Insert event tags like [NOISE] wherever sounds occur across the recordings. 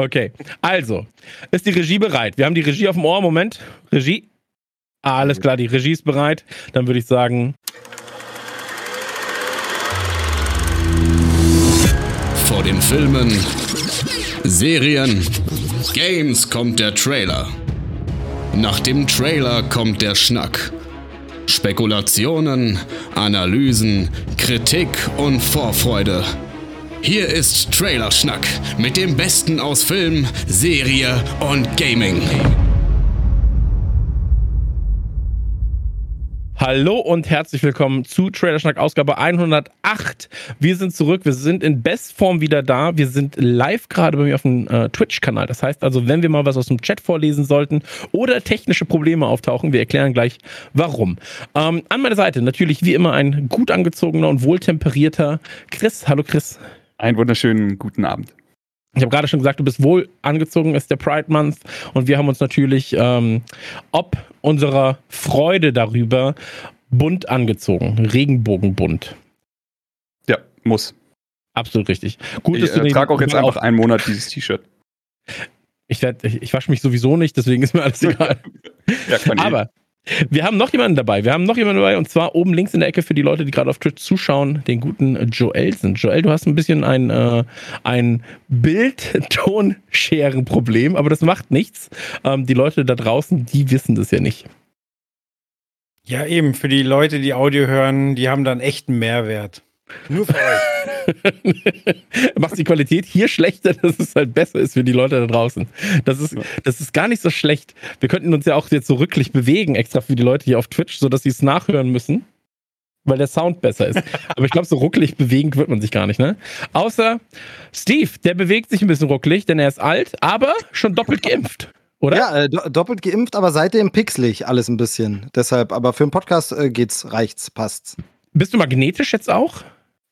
Okay, also, ist die Regie bereit? Wir haben die Regie auf dem Ohr. Moment. Regie? Ah, alles klar, die Regie ist bereit. Dann würde ich sagen. Vor den Filmen, Serien, Games kommt der Trailer. Nach dem Trailer kommt der Schnack. Spekulationen, Analysen, Kritik und Vorfreude. Hier ist Trailerschnack mit dem Besten aus Film, Serie und Gaming. Hallo und herzlich willkommen zu Trailerschnack Ausgabe 108. Wir sind zurück, wir sind in Bestform wieder da. Wir sind live gerade bei mir auf dem äh, Twitch-Kanal. Das heißt also, wenn wir mal was aus dem Chat vorlesen sollten oder technische Probleme auftauchen, wir erklären gleich warum. Ähm, an meiner Seite natürlich wie immer ein gut angezogener und wohltemperierter Chris. Hallo Chris. Einen wunderschönen guten Abend. Ich habe gerade schon gesagt, du bist wohl angezogen, ist der Pride Month und wir haben uns natürlich ähm, ob unserer Freude darüber bunt angezogen, Regenbogenbunt. Ja, muss. Absolut richtig. Gut, ich äh, trage auch jetzt einfach einen Monat dieses T-Shirt. Ich, ich, ich wasche mich sowieso nicht, deswegen ist mir alles [LAUGHS] egal. ja, Aber wir haben noch jemanden dabei. Wir haben noch jemanden dabei und zwar oben links in der Ecke für die Leute, die gerade auf Twitch zuschauen, den guten Joel sind. Joel, du hast ein bisschen ein, äh, ein Bild-Ton-Scheren-Problem, aber das macht nichts. Ähm, die Leute da draußen, die wissen das ja nicht. Ja, eben. Für die Leute, die Audio hören, die haben dann echten Mehrwert. Nur für euch. [LAUGHS] Macht die Qualität hier schlechter, dass es halt besser ist für die Leute da draußen. Das ist, das ist gar nicht so schlecht. Wir könnten uns ja auch jetzt so rücklich bewegen, extra für die Leute hier auf Twitch, sodass sie es nachhören müssen, weil der Sound besser ist. [LAUGHS] Aber ich glaube, so ruckelig bewegend wird man sich gar nicht, ne? Außer Steve, der bewegt sich ein bisschen ruckelig, denn er ist alt, aber schon doppelt geimpft. Oder? Ja, äh, do doppelt geimpft, aber seitdem pixelig alles ein bisschen. Deshalb, aber für einen Podcast äh, geht's, reicht's, passt's. Bist du magnetisch jetzt auch?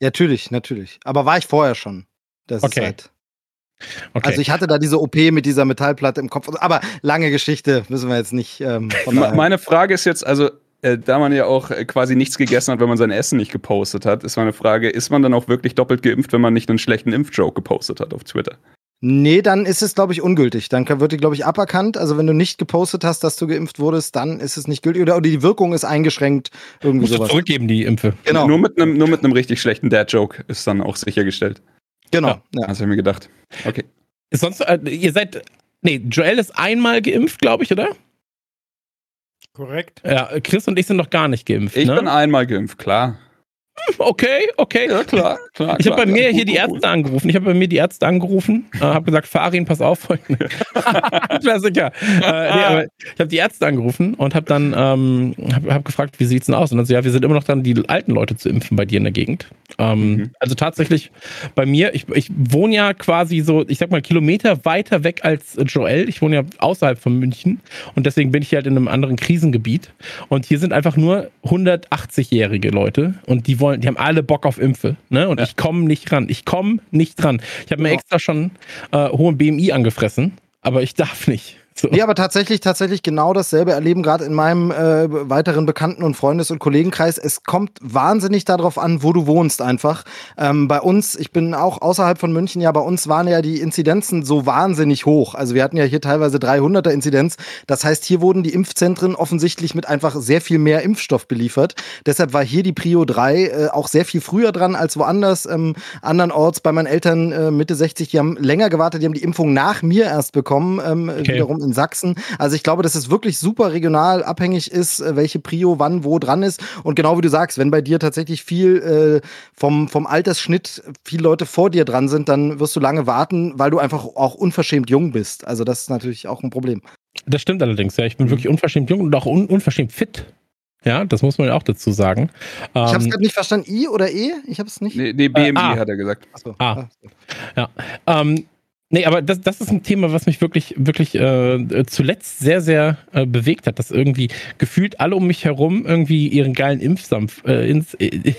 Ja, natürlich, natürlich. Aber war ich vorher schon. Das okay. ist halt. Okay. Also ich hatte da diese OP mit dieser Metallplatte im Kopf. Aber lange Geschichte, müssen wir jetzt nicht. Ähm, meine Frage ist jetzt, also äh, da man ja auch äh, quasi nichts gegessen hat, wenn man sein Essen nicht gepostet hat, ist meine Frage, ist man dann auch wirklich doppelt geimpft, wenn man nicht einen schlechten Impfjoke gepostet hat auf Twitter? Nee, dann ist es, glaube ich, ungültig. Dann wird die, glaube ich, aberkannt. Also wenn du nicht gepostet hast, dass du geimpft wurdest, dann ist es nicht gültig. Oder, oder die Wirkung ist eingeschränkt. Irgendwie Musst sowas. Du zurückgeben, die Impfe. Genau. Nur mit einem nur mit einem richtig schlechten Dad-Joke ist dann auch sichergestellt. Genau. Ja. ja. Habe ich mir gedacht. Okay. Ist sonst, äh, ihr seid, nee, Joel ist einmal geimpft, glaube ich, oder? Korrekt. Ja, Chris und ich sind noch gar nicht geimpft. Ich ne? bin einmal geimpft, klar. Okay, okay. Ja, klar, klar. Ich habe bei mir hier die Ärzte angerufen. Ich habe bei mir die Ärzte angerufen, äh, habe gesagt, Farin, pass auf. [LAUGHS] Klassiker. äh, nee, ich habe die Ärzte angerufen und habe dann ähm, hab, hab gefragt, wie sieht's denn aus? Und dann so, ja, wir sind immer noch dran, die alten Leute zu impfen bei dir in der Gegend. Ähm, mhm. Also tatsächlich bei mir, ich, ich wohne ja quasi so, ich sag mal, Kilometer weiter weg als Joel. Ich wohne ja außerhalb von München und deswegen bin ich halt in einem anderen Krisengebiet. Und hier sind einfach nur 180-jährige Leute und die wollen wollen, die haben alle Bock auf Impfe. Ne? Und ja. ich komme nicht ran. Ich komme nicht ran. Ich habe mir extra schon äh, hohen BMI angefressen, aber ich darf nicht. So. Nee, aber tatsächlich, tatsächlich genau dasselbe erleben, gerade in meinem äh, weiteren Bekannten- und Freundes- und Kollegenkreis. Es kommt wahnsinnig darauf an, wo du wohnst einfach. Ähm, bei uns, ich bin auch außerhalb von München, ja, bei uns waren ja die Inzidenzen so wahnsinnig hoch. Also wir hatten ja hier teilweise 300er Inzidenz. Das heißt, hier wurden die Impfzentren offensichtlich mit einfach sehr viel mehr Impfstoff beliefert. Deshalb war hier die Prio 3 äh, auch sehr viel früher dran als woanders. Ähm, andernorts bei meinen Eltern äh, Mitte 60, die haben länger gewartet, die haben die Impfung nach mir erst bekommen, ähm, okay. wiederum in Sachsen. Also ich glaube, dass es wirklich super regional abhängig ist, äh, welche Prio wann wo dran ist. Und genau wie du sagst, wenn bei dir tatsächlich viel äh, vom, vom Altersschnitt viele Leute vor dir dran sind, dann wirst du lange warten, weil du einfach auch unverschämt jung bist. Also das ist natürlich auch ein Problem. Das stimmt allerdings, ja. Ich bin mhm. wirklich unverschämt jung und auch un unverschämt fit. Ja, das muss man ja auch dazu sagen. Ich habe es ähm, gerade nicht verstanden. I oder E? Ich habe es nicht. Nee, nee BMI äh, ah. hat er gesagt. Achso. Ah. Ja. Ähm, Nee, aber das, das ist ein Thema, was mich wirklich, wirklich äh, zuletzt sehr, sehr äh, bewegt hat, dass irgendwie gefühlt alle um mich herum irgendwie ihren geilen Impfsaft, äh, ins, äh,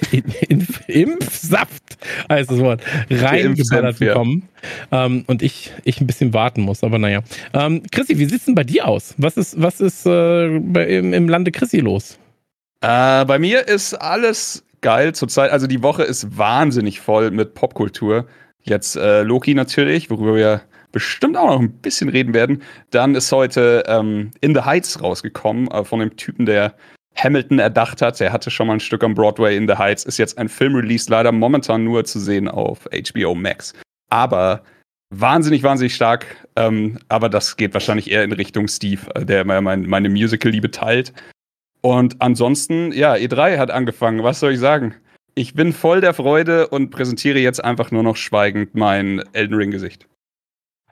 Impf, Impfsaft, heißt das Wort, reingeballert bekommen. Ja. Ähm, und ich, ich ein bisschen warten muss, aber naja. Ähm, Chrissy, wie sieht's denn bei dir aus? Was ist, was ist äh, bei, im, im Lande Chrissy los? Äh, bei mir ist alles geil zurzeit. Also die Woche ist wahnsinnig voll mit Popkultur. Jetzt äh, Loki natürlich, worüber wir bestimmt auch noch ein bisschen reden werden. Dann ist heute ähm, In the Heights rausgekommen, äh, von dem Typen, der Hamilton erdacht hat. Er hatte schon mal ein Stück am Broadway in the Heights. Ist jetzt ein Filmrelease, leider momentan nur zu sehen auf HBO Max. Aber wahnsinnig, wahnsinnig stark. Ähm, aber das geht wahrscheinlich eher in Richtung Steve, äh, der mein, meine Musical-Liebe teilt. Und ansonsten, ja, E3 hat angefangen. Was soll ich sagen? Ich bin voll der Freude und präsentiere jetzt einfach nur noch schweigend mein Elden Ring-Gesicht.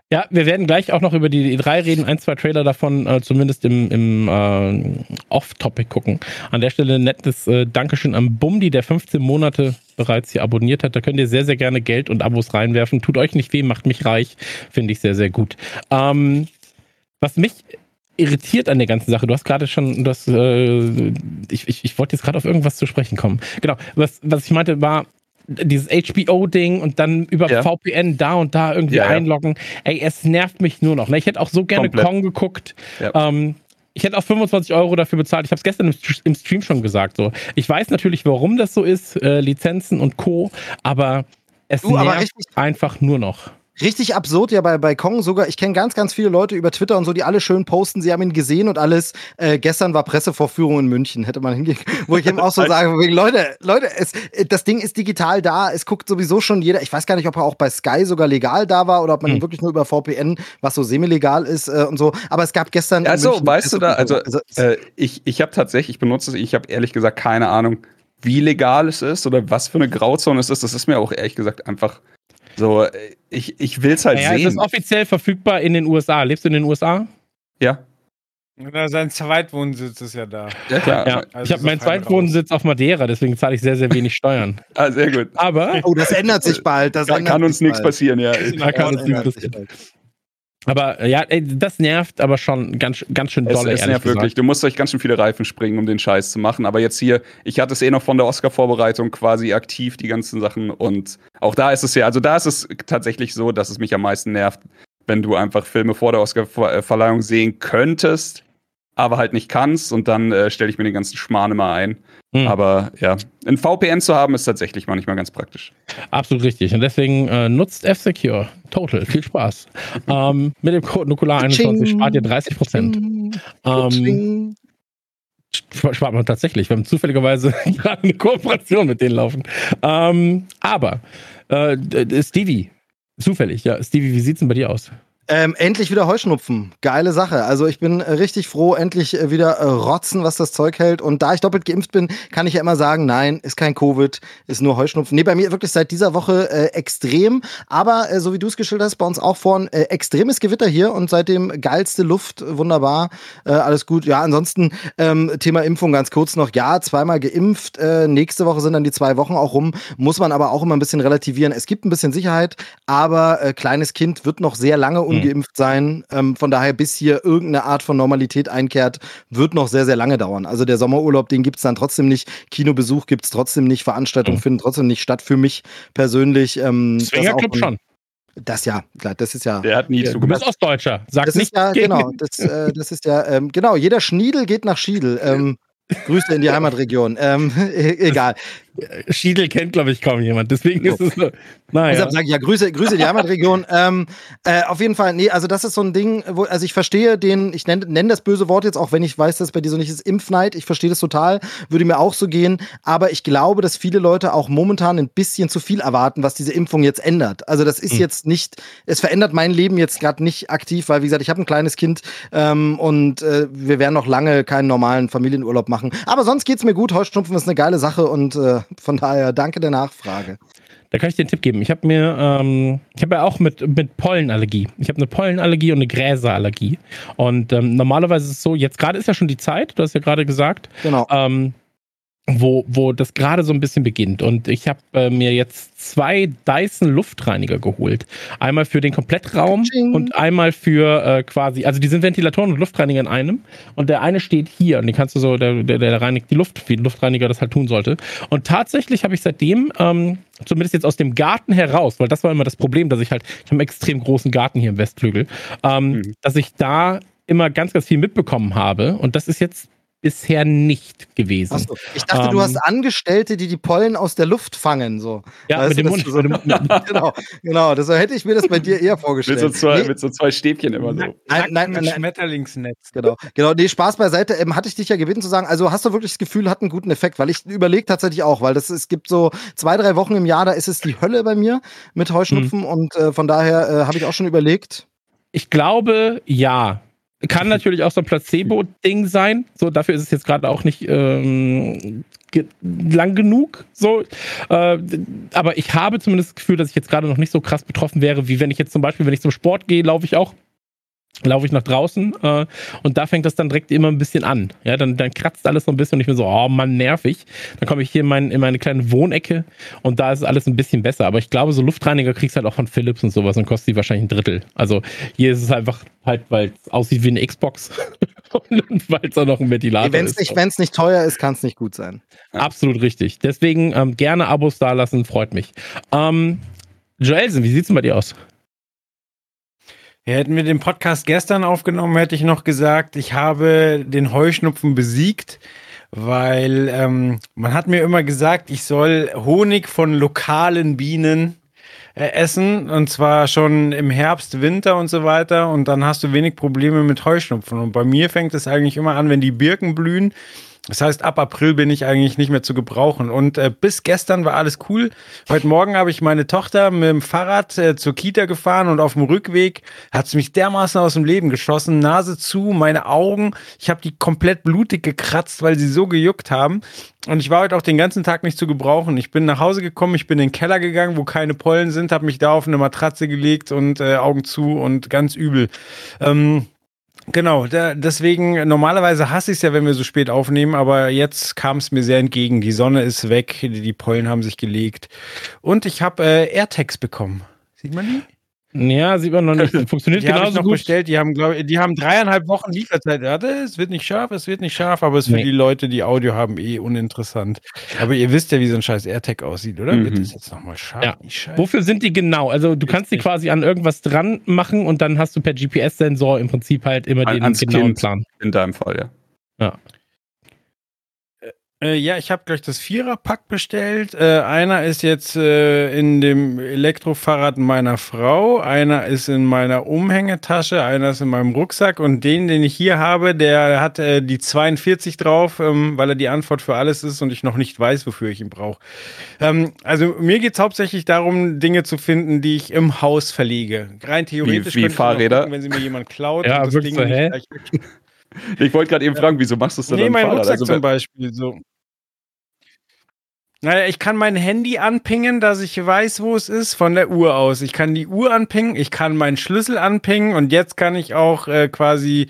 Ja, wir werden gleich auch noch über die E3 reden, ein, zwei Trailer davon äh, zumindest im, im äh, Off-Topic gucken. An der Stelle nettes äh, Dankeschön an Bumdi, der 15 Monate bereits hier abonniert hat. Da könnt ihr sehr, sehr gerne Geld und Abos reinwerfen. Tut euch nicht weh, macht mich reich. Finde ich sehr, sehr gut. Ähm, was mich irritiert an der ganzen Sache. Du hast gerade schon, das, äh, ich, ich, ich wollte jetzt gerade auf irgendwas zu sprechen kommen. Genau, was, was ich meinte war, dieses HBO-Ding und dann über ja. VPN da und da irgendwie ja, einloggen. Ey, es nervt mich nur noch. Ne? Ich hätte auch so gerne Komplett. Kong geguckt. Ähm, ich hätte auch 25 Euro dafür bezahlt. Ich habe es gestern im, Stream schon gesagt. So. Ich weiß natürlich, warum das so ist, äh, Lizenzen und Co. Aber es du, nervt aber einfach nur noch. Richtig absurd ja bei, bei Kong sogar. Ich kenne ganz, ganz viele Leute über Twitter und so, die alle schön posten, sie haben ihn gesehen und alles. Äh, gestern war Pressevorführung in München, hätte man hingehen, wo ich eben auch so sage, Leute, Leute, es, das Ding ist digital da, es guckt sowieso schon jeder. Ich weiß gar nicht, ob er auch bei Sky sogar legal da war oder ob man hm. ihn wirklich nur über VPN, was so semi-legal ist äh, und so. Aber es gab gestern. Also, weißt du da, also, also äh, ich, ich habe tatsächlich, ich benutze es, ich habe ehrlich gesagt keine Ahnung, wie legal es ist oder was für eine Grauzone es ist. Das ist mir auch ehrlich gesagt einfach so, ich, ich will es halt naja, sehen. Es ist offiziell verfügbar in den USA. Lebst du in den USA? Ja. Oder sein Zweitwohnsitz ist ja da. Ja, klar. Ja. Also ich habe meinen Zweitwohnsitz auf Madeira, deswegen zahle ich sehr, sehr wenig Steuern. [LAUGHS] ah, sehr gut. Aber. Oh, das ändert sich bald. Das da kann uns nichts passieren, ja. Da kann uns nichts passieren. Aber ja, ey, das nervt aber schon ganz, ganz schön doll. Es, es nervt gesagt. wirklich. Du musst euch ganz schön viele Reifen springen, um den Scheiß zu machen. Aber jetzt hier, ich hatte es eh noch von der Oscar-Vorbereitung quasi aktiv, die ganzen Sachen. Und auch da ist es ja, also da ist es tatsächlich so, dass es mich am meisten nervt, wenn du einfach Filme vor der Oscar-Verleihung sehen könntest, aber halt nicht kannst. Und dann äh, stelle ich mir den ganzen Schmarrn immer ein. Hm. Aber ja, ein VPN zu haben ist tatsächlich manchmal ganz praktisch. Absolut richtig. Und deswegen äh, nutzt F-Secure. Total. Viel Spaß. [LAUGHS] ähm, mit dem Code Nukular21 spart ihr 30 Prozent. Ähm, spart man tatsächlich. Wir haben zufälligerweise [LAUGHS] gerade eine Kooperation mit denen laufen. Ähm, aber äh, Stevie, zufällig, ja. Stevie, wie sieht's denn bei dir aus? Ähm, endlich wieder Heuschnupfen. Geile Sache. Also ich bin äh, richtig froh, endlich äh, wieder äh, rotzen, was das Zeug hält. Und da ich doppelt geimpft bin, kann ich ja immer sagen, nein, ist kein Covid, ist nur Heuschnupfen. Nee, bei mir wirklich seit dieser Woche äh, extrem. Aber äh, so wie du es geschildert hast, bei uns auch vorn extremes Gewitter hier und seitdem geilste Luft, wunderbar, alles gut. Ja, ansonsten ähm, Thema Impfung ganz kurz noch. Ja, zweimal geimpft. nächste Woche sind dann die zwei Wochen auch rum. Muss man aber auch immer ein bisschen relativieren. Es gibt ein bisschen Sicherheit, aber kleines Kind wird noch sehr lange und ungeimpft sein. Ähm, von daher, bis hier irgendeine Art von Normalität einkehrt, wird noch sehr, sehr lange dauern. Also der Sommerurlaub, den gibt es dann trotzdem nicht. Kinobesuch gibt es trotzdem nicht. Veranstaltungen mhm. finden trotzdem nicht statt für mich persönlich. Ähm, Swingerclub schon. Das ja, klar, das ist ja. Der hat nie zugemacht. Du bist Ostdeutscher. Sag das nicht. Ist ja, genau, das, äh, das ist ja, ähm, genau, jeder Schniedel geht nach Schiedel. [LAUGHS] Ähm, Grüße in die Heimatregion. Ähm, [LAUGHS] egal. Schiedel kennt, glaube ich, kaum jemand. Deswegen ist es so. Naja. Deshalb sage ich ja, Grüße, Grüße die Heimatregion. [LAUGHS] ähm, äh, auf jeden Fall, nee, also das ist so ein Ding, wo, also ich verstehe den, ich nenne nenn das böse Wort jetzt, auch wenn ich weiß, dass es bei dir so nicht ist, Impfneid. Ich verstehe das total, würde mir auch so gehen. Aber ich glaube, dass viele Leute auch momentan ein bisschen zu viel erwarten, was diese Impfung jetzt ändert. Also das ist mhm. jetzt nicht, es verändert mein Leben jetzt gerade nicht aktiv, weil wie gesagt, ich habe ein kleines Kind ähm, und äh, wir werden noch lange keinen normalen Familienurlaub machen. Aber sonst geht es mir gut. Heuschnupfen ist eine geile Sache und äh, von daher danke der Nachfrage. Da kann ich dir einen Tipp geben. Ich habe mir, ähm, ich habe ja auch mit, mit Pollenallergie. Ich habe eine Pollenallergie und eine Gräserallergie. Und ähm, normalerweise ist es so, jetzt gerade ist ja schon die Zeit, du hast ja gerade gesagt. Genau. Ähm, wo, wo das gerade so ein bisschen beginnt. Und ich habe äh, mir jetzt zwei Dyson Luftreiniger geholt. Einmal für den Komplettraum Katsching. und einmal für äh, quasi, also die sind Ventilatoren und Luftreiniger in einem. Und der eine steht hier und den kannst du so, der, der, der reinigt die Luft, wie ein Luftreiniger das halt tun sollte. Und tatsächlich habe ich seitdem, ähm, zumindest jetzt aus dem Garten heraus, weil das war immer das Problem, dass ich halt, ich habe einen extrem großen Garten hier im Westflügel, ähm, mhm. dass ich da immer ganz, ganz viel mitbekommen habe. Und das ist jetzt bisher nicht gewesen. Achso, ich dachte, ähm, du hast Angestellte, die die Pollen aus der Luft fangen. So. Ja, weißt mit dem Mund. So, [LAUGHS] [LAUGHS] genau, genau, das hätte ich mir das bei dir eher vorgestellt. mit, so zwei, nee. mit so zwei Stäbchen immer so. Nein, nein, nein, nein. Schmetterlingsnetz. Genau, genau. Nee, Spaß beiseite. Ähm, hatte ich dich ja gebeten zu sagen, also hast du wirklich das Gefühl, hat einen guten Effekt? Weil ich überlege tatsächlich auch, weil das, es gibt so zwei, drei Wochen im Jahr, da ist es die Hölle bei mir mit Heuschnupfen mhm. und äh, von daher äh, habe ich auch schon überlegt. Ich glaube, ja. Kann natürlich auch so ein Placebo-Ding sein. So, dafür ist es jetzt gerade auch nicht ähm, ge lang genug. So, äh, aber ich habe zumindest das Gefühl, dass ich jetzt gerade noch nicht so krass betroffen wäre, wie wenn ich jetzt zum Beispiel, wenn ich zum Sport gehe, laufe ich auch laufe ich nach draußen äh, und da fängt das dann direkt immer ein bisschen an. Ja, dann, dann kratzt alles so ein bisschen und ich bin so, oh Mann, nervig. Dann komme ich hier in, mein, in meine kleine Wohnecke und da ist alles ein bisschen besser. Aber ich glaube, so Luftreiniger kriegst du halt auch von Philips und sowas und kostet die wahrscheinlich ein Drittel. Also hier ist es einfach halt, weil es aussieht wie eine Xbox [LAUGHS] und weil es auch noch ein Ventilator wenn's ist. Wenn es nicht teuer ist, kann es nicht gut sein. Absolut richtig. Deswegen ähm, gerne Abos da lassen, freut mich. Ähm, Joelsen, wie sieht es bei dir aus? Ja, hätten wir den Podcast gestern aufgenommen, hätte ich noch gesagt, ich habe den Heuschnupfen besiegt, weil ähm, man hat mir immer gesagt, ich soll Honig von lokalen Bienen äh, essen und zwar schon im Herbst, Winter und so weiter und dann hast du wenig Probleme mit Heuschnupfen. Und bei mir fängt es eigentlich immer an, wenn die Birken blühen das heißt, ab April bin ich eigentlich nicht mehr zu gebrauchen. Und äh, bis gestern war alles cool. Heute Morgen habe ich meine Tochter mit dem Fahrrad äh, zur Kita gefahren und auf dem Rückweg hat sie mich dermaßen aus dem Leben geschossen. Nase zu, meine Augen. Ich habe die komplett blutig gekratzt, weil sie so gejuckt haben. Und ich war heute auch den ganzen Tag nicht zu gebrauchen. Ich bin nach Hause gekommen, ich bin in den Keller gegangen, wo keine Pollen sind, habe mich da auf eine Matratze gelegt und äh, Augen zu und ganz übel. Ähm, Genau, da, deswegen, normalerweise hasse ich es ja, wenn wir so spät aufnehmen, aber jetzt kam es mir sehr entgegen. Die Sonne ist weg, die Pollen haben sich gelegt und ich habe äh, AirTags bekommen. Sieht man die? Ja, sieht man noch nicht. [LAUGHS] Funktioniert die genauso ich noch gut. bestellt. Die haben, glaube die haben dreieinhalb Wochen Lieferzeit. Warte, es wird nicht scharf, es wird nicht scharf, aber es ist nee. für die Leute, die Audio haben, eh uninteressant. Aber ihr wisst ja, wie so ein scheiß AirTag aussieht, oder? Mhm. Wird das jetzt nochmal scharf? Ja. Wofür sind die genau? Also du kannst die quasi an irgendwas dran machen und dann hast du per GPS-Sensor im Prinzip halt immer den genauen kind Plan. In deinem Fall. Ja. Äh, ja, ich habe gleich das Viererpack bestellt. Äh, einer ist jetzt äh, in dem Elektrofahrrad meiner Frau, einer ist in meiner Umhängetasche, einer ist in meinem Rucksack und den, den ich hier habe, der hat äh, die 42 drauf, ähm, weil er die Antwort für alles ist und ich noch nicht weiß, wofür ich ihn brauche. Ähm, also mir geht es hauptsächlich darum, Dinge zu finden, die ich im Haus verlege. Rein theoretisch wie, wie Fahrräder, gucken, wenn sie mir jemand klaut. ja, und das Ding so, hä? [LAUGHS] Ich wollte gerade eben fragen, wieso machst du es denn nee, dann? Nee, mein Rucksack also, zum Beispiel. So. Naja, ich kann mein Handy anpingen, dass ich weiß, wo es ist, von der Uhr aus. Ich kann die Uhr anpingen, ich kann meinen Schlüssel anpingen und jetzt kann ich auch äh, quasi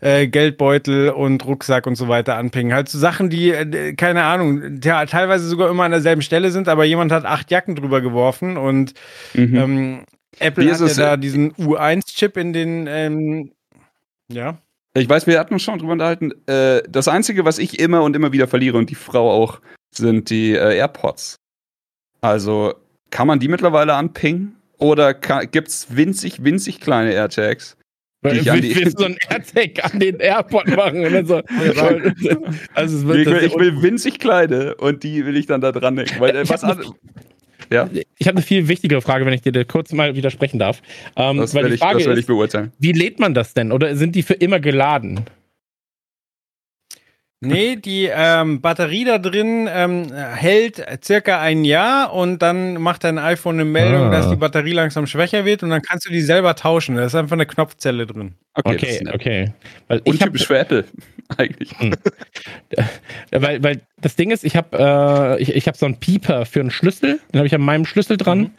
äh, Geldbeutel und Rucksack und so weiter anpingen. Halt so Sachen, die, äh, keine Ahnung, ja, teilweise sogar immer an derselben Stelle sind, aber jemand hat acht Jacken drüber geworfen und mhm. ähm, Apple hat ja da diesen U1-Chip in den, ähm, ja. Ich weiß, wir hatten uns schon drüber unterhalten. Äh, das Einzige, was ich immer und immer wieder verliere und die Frau auch, sind die äh, AirPods. Also kann man die mittlerweile anpingen? Oder gibt es winzig, winzig kleine AirTags? Ich will, willst so ein AirTag an den AirPod machen? So. [LAUGHS] also ich, will, ich will winzig kleine und die will ich dann da dran hängen. Weil, äh, [LAUGHS] was an, ja. Ich habe eine viel wichtigere Frage, wenn ich dir kurz mal widersprechen darf. Ähm, das werde ich, das ich beurteilen. Wie lädt man das denn? Oder sind die für immer geladen? Nee, die ähm, Batterie da drin ähm, hält circa ein Jahr und dann macht dein iPhone eine Meldung, ah. dass die Batterie langsam schwächer wird und dann kannst du die selber tauschen. Da ist einfach eine Knopfzelle drin. Okay, okay. okay. Weil Untypisch hab, für Apple, [LAUGHS] eigentlich. Hm. [LAUGHS] weil, weil das Ding ist, ich habe äh, ich, ich hab so einen Pieper für einen Schlüssel, den habe ich an meinem Schlüssel dran. Mhm.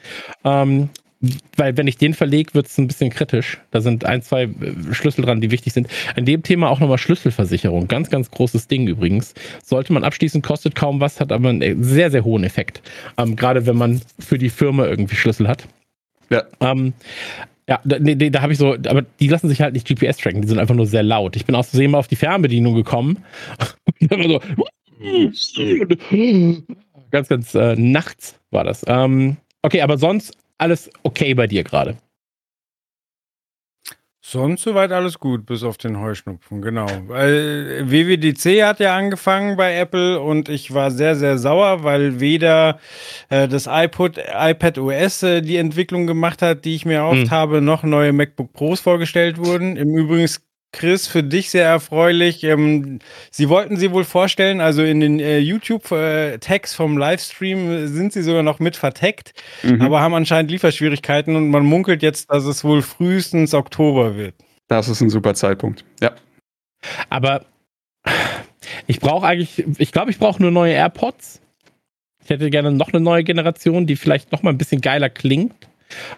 Ähm, weil wenn ich den verlege, wird es ein bisschen kritisch. Da sind ein, zwei äh, Schlüssel dran, die wichtig sind. In dem Thema auch nochmal Schlüsselversicherung. Ganz, ganz großes Ding übrigens. Sollte man abschließen, kostet kaum was, hat aber einen sehr, sehr hohen Effekt. Ähm, Gerade wenn man für die Firma irgendwie Schlüssel hat. Ja. Ähm, ja, da, nee, da habe ich so, aber die lassen sich halt nicht GPS tracken, die sind einfach nur sehr laut. Ich bin aus Versehen mal auf die Fernbedienung gekommen [LAUGHS] so ganz, ganz äh, nachts war das. Ähm, okay, aber sonst alles okay bei dir gerade? Sonst soweit alles gut, bis auf den Heuschnupfen, genau. Weil WWDC hat ja angefangen bei Apple und ich war sehr, sehr sauer, weil weder äh, das iPod, iPad OS äh, die Entwicklung gemacht hat, die ich mir erhofft Hm. habe, noch neue MacBook Pros vorgestellt wurden. Im Übrigen, Chris, für dich sehr erfreulich. Ähm, sie wollten sie wohl vorstellen, also in den äh, YouTube-Tags vom Livestream äh, sind sie sogar noch mit verteckt Mhm. aber haben anscheinend Lieferschwierigkeiten und man munkelt jetzt, dass es wohl frühestens Oktober wird. Das ist ein super Zeitpunkt. Ja. Aber ich brauche eigentlich, ich glaube, ich brauche nur neue AirPods. Ich hätte gerne noch eine neue Generation, die vielleicht noch mal ein bisschen geiler klingt.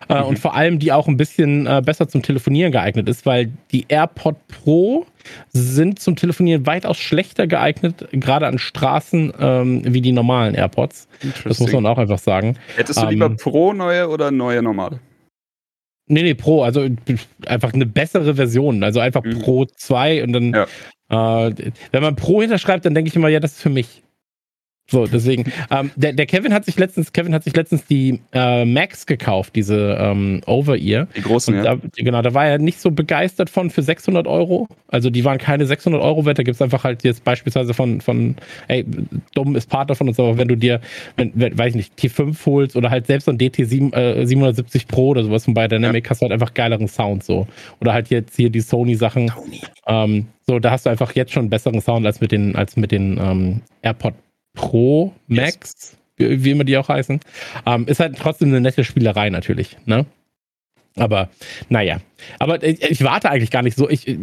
Äh, Mhm. Und vor allem, die auch ein bisschen äh, besser zum Telefonieren geeignet ist, weil die AirPod Pro sind zum Telefonieren weitaus schlechter geeignet, gerade an Straßen, ähm, wie die normalen AirPods. Das muss man auch einfach sagen. Hättest du ähm, lieber Pro neue oder neue normale? Nee, nee, Pro, also einfach eine bessere Version, also einfach Mhm. Pro 2 und dann, äh, wenn man Pro hinterschreibt, dann denke ich immer, ja, das ist für mich. So, deswegen, ähm, der, der Kevin hat sich letztens, Kevin hat sich letztens die äh, Max gekauft, diese ähm, Over-Ear. Die großen, Und ja. da, genau, da war er nicht so begeistert von für 600 Euro. Also die waren keine 600 Euro wert. Da gibt es einfach halt jetzt beispielsweise von, von, ey, dumm ist Partner von uns, aber wenn du dir, wenn, wenn, weiß ich nicht, T5 holst oder halt selbst so ein DT7, äh, 770 Pro oder sowas von Biodynamic, hast du halt einfach geileren Sound so. Oder halt jetzt hier die Sony-Sachen. Ähm, so, da hast du einfach jetzt schon einen besseren Sound als mit den, als mit den ähm, AirPod Pro Max, wie, wie immer die auch heißen. Ähm, ist halt trotzdem eine nette Spielerei natürlich, ne? Aber naja, aber ich, ich warte eigentlich gar nicht so, ich,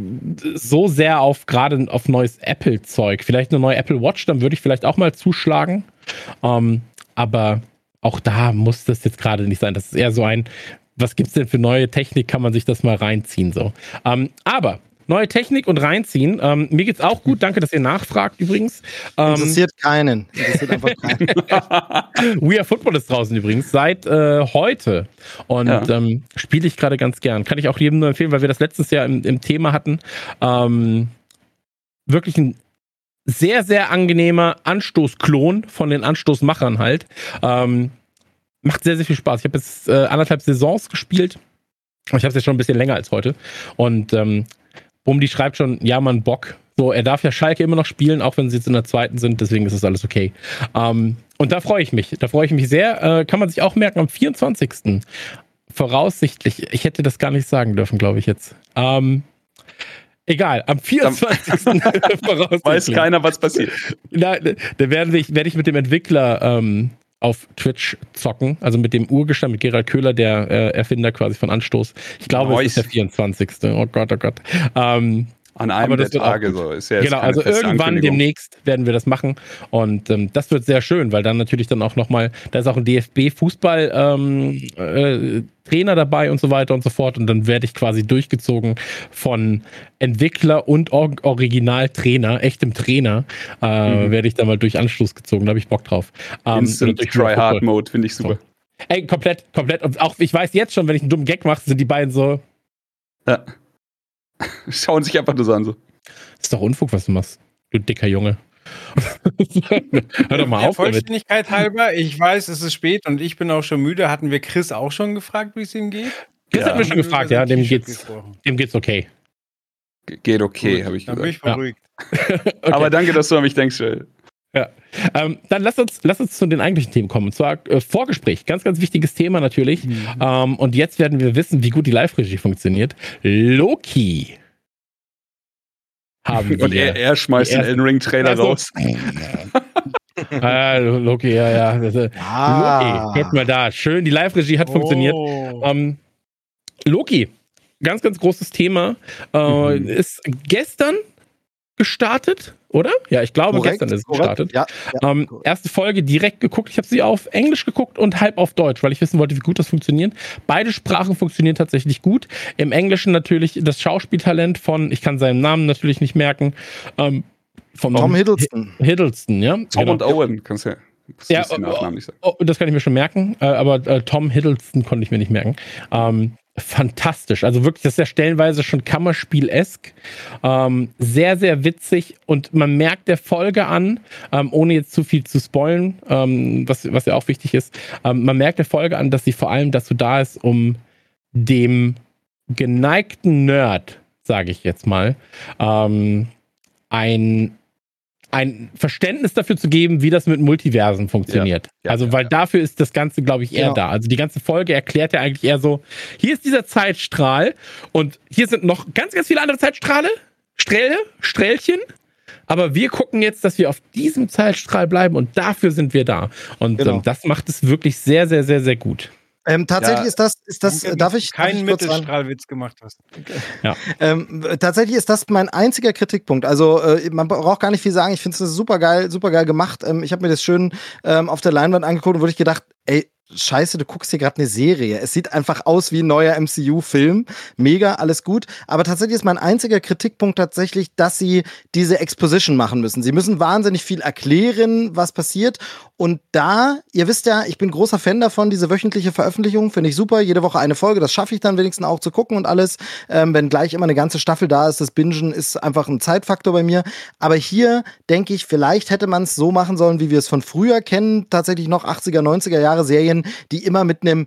so sehr auf gerade auf neues Apple-Zeug. Vielleicht eine neue Apple Watch, dann würde ich vielleicht auch mal zuschlagen. Ähm, aber auch da muss das jetzt gerade nicht sein. Das ist eher so ein, was gibt's denn für neue Technik? Kann man sich das mal reinziehen so. Ähm, aber neue Technik und reinziehen. Ähm, mir geht's auch gut. Danke, dass ihr nachfragt übrigens. Ähm, Interessiert keinen. Interessiert einfach keinen. [LAUGHS] We Are Football ist draußen übrigens seit äh, heute und Ja. ähm, spiele ich gerade ganz gern. Kann ich auch jedem nur empfehlen, weil wir das letztes Jahr im, im Thema hatten. Ähm, wirklich ein sehr, sehr angenehmer Anstoßklon von den Anstoßmachern halt. Ähm, macht sehr, sehr viel Spaß. Ich habe jetzt äh, anderthalb Saisons gespielt. Ich habe es jetzt schon ein bisschen länger als heute. Und ähm, Bumdi schreibt schon, ja, man Bock. So, er darf ja Schalke immer noch spielen, auch wenn sie jetzt in der zweiten sind, deswegen ist das alles okay. Ähm, und da freue ich mich. Da freue ich mich sehr. Äh, kann man sich auch merken am 24. Voraussichtlich, ich hätte das gar nicht sagen dürfen, glaube ich jetzt. Ähm, egal, am 24. [LAUGHS] voraussichtlich. Weiß keiner, was passiert. Da, da werden wir, werde ich mit dem Entwickler ähm, auf Twitch zocken, also mit dem Urgestein, mit Gerald Köhler, der äh, Erfinder quasi von Anstoß. Ich glaube, es ist der Nice. 24. Oh Gott, oh Gott. Ähm, An einem der Tage so. Ist ja jetzt genau, also irgendwann demnächst werden wir das machen und ähm, das wird sehr schön, weil dann natürlich dann auch nochmal, da ist auch ein DFB-Fußball ähm, äh, Trainer dabei und so weiter und so fort und dann werde ich quasi durchgezogen von Entwickler und Or Originaltrainer, echtem Trainer, äh, Mhm. werde ich da mal durch Anschluss gezogen, da habe ich Bock drauf. Ähm, Instant. Try-Hard-Mode, finde ich super. Ey, komplett, komplett. Und auch ich weiß jetzt schon, wenn ich einen dummen Gag mache, sind die beiden so, Ja. [LAUGHS] Schauen sich einfach nur so an. So. das ist doch Unfug, was du machst, du dicker Junge. [LAUGHS] Hör doch mal Der auf damit. Vollständigkeit halber, ich weiß, es ist spät und ich bin auch schon müde. Hatten wir Chris auch schon gefragt, wie es ihm geht? Chris hat mir schon gefragt, ja, dem geht's, gesprochen. dem geht's okay. Ge- Geht okay, habe ich Dann bin ich gesagt. beruhigt. [LAUGHS] okay. Aber danke, dass du an mich denkst. Joel. Ähm, dann lass uns, lass uns zu den eigentlichen Themen kommen. Und zwar äh, Vorgespräch. Ganz, ganz wichtiges Thema natürlich. Mhm. Ähm, und jetzt werden wir wissen, wie gut die Live-Regie funktioniert. Loki. Haben [LAUGHS] wir. Und er, er schmeißt den erste- Elden Ring-Trailer Also- raus. [LAUGHS] ah, Loki, ja, ja. Das, äh, Ah. Loki, hätten wir da. Schön, die Live-Regie hat funktioniert. Oh. Ähm, Loki, ganz, ganz großes Thema. Äh, Mhm. Ist gestern gestartet, oder? Ja, ich glaube, Korrekt, gestern ist es gestartet. Ja, ja. Ähm, erste Folge direkt geguckt. Ich habe sie auf Englisch geguckt und halb auf Deutsch, weil ich wissen wollte, wie gut das funktioniert. Beide Sprachen funktionieren tatsächlich gut. Im Englischen natürlich das Schauspieltalent von, ich kann seinen Namen natürlich nicht merken, ähm, von Tom Hiddleston. Hiddleston, ja. Tom Genau. und Owen, kannst du ja. Ja, den oh, Nachnamen nicht sagen. Oh, das kann ich mir schon merken, äh, aber äh, Tom Hiddleston konnte ich mir nicht merken. Ähm, fantastisch. Also wirklich, das ist ja stellenweise schon Kammerspiel-esk. Ähm, sehr, sehr witzig und man merkt der Folge an, ähm, ohne jetzt zu viel zu spoilen, ähm, was, was ja auch wichtig ist, ähm, man merkt der Folge an, dass sie vor allem dazu da ist, um dem geneigten Nerd, sage ich jetzt mal, ähm, ein ein Verständnis dafür zu geben, wie das mit Multiversen funktioniert. Ja, ja, also, weil ja, dafür ist das Ganze, glaube ich, eher genau. da. Also, die ganze Folge erklärt ja eigentlich eher so: hier ist dieser Zeitstrahl und hier sind noch ganz, ganz viele andere Zeitstrahle, Strähle, Strählchen. Aber wir gucken jetzt, dass wir auf diesem Zeitstrahl bleiben und dafür sind wir da. Und genau. ähm, das macht es wirklich sehr, sehr, sehr, sehr gut. Ähm, tatsächlich ja, ist das, ist das, darf ich. Keinen Mittelstrahlwitz gemacht hast. Okay. Ja. Ähm, tatsächlich ist das mein einziger Kritikpunkt. Also, äh, man braucht gar nicht viel sagen. Ich finde es super geil, super geil gemacht. Ähm, ich habe mir das schön ähm, auf der Leinwand angeguckt und wurde ich gedacht, ey, Scheiße, du guckst hier gerade eine Serie. Es sieht einfach aus wie ein neuer MCU-Film. Mega, alles gut. Aber tatsächlich ist mein einziger Kritikpunkt tatsächlich, dass sie diese Exposition machen müssen. Sie müssen wahnsinnig viel erklären, was passiert. Und da, ihr wisst ja, ich bin großer Fan davon, diese wöchentliche Veröffentlichung, finde ich super. Jede Woche eine Folge, das schaffe ich dann wenigstens auch zu gucken und alles. Ähm, wenn gleich immer eine ganze Staffel da ist, das Bingen ist einfach ein Zeitfaktor bei mir. Aber hier denke ich, vielleicht hätte man es so machen sollen, wie wir es von früher kennen. Tatsächlich noch 80er, 90er Jahre Serien, die immer mit einem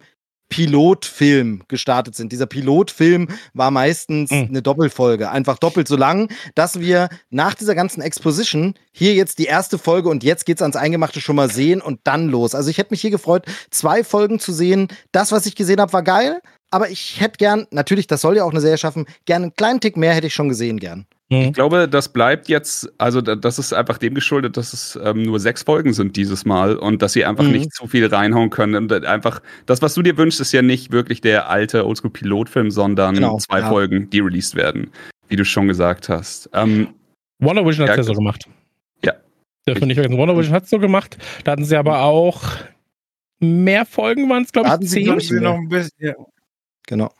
Pilotfilm gestartet sind. Dieser Pilotfilm war meistens mhm. eine Doppelfolge, einfach doppelt so lang, dass wir nach dieser ganzen Exposition hier jetzt die erste Folge und jetzt geht's ans Eingemachte schon mal sehen und dann los. Also ich hätte mich hier gefreut, zwei Folgen zu sehen. Das, was ich gesehen habe, war geil, aber ich hätte gern, natürlich, das soll ja auch eine Serie schaffen, gern einen kleinen Tick mehr hätte ich schon gesehen gern. Ich mhm. glaube, das bleibt jetzt, also das ist einfach dem geschuldet, dass es ähm, nur sechs Folgen sind dieses Mal und dass sie einfach mhm. nicht zu viel reinhauen können. Und einfach, das, was du dir wünschst, ist ja nicht wirklich der alte Oldschool-Pilotfilm, sondern genau, zwei ja. Folgen, die released werden, wie du schon gesagt hast. Ähm, Wonder Vision hat es ja so gemacht. Ja. Dürfen wir nicht vergessen. Wonder Vision hat es so gemacht. Da hatten sie aber auch mehr Folgen, waren es, glaube ich, zehn. Sie noch ein bisschen, ja. Genau.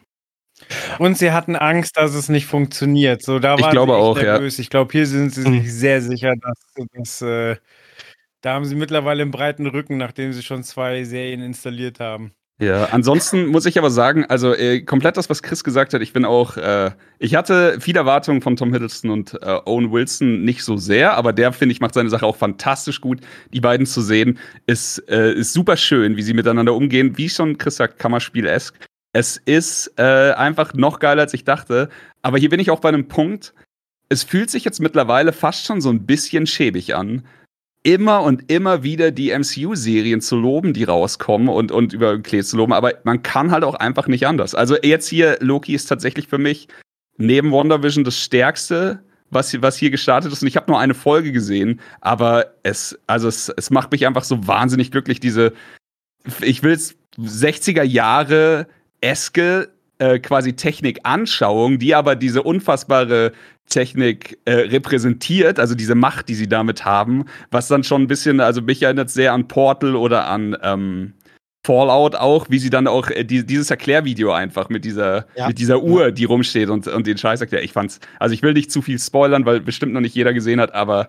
Und sie hatten Angst, dass es nicht funktioniert. So, da ich glaube auch, nervös. ja. Ich glaube, hier sind sie sich mhm. sehr sicher, dass, dass äh, da haben sie mittlerweile einen breiten Rücken, nachdem sie schon zwei Serien installiert haben. Ja, ansonsten muss ich aber sagen, also äh, komplett das, was Chris gesagt hat, ich bin auch, äh, ich hatte viele Erwartungen von Tom Hiddleston und äh, Owen Wilson nicht so sehr, aber der, finde ich, macht seine Sache auch fantastisch gut. Die beiden zu sehen, ist, äh, ist super schön, wie sie miteinander umgehen, wie schon Chris sagt, Kammerspiel-esk. Es ist äh, einfach noch geiler, als ich dachte. Aber hier bin ich auch bei einem Punkt. Es fühlt sich jetzt mittlerweile fast schon so ein bisschen schäbig an, immer und immer wieder die MCU-Serien zu loben, die rauskommen und, und über Klee zu loben. Aber man kann halt auch einfach nicht anders. Also jetzt hier, Loki ist tatsächlich für mich neben WandaVision das Stärkste, was, was hier gestartet ist. Und ich habe nur eine Folge gesehen, aber es, also es, es macht mich einfach so wahnsinnig glücklich, diese, ich will es 60er Jahre eske äh, quasi Technikanschauung, die aber diese unfassbare Technik äh, repräsentiert, also diese Macht, die sie damit haben, was dann schon ein bisschen, also mich erinnert sehr an Portal oder an ähm, Fallout auch, wie sie dann auch äh, die, dieses Erklärvideo einfach mit dieser, ja. mit dieser Uhr, die rumsteht und, und den Scheiß erklärt. Ich fand's, also ich will nicht zu viel spoilern, weil bestimmt noch nicht jeder gesehen hat, aber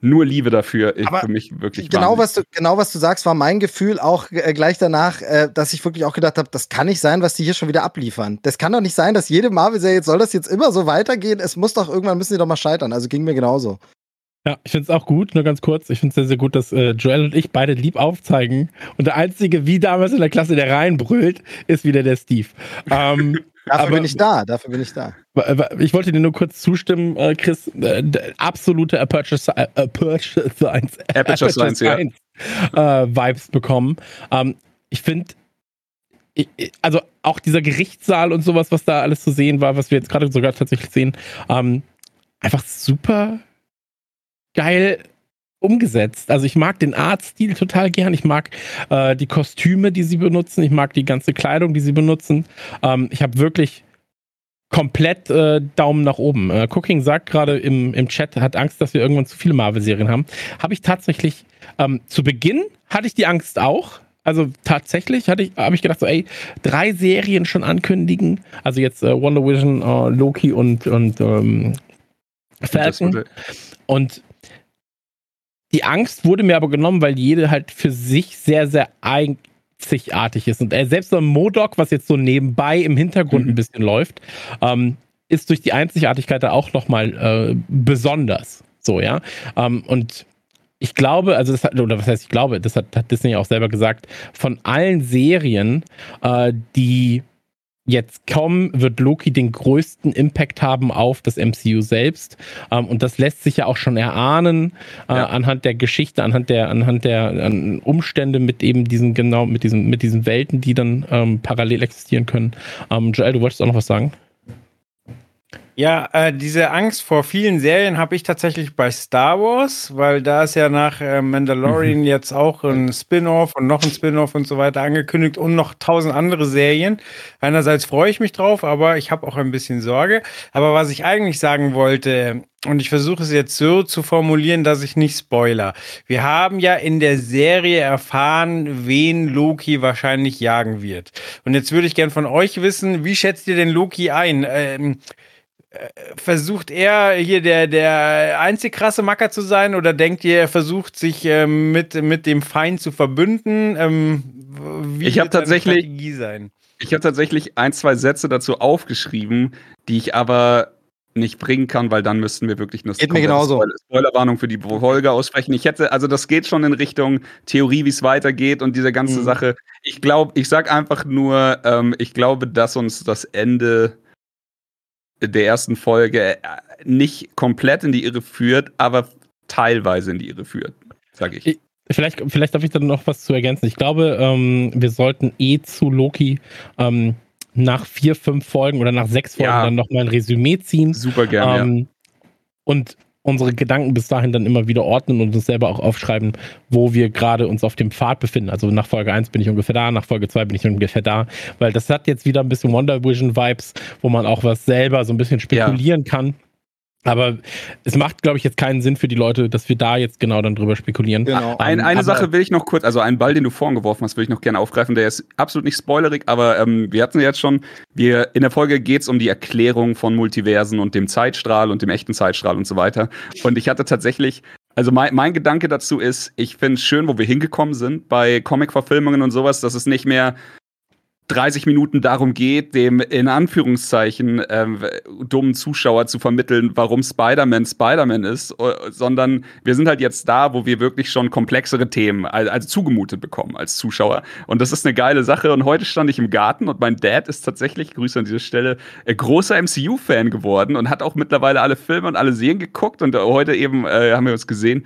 nur Liebe dafür ist für mich wirklich genau was du genau was du sagst war mein Gefühl auch äh, gleich danach äh, dass ich wirklich auch gedacht habe das kann nicht sein was die hier schon wieder abliefern. Das kann doch nicht sein dass jede Marvel Serie soll das jetzt immer so weitergehen? Es muss doch irgendwann müssen sie doch mal scheitern. Also ging mir genauso ja, ich finde es auch gut, nur ganz kurz. Ich finde es sehr, sehr gut, dass äh, Joel und ich beide lieb aufzeigen. Und der Einzige, wie damals in der Klasse, der reinbrüllt, ist wieder der Steve. Ähm, [LAUGHS] Dafür aber, bin ich da, dafür bin ich da. Ich wollte dir nur kurz zustimmen, äh, Chris. Äh, absolute Aperture, Aperture Science, Aperture Science, Science ja. äh, Vibes bekommen. Ähm, ich finde, also auch dieser Gerichtssaal und sowas, was da alles zu sehen war, was wir jetzt gerade sogar tatsächlich sehen, ähm, einfach super geil umgesetzt. Also ich mag den Artstil total gern. Ich mag äh, die Kostüme, die sie benutzen. Ich mag die ganze Kleidung, die sie benutzen. Ähm, ich habe wirklich komplett äh, Daumen nach oben. Äh, Cooking sagt gerade im, im Chat, hat Angst, dass wir irgendwann zu viele Marvel-Serien haben. Habe ich tatsächlich, ähm, zu Beginn hatte ich die Angst auch. Also tatsächlich hatte ich, habe ich gedacht, so, ey, drei Serien schon ankündigen. Also jetzt äh, Wonder Vision, äh, Loki und, und ähm, Falcon. Und die Angst wurde mir aber genommen, weil jede halt für sich sehr, sehr einzigartig ist. Und äh, selbst so ein Modok, was jetzt so nebenbei im Hintergrund mhm. ein bisschen läuft, ähm, ist durch die Einzigartigkeit da auch nochmal äh, besonders. So, ja. Ähm, und ich glaube, also das hat, oder was heißt ich glaube, das hat, hat Disney auch selber gesagt, von allen Serien, äh, die jetzt kommen, wird Loki den größten Impact haben auf das MCU selbst. Ähm, und das lässt sich ja auch schon erahnen äh, ja. anhand der Geschichte, anhand der, anhand der an Umstände mit eben diesen, genau, mit diesen, mit diesen Welten, die dann ähm, parallel existieren können. Ähm, Joel, du wolltest auch noch was sagen? Ja, äh, diese Angst vor vielen Serien habe ich tatsächlich bei Star Wars, weil da ist ja nach äh, Mandalorian mhm. jetzt auch ein Spin-off und noch ein Spin-off und so weiter angekündigt und noch tausend andere Serien. Einerseits freue ich mich drauf, aber ich habe auch ein bisschen Sorge. Aber was ich eigentlich sagen wollte, und ich versuche es jetzt so zu formulieren, dass ich nicht spoiler. Wir haben ja in der Serie erfahren, wen Loki wahrscheinlich jagen wird. Und jetzt würde ich gern von euch wissen, wie schätzt ihr denn Loki ein? Ähm, versucht er hier der, der einzig krasse Macker zu sein oder denkt ihr, er versucht sich ähm, mit, mit dem Feind zu verbünden? Ähm, wie ich habe tatsächlich, sein? Ich habe tatsächlich ein, zwei Sätze dazu aufgeschrieben, die ich aber nicht bringen kann, weil dann müssten wir wirklich eine Spoiler Spoilerwarnung für die Folge aussprechen. Ich hätte, also das geht schon in Richtung Theorie, wie es weitergeht und diese ganze mhm. Sache. Ich glaube, ich sag einfach nur, ähm, ich glaube, dass uns das Ende der ersten Folge äh, nicht komplett in die Irre führt, aber teilweise in die Irre führt, sage ich. Vielleicht, vielleicht darf ich da noch was zu ergänzen. Ich glaube, ähm, wir sollten eh zu Loki ähm, nach vier, fünf Folgen oder nach sechs Folgen ja. dann nochmal ein Resümee ziehen. Super gerne. Ähm, ja. Und unsere Gedanken bis dahin dann immer wieder ordnen und uns selber auch aufschreiben, wo wir gerade uns auf dem Pfad befinden. Also nach Folge 1 bin ich ungefähr da, nach Folge 2 bin ich ungefähr da, weil das hat jetzt wieder ein bisschen Wonder Vision Vibes, wo man auch was selber so ein bisschen spekulieren ja. kann. Aber es macht, glaube ich, jetzt keinen Sinn für die Leute, dass wir da jetzt genau dann drüber spekulieren. Genau. Ein, eine Sache will ich noch kurz, also einen Ball, den du vorhin geworfen hast, will ich noch gerne aufgreifen. Der ist absolut nicht spoilerig, aber ähm, wir hatten jetzt schon, wir, in der Folge geht es um die Erklärung von Multiversen und dem Zeitstrahl und dem echten Zeitstrahl und so weiter. Und ich hatte tatsächlich also mein, mein Gedanke dazu ist, ich finde es schön, wo wir hingekommen sind bei Comic-Verfilmungen und sowas, dass es nicht mehr 30 Minuten darum geht, dem in Anführungszeichen ähm, dummen Zuschauer zu vermitteln, warum Spider-Man Spider-Man ist, äh, sondern wir sind halt jetzt da, wo wir wirklich schon komplexere Themen also zugemutet bekommen als Zuschauer. Und das ist eine geile Sache. Und heute stand ich im Garten und mein Dad ist tatsächlich, Grüße an dieser Stelle, äh, großer MCU-Fan geworden und hat auch mittlerweile alle Filme und alle Serien geguckt. Und heute eben äh, haben wir uns gesehen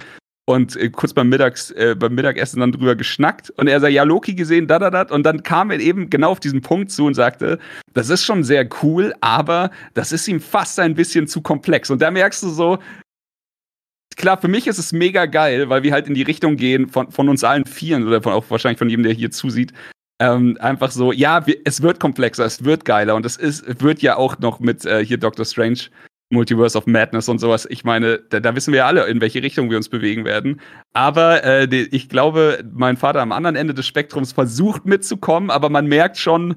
und äh, kurz beim, Mittags, äh, beim Mittagessen dann drüber geschnackt. Und er sagt, ja, Loki gesehen, da, da, da. Und dann kam er eben genau auf diesen Punkt zu und sagte, das ist schon sehr cool, aber das ist ihm fast ein bisschen zu komplex. Und da merkst du so, klar, für mich ist es mega geil, weil wir halt in die Richtung gehen von, von uns allen Vieren oder von, auch wahrscheinlich von jedem, der hier zusieht. Ähm, einfach so, ja, wir, es wird komplexer, es wird geiler und es ist, wird ja auch noch mit äh, hier Doctor Strange Multiverse of Madness und sowas. Ich meine, da, da, wissen wir alle, in welche Richtung wir uns bewegen werden. Aber äh, ich glaube, mein Vater am anderen Ende des Spektrums versucht mitzukommen, aber man merkt schon,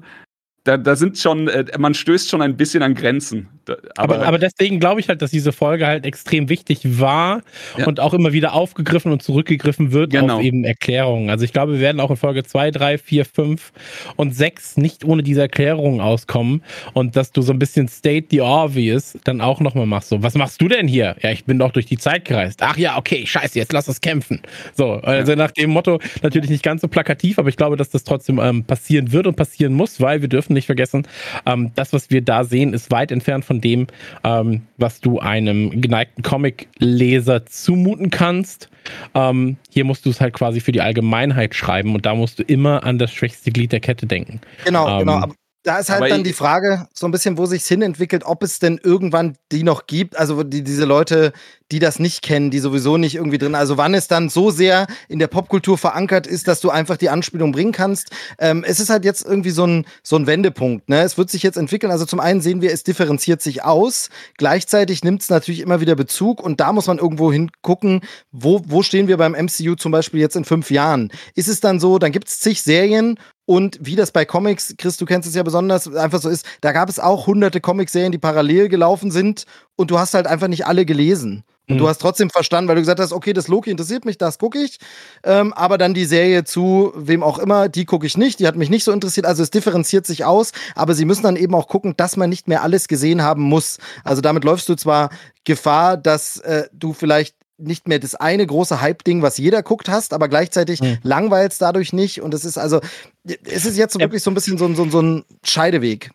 da, da sind schon, äh, man stößt schon ein bisschen an Grenzen. Aber, aber, aber deswegen glaube ich halt, dass diese Folge halt extrem wichtig war ja. und auch immer wieder aufgegriffen und zurückgegriffen wird genau. auf eben Erklärungen. Also ich glaube, wir werden auch in Folge 2, 3, 4, 5 und 6 nicht ohne diese Erklärungen auskommen und dass du so ein bisschen state the obvious dann auch nochmal machst. So, was machst du denn hier? Ja, ich bin doch durch die Zeit gereist. Ach ja, okay, scheiße, jetzt lass uns kämpfen. So, also ja. nach dem Motto natürlich nicht ganz so plakativ, aber ich glaube, dass das trotzdem ähm, passieren wird und passieren muss, weil wir dürfen nicht vergessen, ähm, das, was wir da sehen, ist weit entfernt von dem, ähm, was du einem geneigten Comic-Leser zumuten kannst. Ähm, hier musst du es halt quasi für die Allgemeinheit schreiben und da musst du immer an das schwächste Glied der Kette denken. Genau, ähm, genau. Aber da ist halt Aber dann die Frage, so ein bisschen, wo sich's hinentwickelt, ob es denn irgendwann die noch gibt, also die, diese Leute, die das nicht kennen, die sowieso nicht irgendwie drin, also wann es dann so sehr in der Popkultur verankert ist, dass du einfach die Anspielung bringen kannst. Ähm, es ist halt jetzt irgendwie so ein, so ein Wendepunkt, ne? Es wird sich jetzt entwickeln, also zum einen sehen wir, es differenziert sich aus, gleichzeitig nimmt es natürlich immer wieder Bezug und da muss man irgendwo hingucken, wo, wo stehen wir beim MCU zum Beispiel jetzt in fünf Jahren? Ist es dann so, dann gibt es zig Serien und wie das bei Comics, Chris, du kennst es ja besonders, einfach so ist, da gab es auch hunderte Comicserien, die parallel gelaufen sind und du hast halt einfach nicht alle gelesen. Und mhm. du hast trotzdem verstanden, weil du gesagt hast, okay, das Loki interessiert mich, das gucke ich. Ähm, aber dann die Serie zu wem auch immer, die gucke ich nicht, die hat mich nicht so interessiert. Also es differenziert sich aus, aber sie müssen dann eben auch gucken, dass man nicht mehr alles gesehen haben muss. Also damit läufst du zwar Gefahr, dass äh, du vielleicht nicht mehr das eine große Hype-Ding, was jeder guckt hast, aber gleichzeitig mhm. langweilt es dadurch nicht. Und es ist also, es ist jetzt so wirklich so ein bisschen so, so, so ein Scheideweg.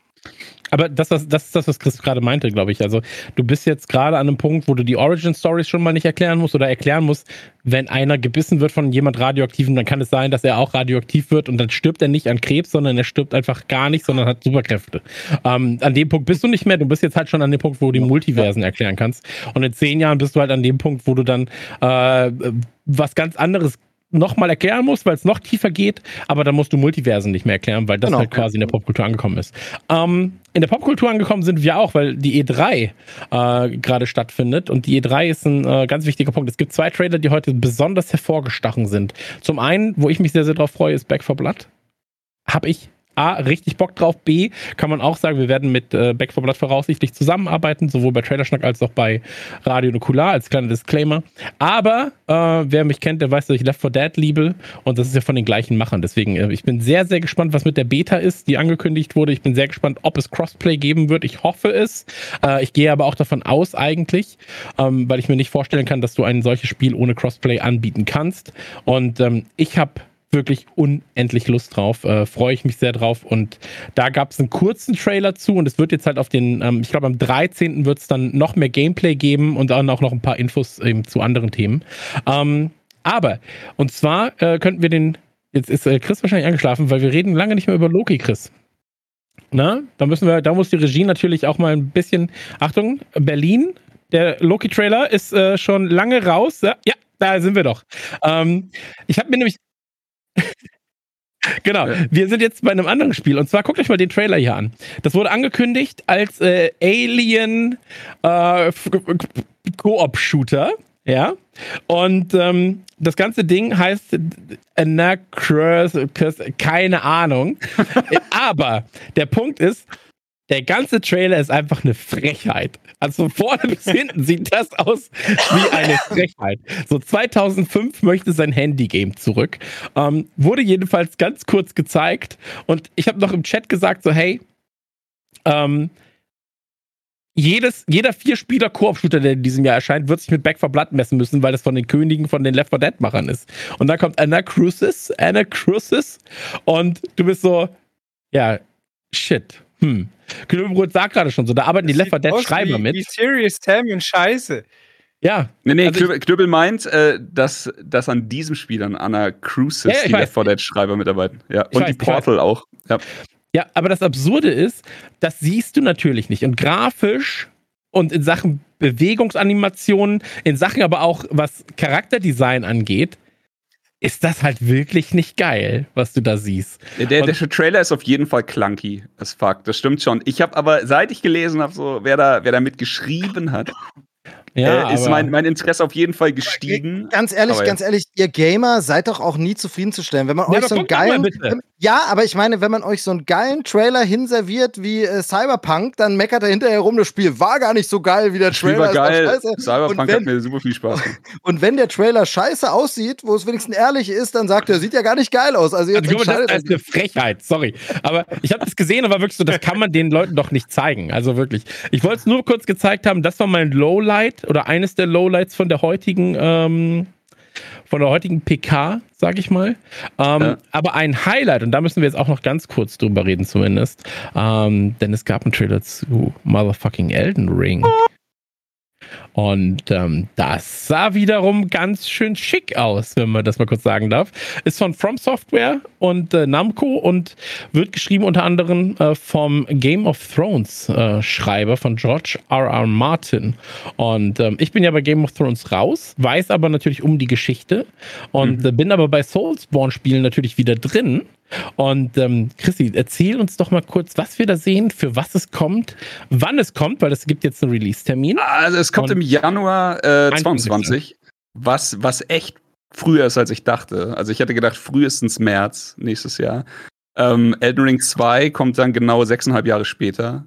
Aber das, das, das ist das, was Chris gerade meinte, glaube ich. Also, du bist jetzt gerade an einem Punkt, wo du die Origin Stories schon mal nicht erklären musst oder erklären musst, wenn einer gebissen wird von jemand Radioaktiven, dann kann es sein, dass er auch radioaktiv wird und dann stirbt er nicht an Krebs, sondern er stirbt einfach gar nicht, sondern hat Superkräfte. Ähm, an dem Punkt bist du nicht mehr. Du bist jetzt halt schon an dem Punkt, wo du die Multiversen erklären kannst. Und in zehn Jahren bist du halt an dem Punkt, wo du dann äh, was ganz anderes nochmal erklären musst, weil es noch tiefer geht, aber dann musst du Multiversen nicht mehr erklären, weil das Genau. halt quasi in der Popkultur angekommen ist. Ähm, in der Popkultur angekommen sind wir auch, weil die E3 äh, gerade stattfindet und die E3 ist ein äh, ganz wichtiger Punkt. Es gibt zwei Trailer, die heute besonders hervorgestochen sind. Zum einen, wo ich mich sehr, sehr drauf freue, ist Back for Blood. Hab ich A, richtig Bock drauf. B, kann man auch sagen, wir werden mit äh, Back for Blood voraussichtlich zusammenarbeiten, sowohl bei Trailerschnack als auch bei Radio Nukular, als kleiner Disclaimer. Aber äh, wer mich kennt, der weiß, dass ich Left 4 Dead liebe und das ist ja von den gleichen Machern. Deswegen, äh, ich bin sehr, sehr gespannt, was mit der Beta ist, die angekündigt wurde. Ich bin sehr gespannt, ob es Crossplay geben wird. Ich hoffe es. Äh, ich gehe aber auch davon aus eigentlich, ähm, weil ich mir nicht vorstellen kann, dass du ein solches Spiel ohne Crossplay anbieten kannst. Und ähm, ich habe wirklich unendlich Lust drauf. Äh, Freue ich mich sehr drauf. Und da gab es einen kurzen Trailer zu und es wird jetzt halt auf den, ähm, ich glaube am 13. wird es dann noch mehr Gameplay geben und dann auch noch ein paar Infos eben zu anderen Themen. Ähm, aber, und zwar äh, könnten wir den, jetzt ist äh, Chris wahrscheinlich angeschlafen, weil wir reden lange nicht mehr über Loki, Chris. Na, da müssen wir, da muss die Regie natürlich auch mal ein bisschen, Achtung, Berlin, der Loki-Trailer ist äh, schon lange raus. Ja, ja, da sind wir doch. Ähm, ich habe mir nämlich [LAUGHS] Genau, Ja. wir sind jetzt bei einem anderen Spiel und zwar guckt euch mal den Trailer hier an. Das wurde angekündigt als äh, Alien äh, Koop-Shooter, ja. Und ähm, das ganze Ding heißt Anacrus, keine Ahnung. [LAUGHS] Aber der Punkt ist, der ganze Trailer ist einfach eine Frechheit. Also von vorne bis hinten sieht das aus wie eine Frechheit. So 2005 möchte sein Handy-Game zurück. Ähm, wurde jedenfalls ganz kurz gezeigt und ich habe noch im Chat gesagt so, hey, ähm, jedes, jeder Vier-Spieler-Koop-Shooter, der in diesem Jahr erscheint, wird sich mit Back 4 Blood messen müssen, weil das von den Königen von den Left 4 Dead-Machern ist. Und dann kommt Anna Crucis, Anna Crucis und du bist so, ja, shit. Hm. Knöbelbrot sagt gerade schon so, da arbeiten die Left 4 Dead-Schreiber wie, mit. Wie Serious Sam und Scheiße. Ja, Nee, nee, Also ich- Knöbel, Knöbel meint, äh, dass, dass an diesem Spiel an Anna Cruises Ja, die weiß. Left 4 Dead Schreiber mitarbeiten. Ja. Ich Und weiß, die. Portal auch. Ja. Ja, aber das Absurde ist, das siehst du natürlich nicht. Und grafisch und in Sachen Bewegungsanimationen, in Sachen aber auch was Charakterdesign angeht, ist das halt wirklich nicht geil, was du da siehst. Der, der, Trailer ist auf jeden Fall clunky as fuck. Das stimmt schon. Ich habe aber, seit ich gelesen habe, so, wer da, wer da mitgeschrieben hat, Ja, äh, ist mein, mein Interesse auf jeden Fall gestiegen. Ganz ehrlich, Aber ganz ehrlich, ihr Gamer seid doch auch nie zufriedenzustellen. Wenn man Ja, euch so einen geilen. Ja, aber ich meine, wenn man euch so einen geilen Trailer hinserviert wie äh, Cyberpunk, dann meckert er hinterher rum, das Spiel war gar nicht so geil wie der Das Spiel Trailer. war geil. Cyberpunk und, hat wenn, mir super viel Spaß gemacht. [LAUGHS] und wenn der Trailer scheiße aussieht, wo es wenigstens ehrlich ist, dann sagt er, sieht ja gar nicht geil aus. Also jetzt Also, das ist eine Frechheit, sorry. Aber ich habe das gesehen und war wirklich so, das kann man den Leuten doch nicht zeigen. Also wirklich. Ich wollte es nur kurz gezeigt haben, das war mein Lowlight oder eines der Lowlights von der heutigen, ähm, von der heutigen PK, sag ich mal. Ähm, Ja. Aber ein Highlight, und da müssen wir jetzt auch noch ganz kurz drüber reden, zumindest. Ähm, denn es gab einen Trailer zu Motherfucking Elden Ring. Und ähm, das sah wiederum ganz schön schick aus, wenn man das mal kurz sagen darf. Ist von From Software und äh, Namco und wird geschrieben unter anderem äh, vom Game of Thrones äh, Schreiber von George R. R. Martin. Und ähm, ich bin ja bei Game of Thrones raus, weiß aber natürlich um die Geschichte und äh, bin aber bei Soulsborne-Spielen natürlich wieder drin. Und ähm, Chrissy, erzähl uns doch mal kurz, was wir da sehen, für was es kommt, wann es kommt, weil es gibt jetzt einen Release-Termin. Also es kommt Und- im Januar äh, 21. 22, was, was echt früher ist, als ich dachte. Also ich hätte gedacht, frühestens März nächstes Jahr. Ähm, Elden Ring 2 kommt dann genau sechseinhalb Jahre später.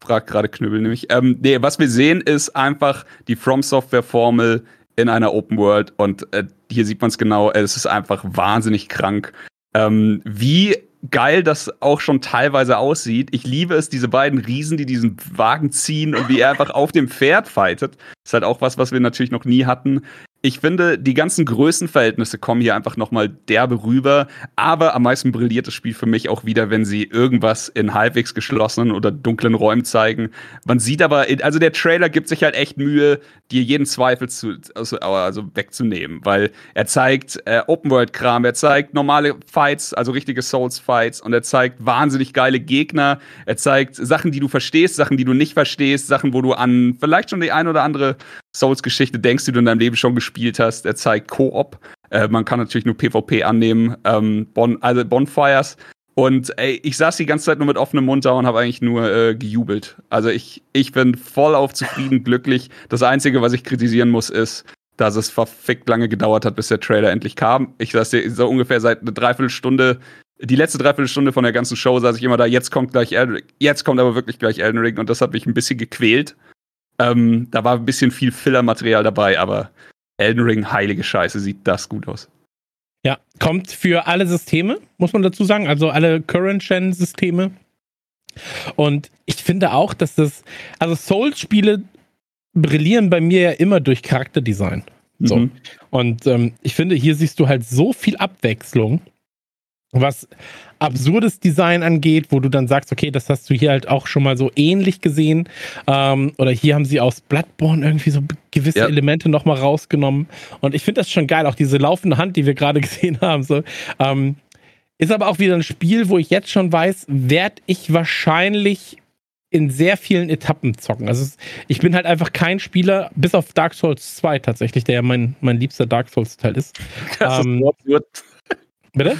Fragt gerade Knüppel nämlich. Ähm, nee, was wir sehen, ist einfach die From Software-Formel in einer Open World. Und äh, hier sieht man es genau, es ist einfach wahnsinnig krank. Ähm, wie geil das auch schon teilweise aussieht. Ich liebe es, diese beiden Riesen, die diesen Wagen ziehen und wie er einfach auf dem Pferd fightet. Ist halt auch was, was wir natürlich noch nie hatten. Ich finde, die ganzen Größenverhältnisse kommen hier einfach nochmal derbe rüber. Aber am meisten brilliert das Spiel für mich auch wieder, wenn sie irgendwas in halbwegs geschlossenen oder dunklen Räumen zeigen. Man sieht aber, also der Trailer gibt sich halt echt Mühe, dir jeden Zweifel zu, also, also wegzunehmen, weil er zeigt äh, Open-World-Kram, er zeigt normale Fights, also richtige Souls-Fights und er zeigt wahnsinnig geile Gegner. Er zeigt Sachen, die du verstehst, Sachen, die du nicht verstehst, Sachen, wo du an vielleicht schon die ein oder andere Souls-Geschichte denkst, die du in deinem Leben schon gespielt hast. Er zeigt Koop. Äh, man kann natürlich nur PvP annehmen. Ähm, bon also Bonfires. Und ey, ich saß die ganze Zeit nur mit offenem Mund da und habe eigentlich nur äh, gejubelt. Also ich, ich bin voll auf zufrieden, glücklich. Das Einzige, was ich kritisieren muss, ist, dass es verfickt lange gedauert hat, bis der Trailer endlich kam. Ich saß hier so ungefähr seit einer Dreiviertelstunde, die letzte Dreiviertelstunde von der ganzen Show saß ich immer da, jetzt kommt gleich Elden Ring, jetzt kommt aber wirklich gleich Elden Ring und das hat mich ein bisschen gequält. Ähm, da war ein bisschen viel Filler-Material dabei, aber Elden Ring, heilige Scheiße, sieht das gut aus. Ja, kommt für alle Systeme, muss man dazu sagen, also alle Current-Gen-Systeme. Und ich finde auch, dass das, also Souls-Spiele brillieren bei mir ja immer durch Charakterdesign. So. Mhm. Und ähm, ich finde, hier siehst du halt so viel Abwechslung was absurdes Design angeht, wo du dann sagst, okay, das hast du hier halt auch schon mal so ähnlich gesehen. Ähm, oder hier haben sie aus Bloodborne irgendwie so gewisse ja. Elemente nochmal rausgenommen. Und ich finde das schon geil, auch diese laufende Hand, die wir gerade [LAUGHS] gesehen haben. So. Ähm, ist aber auch wieder ein Spiel, wo ich jetzt schon weiß, werde ich wahrscheinlich in sehr vielen Etappen zocken. Also ich bin halt einfach kein Spieler, bis auf Dark Souls 2 tatsächlich, der ja mein, mein liebster Dark Souls-Teil ist. Das ähm, ist Bitte?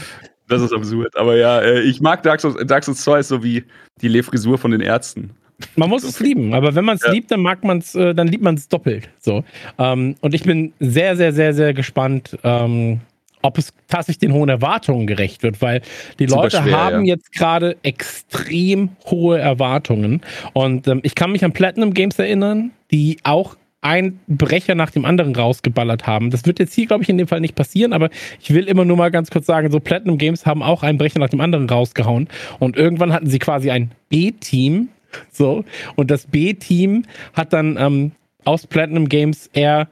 Das ist absurd. Aber ja, äh, ich mag Dark Souls, Dark Souls 2 ist so wie die Le-Frisur von den Ärzten. Man muss es lieben, aber wenn man es ja. liebt, dann mag man es, äh, dann liebt man es doppelt. So. Ähm, und ich bin sehr, sehr, sehr, sehr gespannt, ähm, ob es tatsächlich den hohen Erwartungen gerecht wird, weil die Super Leute schwer, haben ja. jetzt gerade extrem hohe Erwartungen. Und ähm, ich kann mich an Platinum Games erinnern, die auch ein Brecher nach dem anderen rausgeballert haben. Das wird jetzt hier, glaube ich, in dem Fall nicht passieren, aber ich will immer nur mal ganz kurz sagen, so Platinum Games haben auch einen Brecher nach dem anderen rausgehauen und irgendwann hatten sie quasi ein B-Team, so, und das B-Team hat dann ähm, aus Platinum Games eher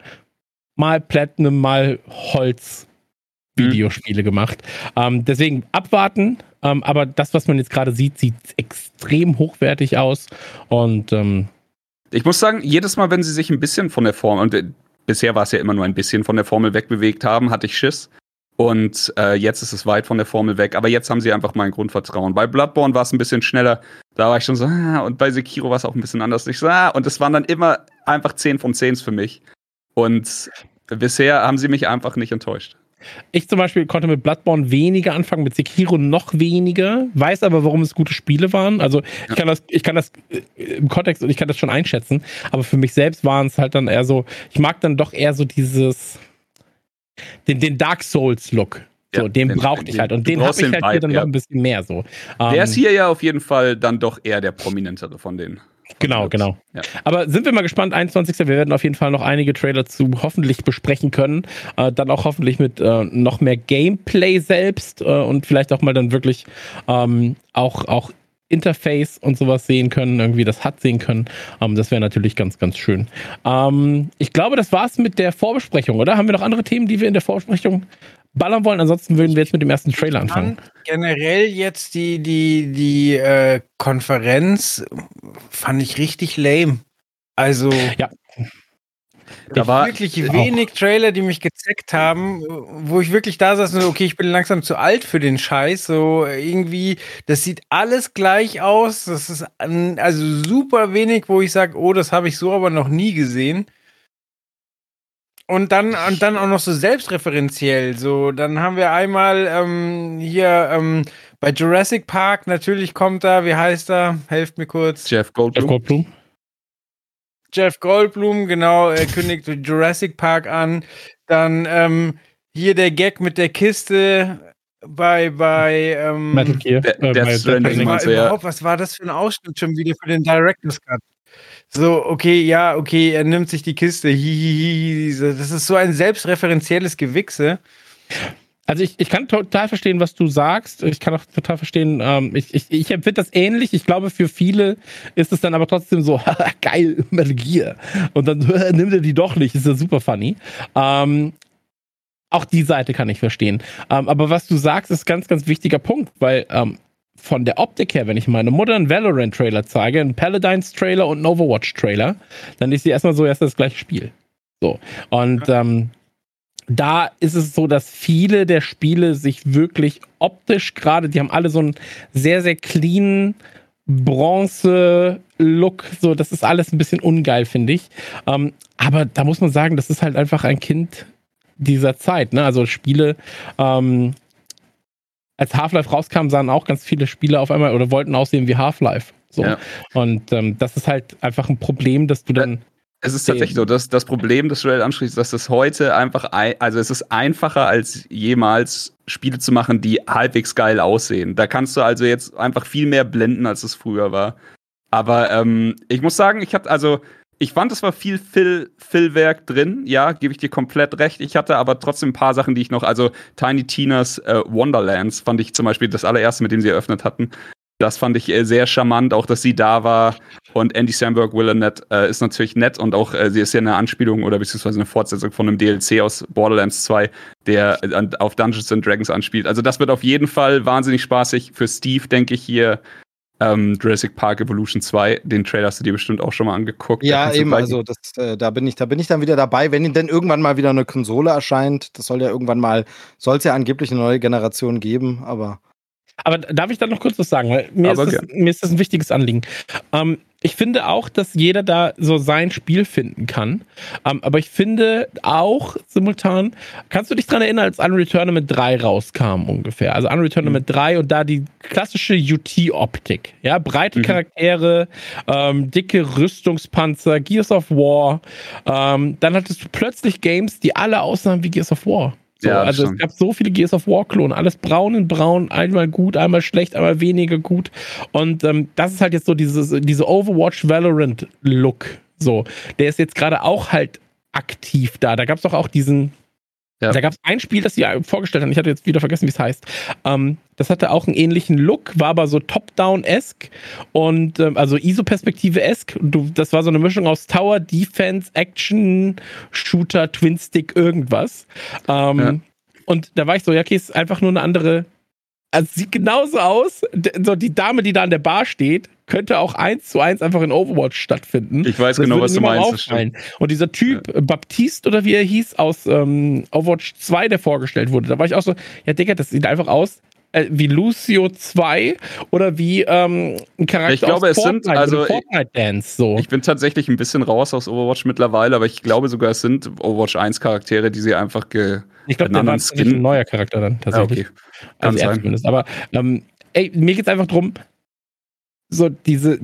mal Platinum, mal Holz Videospiele mhm. gemacht. Ähm, deswegen abwarten, ähm, aber das, was man jetzt gerade sieht, sieht extrem hochwertig aus und ähm, ich muss sagen, jedes Mal, wenn sie sich ein bisschen von der Formel, und äh, bisher war es ja immer nur ein bisschen von der Formel wegbewegt haben, hatte ich Schiss. Und äh, jetzt ist es weit von der Formel weg. Aber jetzt haben sie einfach mein Grundvertrauen. Bei Bloodborne war es ein bisschen schneller. Da war ich schon so, ah, und bei Sekiro war es auch ein bisschen anders. Ich so, ah, und es waren dann immer einfach 10 von 10 für mich. Und bisher haben sie mich einfach nicht enttäuscht. Ich zum Beispiel konnte mit Bloodborne weniger anfangen, mit Sekiro noch weniger, weiß aber, warum es gute Spiele waren. Also ich kann das, ich kann das äh, im Kontext und ich kann das schon einschätzen, aber für mich selbst waren es halt dann eher so, ich mag dann doch eher so dieses, den, den Dark Souls-Look. So, ja, den, den brauchte ich halt. Und den habe ich halt hier dann ja. noch ein bisschen mehr so. Der ist ähm, hier ja auf jeden Fall dann doch eher der prominentere von denen. Genau, genau. Ja. Aber sind wir mal gespannt, 21. Wir werden auf jeden Fall noch einige Trailer zu hoffentlich besprechen können. Äh, dann auch hoffentlich mit äh, noch mehr Gameplay selbst äh, und vielleicht auch mal dann wirklich ähm, auch, auch Interface und sowas sehen können, irgendwie das hat sehen können. Ähm, das wäre natürlich ganz, ganz schön. Ähm, ich glaube, das war's mit der Vorbesprechung, oder? Haben wir noch andere Themen, die wir in der Vorbesprechung ballern wollen. Ansonsten würden wir jetzt mit dem ersten Trailer anfangen. Generell jetzt die, die, die äh, Konferenz fand ich richtig lame. Also. Ja. Da war wirklich wenig auch. Trailer, die mich gezeckt haben, wo ich wirklich da saß und okay, ich bin langsam zu alt für den Scheiß. So irgendwie, das sieht alles gleich aus. Das ist also super wenig, wo ich sage, oh, das habe ich so aber noch nie gesehen. Und dann, und dann auch noch so selbstreferenziell. So, dann haben wir einmal ähm, hier ähm, bei Jurassic Park, natürlich kommt da, wie heißt er? Helft mir kurz. Jeff Goldblum. Jeff Goldblum, Jeff Goldblum genau, er kündigt Jurassic Park an. Dann ähm, hier der Gag mit der Kiste bei, bei ähm, Metal Gear. Der, äh, der was, war was war das für ein Ausschnitt schon wieder für den Director's Cut? So, okay, ja, okay, er nimmt sich die Kiste. Hihihi. Das ist so ein selbstreferenzielles Gewichse. Also ich, ich kann total verstehen, was du sagst. Ich kann auch total verstehen, ähm, ich, ich, ich empfinde das ähnlich. Ich glaube, für viele ist es dann aber trotzdem so, [LAUGHS] geil, Metal Gear. Und dann [LAUGHS] nimmt er die doch nicht. Ist ja super funny. Ähm, auch die Seite kann ich verstehen. Ähm, aber was du sagst, ist ganz, ganz wichtiger Punkt, weil ähm, von der Optik her, wenn ich meine Modern Valorant Trailer zeige, einen Paladins Trailer und einen Overwatch Trailer, dann ist sie erstmal so erst das gleiche Spiel. So. Und ähm, da ist es so, dass viele der Spiele sich wirklich optisch gerade, die haben alle so einen sehr, sehr clean Bronze-Look. So, das ist alles ein bisschen ungeil, finde ich. Ähm, aber da muss man sagen, das ist halt einfach ein Kind dieser Zeit. Ne? Also Spiele, ähm, als Half-Life rauskam, sahen auch ganz viele Spiele auf einmal oder wollten aussehen wie Half-Life. So. Ja. Und ähm, das ist halt einfach ein Problem, dass du dann es ist tatsächlich so, dass das Problem, das Joel anspricht, dass es heute einfach, ein, also es ist einfacher als jemals Spiele zu machen, die halbwegs geil aussehen. Da kannst du also jetzt einfach viel mehr blenden, als es früher war. Aber ähm, ich muss sagen, ich hatte also, ich fand, es war viel Fill-Werk drin. Ja, gebe ich dir komplett recht. Ich hatte aber trotzdem ein paar Sachen, die ich noch, also Tiny Tinas äh, Wonderlands fand ich zum Beispiel das allererste, mit dem sie eröffnet hatten. Das fand ich äh, sehr charmant, auch dass sie da war. Und Andy Samberg, Will Arnett, äh, ist natürlich nett und auch äh, sie ist ja eine Anspielung oder beziehungsweise eine Fortsetzung von einem DLC aus Borderlands 2, der äh, auf Dungeons and Dragons anspielt. Also das wird auf jeden Fall wahnsinnig spaßig. Für Steve denke ich hier ähm, Jurassic Park Evolution 2. Den Trailer hast du dir bestimmt auch schon mal angeguckt. Ja, eben, also das, äh, da bin ich, da bin ich dann wieder dabei, wenn denn irgendwann mal wieder eine Konsole erscheint. Das soll ja irgendwann mal, soll es ja angeblich eine neue Generation geben, aber aber darf ich da noch kurz was sagen? Weil mir, ist das, mir ist das, ein wichtiges Anliegen. Ähm, ich finde auch, dass jeder da so sein Spiel finden kann. Ähm, aber ich finde auch simultan, kannst du dich daran erinnern, als Unreal Tournament 3 rauskam ungefähr? Also Unreal Tournament mhm. 3 und da die klassische UT-Optik. Ja, breite mhm. Charaktere, ähm, dicke Rüstungspanzer, Gears of War. Ähm, dann hattest du plötzlich Games, die alle aussahen wie Gears of War. So, ja, also schon. es gab so viele Gears of War Klonen, alles braun in braun, einmal gut, einmal schlecht, einmal weniger gut. Und ähm, das ist halt jetzt so dieses, diese Overwatch Valorant Look. So, der ist jetzt gerade auch halt aktiv da. Da gab es doch auch diesen ja. Da gab es ein Spiel, das sie vorgestellt haben. Ich hatte jetzt wieder vergessen, wie es heißt. Ähm, das hatte auch einen ähnlichen Look, war aber so Top-Down-esque und ähm, also ISO-Perspektive-esque. Das war so eine Mischung aus Tower, Defense, Action, Shooter, Twin-Stick, irgendwas. Ähm, ja. Und da war ich so, ja, okay, ist einfach nur eine andere also sieht genauso aus. So die Dame, die da an der Bar steht, könnte auch eins zu eins einfach in Overwatch stattfinden. Ich weiß das genau, was du meinst. Und dieser Typ, ja. Baptiste oder wie er hieß, aus ähm, Overwatch 2, der vorgestellt wurde, da war ich auch so, ja, Digga, das sieht einfach aus äh, wie Lucio 2 oder wie ähm, ein Charakter ich glaube, aus Fortnite, es sind, also Fortnite Dance. So. Ich bin tatsächlich ein bisschen raus aus Overwatch mittlerweile, aber ich glaube sogar, es sind Overwatch 1 Charaktere, die sie einfach ge Ich glaube, der war ein neuer Charakter dann tatsächlich. Ja, okay. also er zumindest. Aber ähm, ey, mir geht es einfach darum, so diese,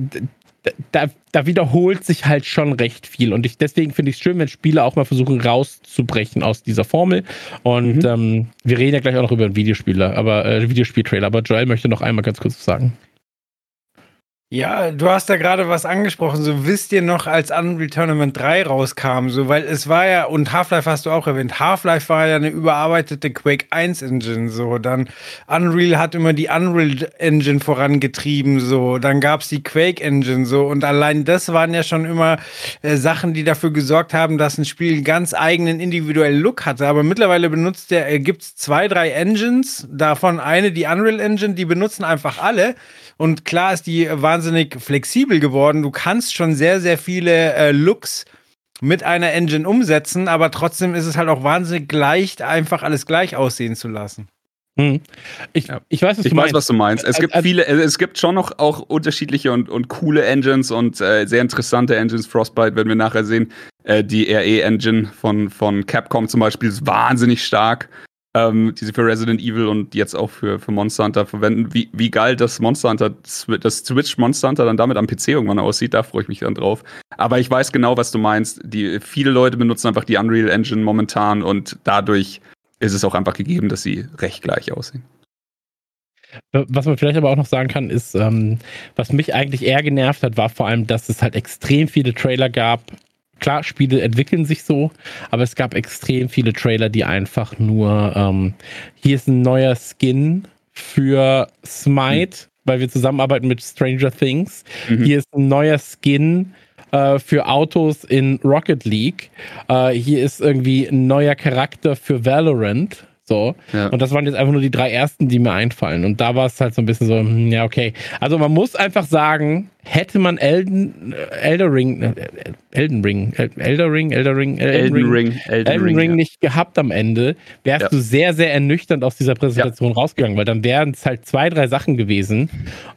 da, da, wiederholt sich halt schon recht viel. Und ich, deswegen finde ich es schön, wenn Spiele auch mal versuchen, rauszubrechen aus dieser Formel. Und mhm. ähm, wir reden ja gleich auch noch über Videospiele, aber äh, Videospieltrailer. Aber Joel möchte noch einmal ganz kurz sagen. Ja, du hast da gerade was angesprochen. So wisst ihr noch, als Unreal Tournament 3 rauskam, so weil es war ja, und Half-Life hast du auch erwähnt, Half-Life war ja eine überarbeitete Quake 1 Engine, so. Dann Unreal hat immer die Unreal Engine vorangetrieben, so. Dann gab's die Quake Engine, so. Und allein das waren ja schon immer äh, Sachen, die dafür gesorgt haben, dass ein Spiel einen ganz eigenen individuellen Look hatte. Aber mittlerweile benutzt der, äh, gibt's zwei, drei Engines, davon eine, die Unreal Engine, die benutzen einfach alle. Und klar ist die wahnsinnig flexibel geworden. Du kannst schon sehr, sehr viele äh, Looks mit einer Engine umsetzen, aber trotzdem ist es halt auch wahnsinnig leicht, einfach alles gleich aussehen zu lassen. Hm. Ich, ja. ich, weiß, was, ich du weiß was du meinst. Es gibt viele, es gibt schon noch auch unterschiedliche und, und coole Engines und äh, sehr interessante Engines. Frostbite werden wir nachher sehen. Äh, die RE-Engine von, von Capcom zum Beispiel ist wahnsinnig stark ähm, die sie für Resident Evil und jetzt auch für, für Monster Hunter verwenden. Wie, wie geil das Monster Hunter, das Switch Monster Hunter dann damit am PC irgendwann aussieht, da freue ich mich dann drauf. Aber ich weiß genau, was du meinst. Die, viele Leute benutzen einfach die Unreal Engine momentan und dadurch ist es auch einfach gegeben, dass sie recht gleich aussehen. Was man vielleicht aber auch noch sagen kann, ist, ähm, was mich eigentlich eher genervt hat, war vor allem, dass es halt extrem viele Trailer gab klar, Spiele entwickeln sich so, aber es gab extrem viele Trailer, die einfach nur, ähm, hier ist ein neuer Skin für Smite, mhm. weil wir zusammenarbeiten mit Stranger Things. Mhm. Hier ist ein neuer Skin äh, für Autos in Rocket League. Äh, hier ist irgendwie ein neuer Charakter für Valorant. So. Ja. Und das waren jetzt einfach nur die drei ersten, die mir einfallen. Und da war es halt so ein bisschen so, hm, ja, okay. Also man muss einfach sagen, hätte man Elden, äh, Elder Ring, äh, Elden Ring, Elder Ring, Elder Ring, Elden, Ring, Ring, Elden, Elden Ring, Ring ja. nicht gehabt am Ende, wärst ja. du sehr, sehr ernüchternd aus dieser Präsentation rausgegangen, weil dann wären es halt zwei, drei Sachen gewesen,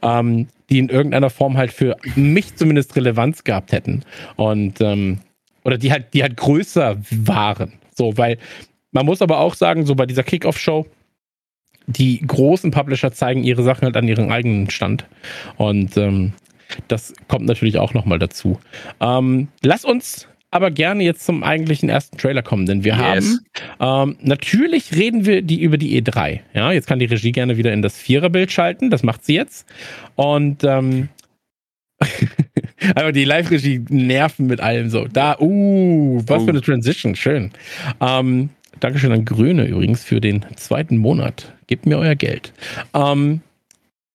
ähm, die in irgendeiner Form halt für mich zumindest Relevanz gehabt hätten. Und ähm, oder die halt, die halt größer waren. So, weil man muss aber auch sagen, so bei dieser Kickoff-Show, die großen Publisher zeigen ihre Sachen halt an ihren eigenen Stand. Und ähm, das kommt natürlich auch nochmal dazu. Ähm, lass uns aber gerne jetzt zum eigentlichen ersten Trailer kommen, denn wir yes. haben ähm, natürlich reden wir die über die E3. Ja, jetzt kann die Regie gerne wieder in das Viererbild schalten, das macht sie jetzt. Und ähm, [LAUGHS] aber die Live-Regie nerven mit allem so. Da, uh, was oh. für eine Transition, schön. Ähm, Dankeschön an Grüne übrigens für den zweiten Monat. Gebt mir euer Geld. Ähm,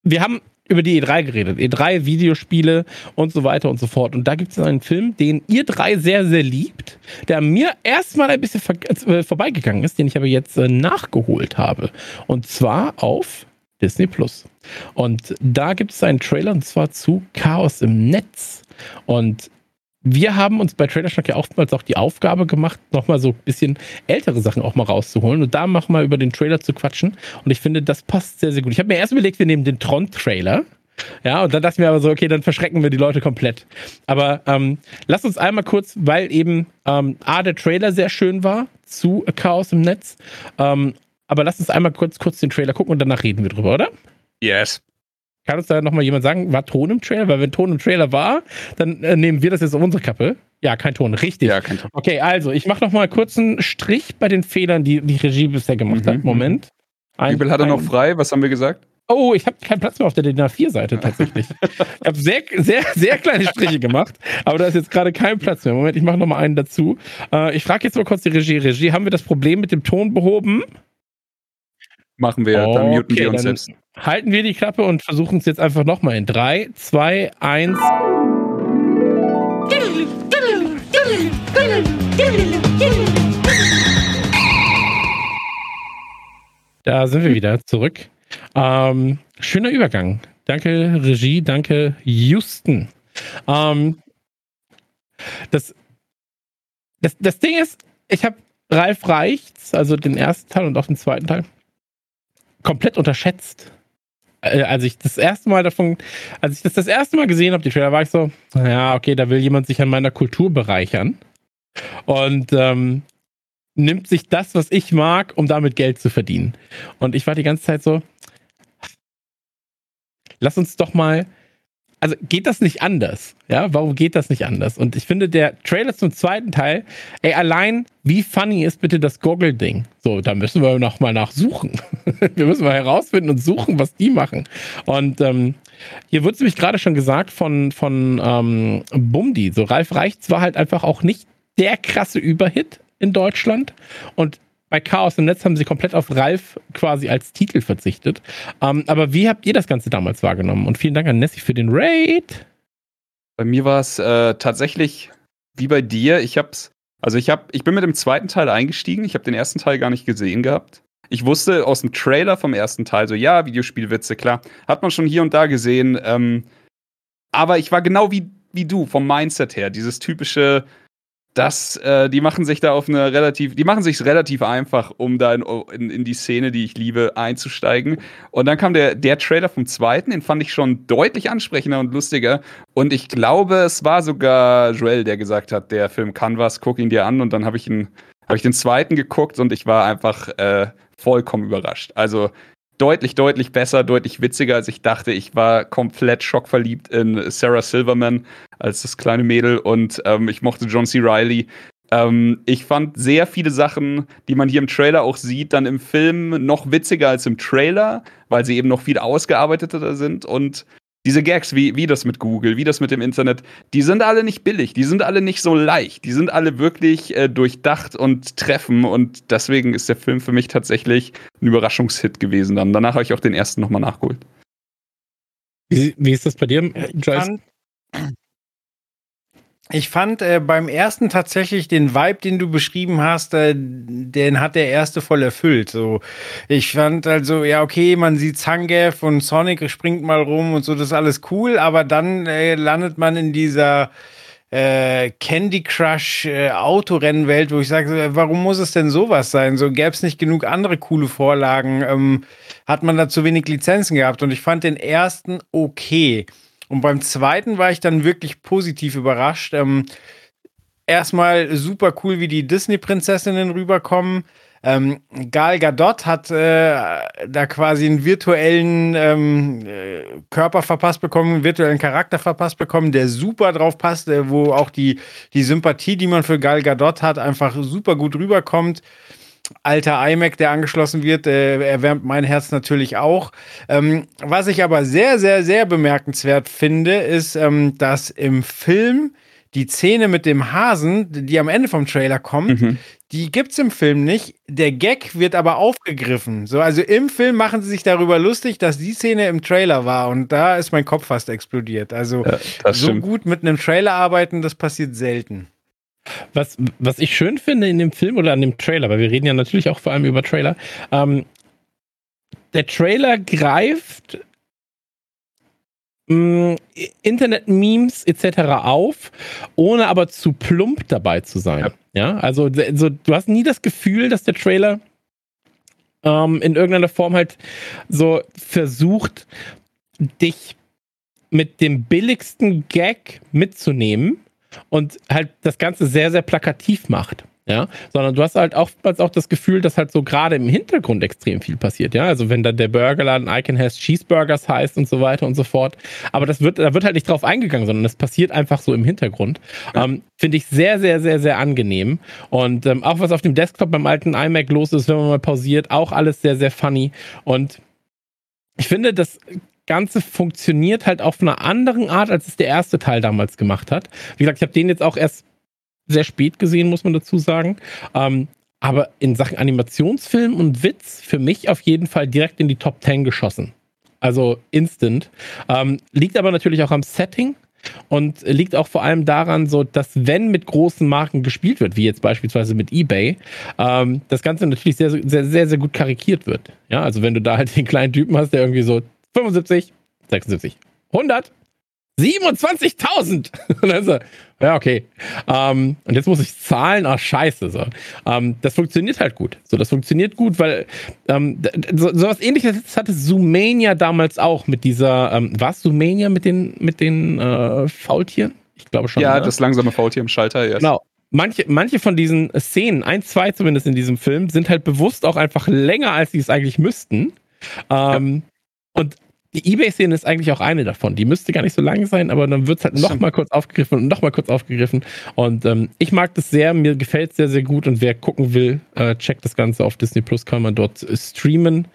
wir haben über die E3 geredet. E3, Videospiele und so weiter und so fort. Und da gibt es einen Film, den ihr drei sehr, sehr liebt, der mir erstmal ein bisschen äh, vorbeigegangen ist, den ich aber jetzt äh, nachgeholt habe. Und zwar auf Disney Plus. Und da gibt es einen Trailer und zwar zu Chaos im Netz. Und wir haben uns bei Trailerschnack ja oftmals auch die Aufgabe gemacht, nochmal so ein bisschen ältere Sachen auch mal rauszuholen und da machen wir über den Trailer zu quatschen. Und ich finde, das passt sehr, sehr gut. Ich habe mir erst überlegt, wir nehmen den Tron-Trailer. Ja, und dann dachte ich mir aber so, okay, dann verschrecken wir die Leute komplett. Aber ähm, lass uns einmal kurz, weil eben ähm, A, der Trailer sehr schön war zu Chaos im Netz. Ähm, aber lass uns einmal kurz, kurz den Trailer gucken und danach reden wir drüber, oder? Yes. Kann uns da nochmal jemand sagen, war Ton im Trailer? Weil wenn Ton im Trailer war, dann äh, nehmen wir das jetzt auf unsere Kappe. Ja, kein Ton, richtig. Ja, kein Ton. Okay, also ich mache nochmal kurz einen Strich bei den Fehlern, die die Regie bisher gemacht mhm. hat. Moment. Ein, Wie viel hat er noch frei? Was haben wir gesagt? Oh, ich habe keinen Platz mehr auf der DIN A4-Seite tatsächlich. ich habe sehr, sehr, sehr kleine Striche gemacht, aber da ist jetzt gerade kein Platz mehr. Moment, ich mache nochmal einen dazu. Äh, ich frage jetzt mal kurz die Regie. Regie, haben wir das Problem mit dem Ton behoben? Machen wir, okay, dann muten wir uns selbst halten wir die Klappe und versuchen es jetzt einfach nochmal in 3, 2, 1. Da sind wir wieder zurück. Ähm, schöner Übergang. Danke, Regie, danke, Houston. Ähm, das, das, das Ding ist, ich habe Ralf Reichts, also den ersten Teil und auch den zweiten Teil, komplett unterschätzt. Äh, als ich das erste Mal davon, als ich das das erste Mal gesehen habe, die Trailer, war ich so, ja, okay, da will jemand sich an meiner Kultur bereichern und ähm, nimmt sich das, was ich mag, um damit Geld zu verdienen. Und ich war die ganze Zeit so, lass uns doch mal also geht das nicht anders? Ja, warum geht das nicht anders? Und ich finde, der Trailer zum zweiten Teil, ey, allein, wie funny ist bitte das Goggle-Ding? So, da müssen wir noch mal nachsuchen. [LAUGHS] wir müssen mal herausfinden und suchen, was die machen. Und ähm, hier wurde nämlich gerade schon gesagt von, von ähm, Bumdi. So, Ralf Reichts war halt einfach auch nicht der krasse Überhit in Deutschland. Und bei Chaos im Netz haben sie komplett auf Ralf quasi als Titel verzichtet. Ähm, aber wie habt ihr das Ganze damals wahrgenommen? Und vielen Dank an Nessie für den Raid. Bei mir war es äh, tatsächlich wie bei dir. Ich hab's, also ich hab, ich bin mit dem zweiten Teil eingestiegen. Ich habe den ersten Teil gar nicht gesehen gehabt. Ich wusste aus dem Trailer vom ersten Teil so, ja, Videospielwitze, klar, hat man schon hier und da gesehen. Ähm, aber ich war genau wie, wie du vom Mindset her, dieses typische, das, äh, die machen sich da auf eine relativ, die machen sich relativ einfach, um da in, in, in, die Szene, die ich liebe, einzusteigen. Und dann kam der, der Trailer vom zweiten, den fand ich schon deutlich ansprechender und lustiger. Und ich glaube, es war sogar Joel, der gesagt hat, der Film kann was, guck ihn dir an. Und dann habe ich ihn, ich den zweiten geguckt und ich war einfach äh, vollkommen überrascht. Also deutlich, deutlich besser, deutlich witziger, als ich dachte. Ich war komplett schockverliebt in Sarah Silverman als das kleine Mädel und ähm, ich mochte John C. Riley. Ähm, ich fand sehr viele Sachen, die man hier im Trailer auch sieht, dann im Film noch witziger als im Trailer, weil sie eben noch viel ausgearbeiteter sind und diese Gags, wie, wie das mit Google, wie das mit dem Internet, die sind alle nicht billig, die sind alle nicht so leicht, die sind alle wirklich äh, durchdacht und treffen und deswegen ist der Film für mich tatsächlich ein Überraschungshit gewesen dann. Danach habe ich auch den ersten nochmal nachgeholt. Wie, wie ist das bei dir, Joyce? Ich fand äh, beim ersten tatsächlich den Vibe, den du beschrieben hast, äh, den hat der erste voll erfüllt. So, ich fand also, ja, okay, man sieht Zangief und Sonic springt mal rum und so, das ist alles cool, aber dann äh, landet man in dieser äh, Candy Crush äh, Autorennenwelt, wo ich sage, warum muss es denn sowas sein? So gäbe es nicht genug andere coole Vorlagen, ähm, hat man da zu wenig Lizenzen gehabt und ich fand den ersten okay. Und beim zweiten war ich dann wirklich positiv überrascht. Ähm, erstmal super cool, wie die Disney-Prinzessinnen rüberkommen. Ähm, Gal Gadot hat äh, da quasi einen virtuellen ähm, äh, Körper verpasst bekommen, einen virtuellen Charakter verpasst bekommen, der super drauf passt, äh, wo auch die, die Sympathie, die man für Gal Gadot hat, einfach super gut rüberkommt alter iMac, der angeschlossen wird, äh, erwärmt mein Herz natürlich auch. Ähm, was ich aber sehr, sehr, sehr bemerkenswert finde, ist, ähm, dass im Film die Szene mit dem Hasen, die am Ende vom Trailer kommt, mhm. die gibt's im Film nicht. Der Gag wird aber aufgegriffen. So, also im Film machen sie sich darüber lustig, dass die Szene im Trailer war und da ist mein Kopf fast explodiert. Also ja, so stimmt. gut mit einem Trailer arbeiten, das passiert selten. Was, was ich schön finde in dem Film oder an dem Trailer, weil wir reden ja natürlich auch vor allem über Trailer, ähm, der Trailer greift mm, Internet-Memes etc. auf, ohne aber zu plump dabei zu sein. Ja, ja? Also, also du hast nie das Gefühl, dass der Trailer ähm, in irgendeiner Form halt so versucht, dich mit dem billigsten Gag mitzunehmen und halt das Ganze sehr, sehr plakativ macht. Ja, sondern du hast halt oftmals auch das Gefühl, dass halt so gerade im Hintergrund extrem viel passiert. Ja, also wenn da der Burgerladen Icon has Cheeseburgers heißt und so weiter und so fort. Aber das wird, da wird halt nicht drauf eingegangen, sondern das passiert einfach so im Hintergrund. Ja. Ähm, Finde ich sehr, sehr, sehr, sehr angenehm. Und ähm, auch was auf dem Desktop beim alten iMac los ist, wenn man mal pausiert, auch alles sehr, sehr funny. Und ich finde, das Ganze funktioniert halt auf einer anderen Art, als es der erste Teil damals gemacht hat. Wie gesagt, ich habe den jetzt auch erst sehr spät gesehen, muss man dazu sagen. Ähm, aber in Sachen Animationsfilm und Witz für mich auf jeden Fall direkt in die Top 10 geschossen. Also instant. Ähm, liegt aber natürlich auch am Setting und liegt auch vor allem daran, so dass wenn mit großen Marken gespielt wird, wie jetzt beispielsweise mit eBay, ähm, das Ganze natürlich sehr, sehr, sehr, sehr gut karikiert wird. Ja, also wenn du da halt den kleinen Typen hast, der irgendwie so 75, 76, 100, 27.000. Und dann so, ja, okay. Ähm, und jetzt muss ich zahlen, ach scheiße. So. Ähm, das funktioniert halt gut. So, das funktioniert gut, weil ähm, so, so was ähnliches hatte Zoomania damals auch mit dieser, ähm, war es Zoomania mit den, mit den äh, Faultieren? Ich glaube schon. Ja, ne? das langsame Faultier im Schalter, yes. Genau. Manche, manche von diesen Szenen, ein, zwei zumindest in diesem Film, sind halt bewusst auch einfach länger, als sie es eigentlich müssten. Ähm, ja. Und die Ebay-Szene ist eigentlich auch eine davon. Die müsste gar nicht so lang sein, aber dann wird es halt nochmal kurz aufgegriffen und nochmal kurz aufgegriffen. Und ähm, ich mag das sehr, mir gefällt es sehr, sehr gut. Und wer gucken will, äh, checkt das Ganze auf Disney Plus, kann man dort streamen.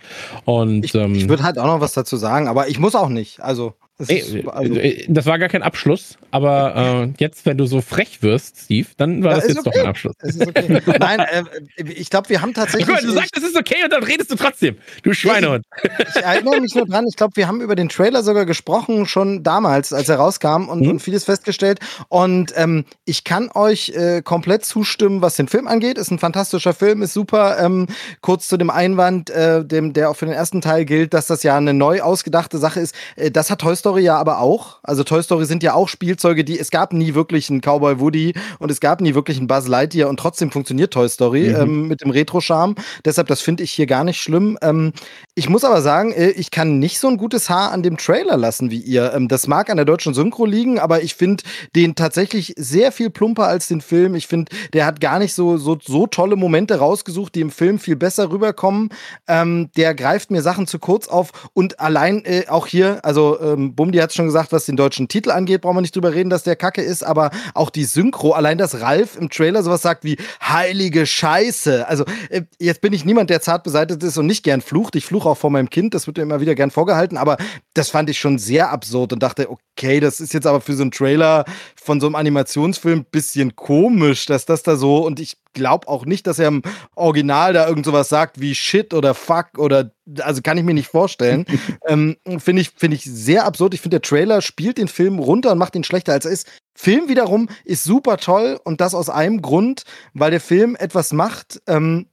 Und, ich, ähm, ich würde halt auch noch was dazu sagen, aber ich muss auch nicht. Also. Das, Ey, also äh, das, war gar kein Abschluss, aber äh, jetzt, wenn du so frech wirst, Steve, dann war ja, das jetzt okay. doch ein Abschluss. Okay. [LAUGHS] Nein, äh, ich glaube, wir haben tatsächlich. Guck mal, du sagst, es ist okay und dann redest du trotzdem. Du Schweinehund. Ich, ich erinnere mich nur dran, ich glaube, wir haben über den Trailer sogar gesprochen, schon damals, als er rauskam und, hm? und vieles festgestellt. Und ähm, ich kann euch äh, komplett zustimmen, was den Film angeht. Ist ein fantastischer Film, ist super. Ähm, kurz zu dem Einwand, äh, dem, der auch für den ersten Teil gilt, dass das ja eine neu ausgedachte Sache ist. Äh, das hat Toy Story ja aber auch. Also Toy Story sind ja auch Spielzeuge, die es gab nie wirklich einen Cowboy Woody und es gab nie wirklich einen Buzz Lightyear und trotzdem funktioniert Toy Story mhm. ähm, mit dem Retro-Charme. Deshalb, das finde ich hier gar nicht schlimm. Ähm, ich muss aber sagen, äh, ich kann nicht so ein gutes Haar an dem Trailer lassen wie ihr. Ähm, das mag an der deutschen Synchro liegen, aber ich finde den tatsächlich sehr viel plumper als den Film. Ich finde, der hat gar nicht so, so, so tolle Momente rausgesucht, die im Film viel besser rüberkommen. Ähm, der greift mir Sachen zu kurz auf und allein äh, auch hier, also ähm, Bumdi hat schon gesagt, was den deutschen Titel angeht, brauchen wir nicht drüber reden, dass der kacke ist, aber auch die Synchro, allein dass Ralf im Trailer sowas sagt wie heilige Scheiße. Also äh, jetzt bin ich niemand, der zart beseitigt ist und nicht gern flucht. Ich fluche Besuch auch vor meinem Kind. Das wird mir immer wieder gern vorgehalten. Aber das fand ich schon sehr absurd und dachte, okay, das ist jetzt aber für so einen Trailer von so einem Animationsfilm ein bisschen komisch, dass das da so. Und ich glaube auch nicht, dass er im Original da irgend sowas sagt wie Shit oder Fuck oder. Also kann ich mir nicht vorstellen. [LAUGHS] ähm, finde ich, find ich sehr absurd. Ich finde, der Trailer spielt den Film runter und macht ihn schlechter, als er ist. Film wiederum ist super toll und das aus einem Grund, weil der Film etwas macht, ähm,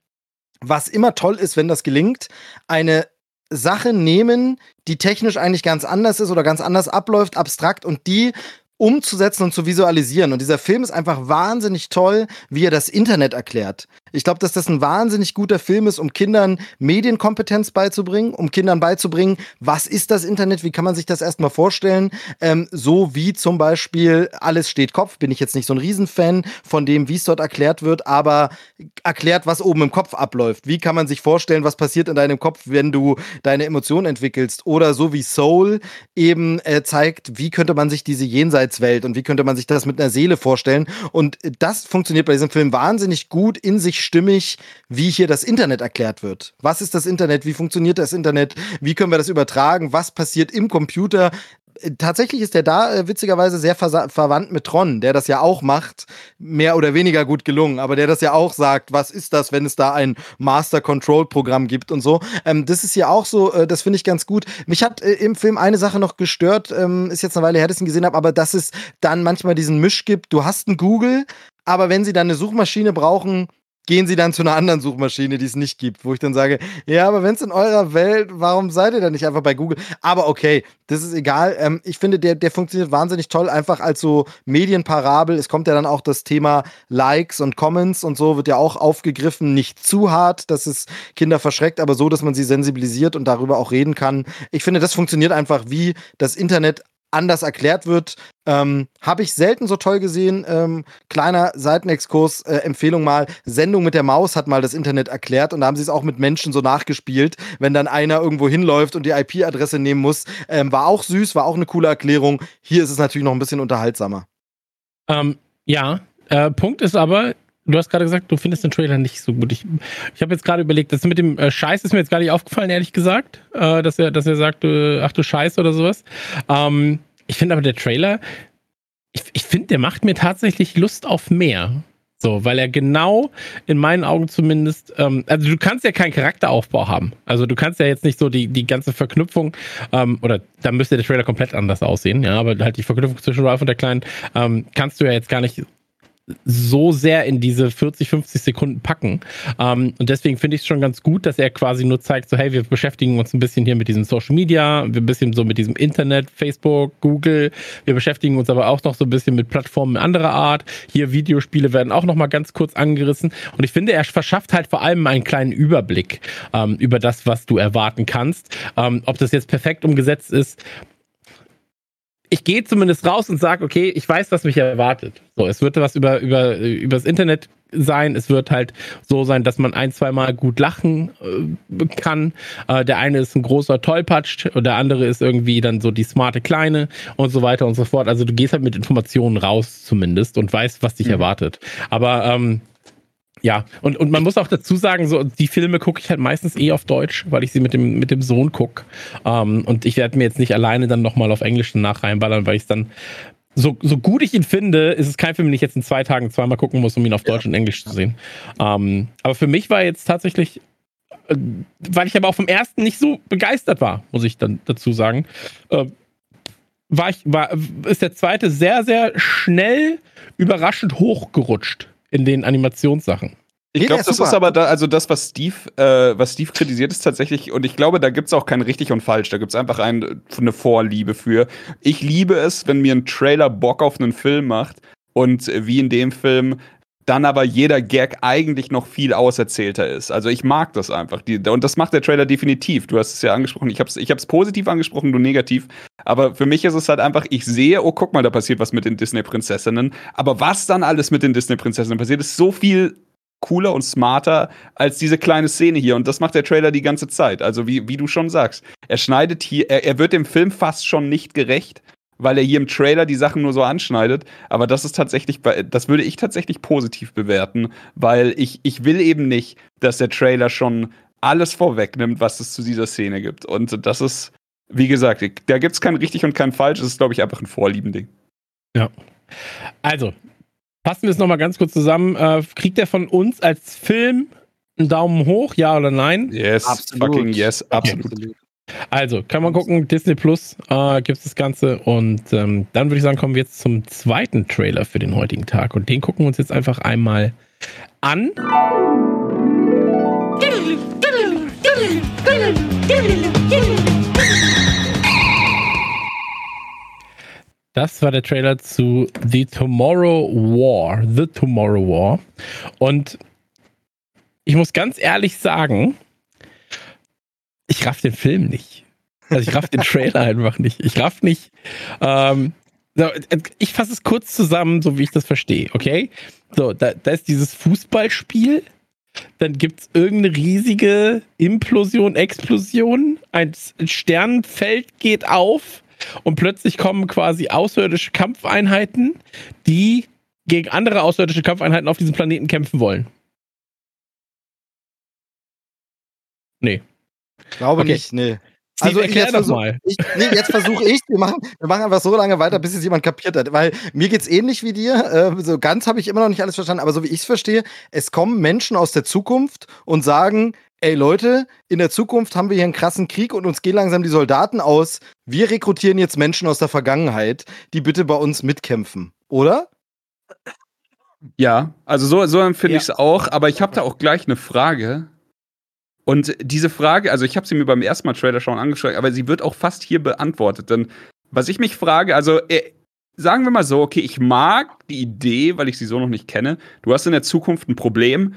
was immer toll ist, wenn das gelingt, eine Sache nehmen, die technisch eigentlich ganz anders ist oder ganz anders abläuft, abstrakt und die umzusetzen und zu visualisieren. Und dieser Film ist einfach wahnsinnig toll, wie er das Internet erklärt. Ich glaube, dass das ein wahnsinnig guter Film ist, um Kindern Medienkompetenz beizubringen, um Kindern beizubringen, was ist das Internet, wie kann man sich das erstmal vorstellen. Ähm, so wie zum Beispiel Alles steht Kopf, bin ich jetzt nicht so ein Riesenfan von dem, wie es dort erklärt wird, aber erklärt, was oben im Kopf abläuft. Wie kann man sich vorstellen, was passiert in deinem Kopf, wenn du deine Emotionen entwickelst? Oder so wie Soul eben äh, zeigt, wie könnte man sich diese Jenseitswelt und wie könnte man sich das mit einer Seele vorstellen. Und das funktioniert bei diesem Film wahnsinnig gut in sich stimmig, wie hier das Internet erklärt wird. Was ist das Internet? Wie funktioniert das Internet? Wie können wir das übertragen? Was passiert im Computer? Tatsächlich ist der da äh, witzigerweise sehr verwandt mit Tron, der das ja auch macht, mehr oder weniger gut gelungen, aber der das ja auch sagt, was ist das, wenn es da ein Master Control Programm gibt und so. Ähm, das ist ja auch so, äh, das finde ich ganz gut. Mich hat äh, im Film eine Sache noch gestört, ähm, ist jetzt eine Weile her, dass ich ihn gesehen habe, aber dass es dann manchmal diesen Misch gibt, du hast einen Google, aber wenn sie dann eine Suchmaschine brauchen, gehen sie dann zu einer anderen Suchmaschine, die es nicht gibt, wo ich dann sage, ja, aber wenn es in eurer Welt, warum seid ihr dann nicht einfach bei Google? Aber okay, das ist egal. Ähm, ich finde, der, der funktioniert wahnsinnig toll, einfach als so Medienparabel. Es kommt ja dann auch das Thema Likes und Comments und so wird ja auch aufgegriffen, nicht zu hart, dass es Kinder verschreckt, aber so, dass man sie sensibilisiert und darüber auch reden kann. Ich finde, das funktioniert einfach, wie das Internet anders erklärt wird. Ähm, Habe ich selten so toll gesehen. Ähm, kleiner Seitenexkurs, äh, Empfehlung mal. Sendung mit der Maus hat mal das Internet erklärt und da haben sie es auch mit Menschen so nachgespielt. Wenn dann einer irgendwo hinläuft und die IP-Adresse nehmen muss, ähm, war auch süß, war auch eine coole Erklärung. Hier ist es natürlich noch ein bisschen unterhaltsamer. Ähm, ja, äh, Punkt ist aber, Du hast gerade gesagt, du findest den Trailer nicht so gut. Ich, ich habe jetzt gerade überlegt, das mit dem äh, Scheiß ist mir jetzt gar nicht aufgefallen, ehrlich gesagt, äh, dass, er, dass er sagt, äh, ach du Scheiß oder sowas. Ähm, ich finde aber der Trailer, ich, ich finde, der macht mir tatsächlich Lust auf mehr. So, weil er genau in meinen Augen zumindest, ähm, also du kannst ja keinen Charakteraufbau haben. Also du kannst ja jetzt nicht so die, die ganze Verknüpfung, ähm, oder da müsste der Trailer komplett anders aussehen, ja, aber halt die Verknüpfung zwischen Ralph und der Kleinen ähm, kannst du ja jetzt gar nicht so sehr in diese 40, 50 Sekunden packen. Ähm, und deswegen finde ich es schon ganz gut, dass er quasi nur zeigt, so hey, wir beschäftigen uns ein bisschen hier mit diesem Social Media, ein bisschen so mit diesem Internet, Facebook, Google. Wir beschäftigen uns aber auch noch so ein bisschen mit Plattformen anderer Art. Hier Videospiele werden auch noch mal ganz kurz angerissen. Und ich finde, er verschafft halt vor allem einen kleinen Überblick ähm, über das, was du erwarten kannst. Ähm, ob das jetzt perfekt umgesetzt ist, ich gehe zumindest raus und sage, okay, ich weiß, was mich erwartet. So, es wird was über, über, über das Internet sein. Es wird halt so sein, dass man ein, zweimal gut lachen äh, kann. Äh, der eine ist ein großer Tollpatsch und der andere ist irgendwie dann so die smarte Kleine und so weiter und so fort. Also du gehst halt mit Informationen raus zumindest und weißt, was dich mhm. erwartet. Aber ähm, ja, und, und man muss auch dazu sagen, so die Filme gucke ich halt meistens eh auf Deutsch, weil ich sie mit dem, mit dem Sohn gucke. Ähm, und ich werde mir jetzt nicht alleine dann nochmal auf Englisch danach reinballern, weil ich dann, so, so gut ich ihn finde, ist es kein Film, den ich jetzt in zwei Tagen zweimal gucken muss, um ihn auf Deutsch ja. und Englisch zu sehen. Ähm, aber für mich war jetzt tatsächlich, äh, weil ich aber auch vom ersten nicht so begeistert war, muss ich dann dazu sagen, äh, war ich, war, ist der zweite sehr, sehr schnell überraschend hochgerutscht in den Animationssachen. Ich glaube, das super. ist aber da, also das, was Steve, äh, was Steve kritisiert, ist tatsächlich, und ich glaube, da gibt es auch kein richtig und falsch, da gibt es einfach ein, eine Vorliebe für. Ich liebe es, wenn mir ein Trailer Bock auf einen Film macht und wie in dem Film dann aber jeder Gag eigentlich noch viel auserzählter ist. Also ich mag das einfach. Die, und das macht der Trailer definitiv. Du hast es ja angesprochen. Ich habe es ich positiv angesprochen, du negativ. Aber für mich ist es halt einfach, ich sehe, oh, guck mal, da passiert was mit den Disney-Prinzessinnen. Aber was dann alles mit den Disney-Prinzessinnen passiert, ist so viel cooler und smarter als diese kleine Szene hier. Und das macht der Trailer die ganze Zeit. Also wie, wie du schon sagst. Er schneidet hier, er, er wird dem Film fast schon nicht gerecht weil er hier im Trailer die Sachen nur so anschneidet. Aber das ist tatsächlich, das würde ich tatsächlich positiv bewerten, weil ich, ich will eben nicht, dass der Trailer schon alles vorwegnimmt, was es zu dieser Szene gibt. Und das ist, wie gesagt, da gibt es kein richtig und kein falsch. Das ist, glaube ich, einfach ein Vorliebending. Ja. Also, fassen wir es nochmal ganz kurz zusammen. Äh, kriegt er von uns als Film einen Daumen hoch, ja oder nein? Yes, Absolut. fucking yes, absolut. Absolut. Also, kann man gucken, Disney Plus äh, gibt es das Ganze. Und ähm, dann würde ich sagen, kommen wir jetzt zum zweiten Trailer für den heutigen Tag. Und den gucken wir uns jetzt einfach einmal an. Das war der Trailer zu The Tomorrow War. The Tomorrow War. Und ich muss ganz ehrlich sagen, ich raff den Film nicht. Also ich raff den Trailer einfach nicht. Ich raff nicht. Ähm, ich fasse es kurz zusammen, so wie ich das verstehe, okay? So, da, da ist dieses Fußballspiel. Dann gibt es irgendeine riesige Implosion, Explosion. Ein Sternenfeld geht auf und plötzlich kommen quasi außerirdische Kampfeinheiten, die gegen andere außerirdische Kampfeinheiten auf diesem Planeten kämpfen wollen. Nee. Glaube Okay. nicht, nee. Steve, Also erklär jetzt mal. Ich, nee, jetzt versuche ich, wir machen, wir machen einfach so lange weiter, bis es jemand kapiert hat. Weil mir geht's ähnlich wie dir. Äh, so ganz habe ich immer noch nicht alles verstanden, aber so wie ich es verstehe, es kommen Menschen aus der Zukunft und sagen, ey Leute, in der Zukunft haben wir hier einen krassen Krieg und uns gehen langsam die Soldaten aus. Wir rekrutieren jetzt Menschen aus der Vergangenheit, die bitte bei uns mitkämpfen. Oder? Ja, also so, so empfinde Ja. ich es auch, aber ich habe da auch gleich eine Frage. Und diese Frage, also ich habe sie mir beim ersten Mal Trailer schon angeschaut, aber sie wird auch fast hier beantwortet. Denn was ich mich frage, also äh, sagen wir mal so, okay, ich mag die Idee, weil ich sie so noch nicht kenne. Du hast in der Zukunft ein Problem.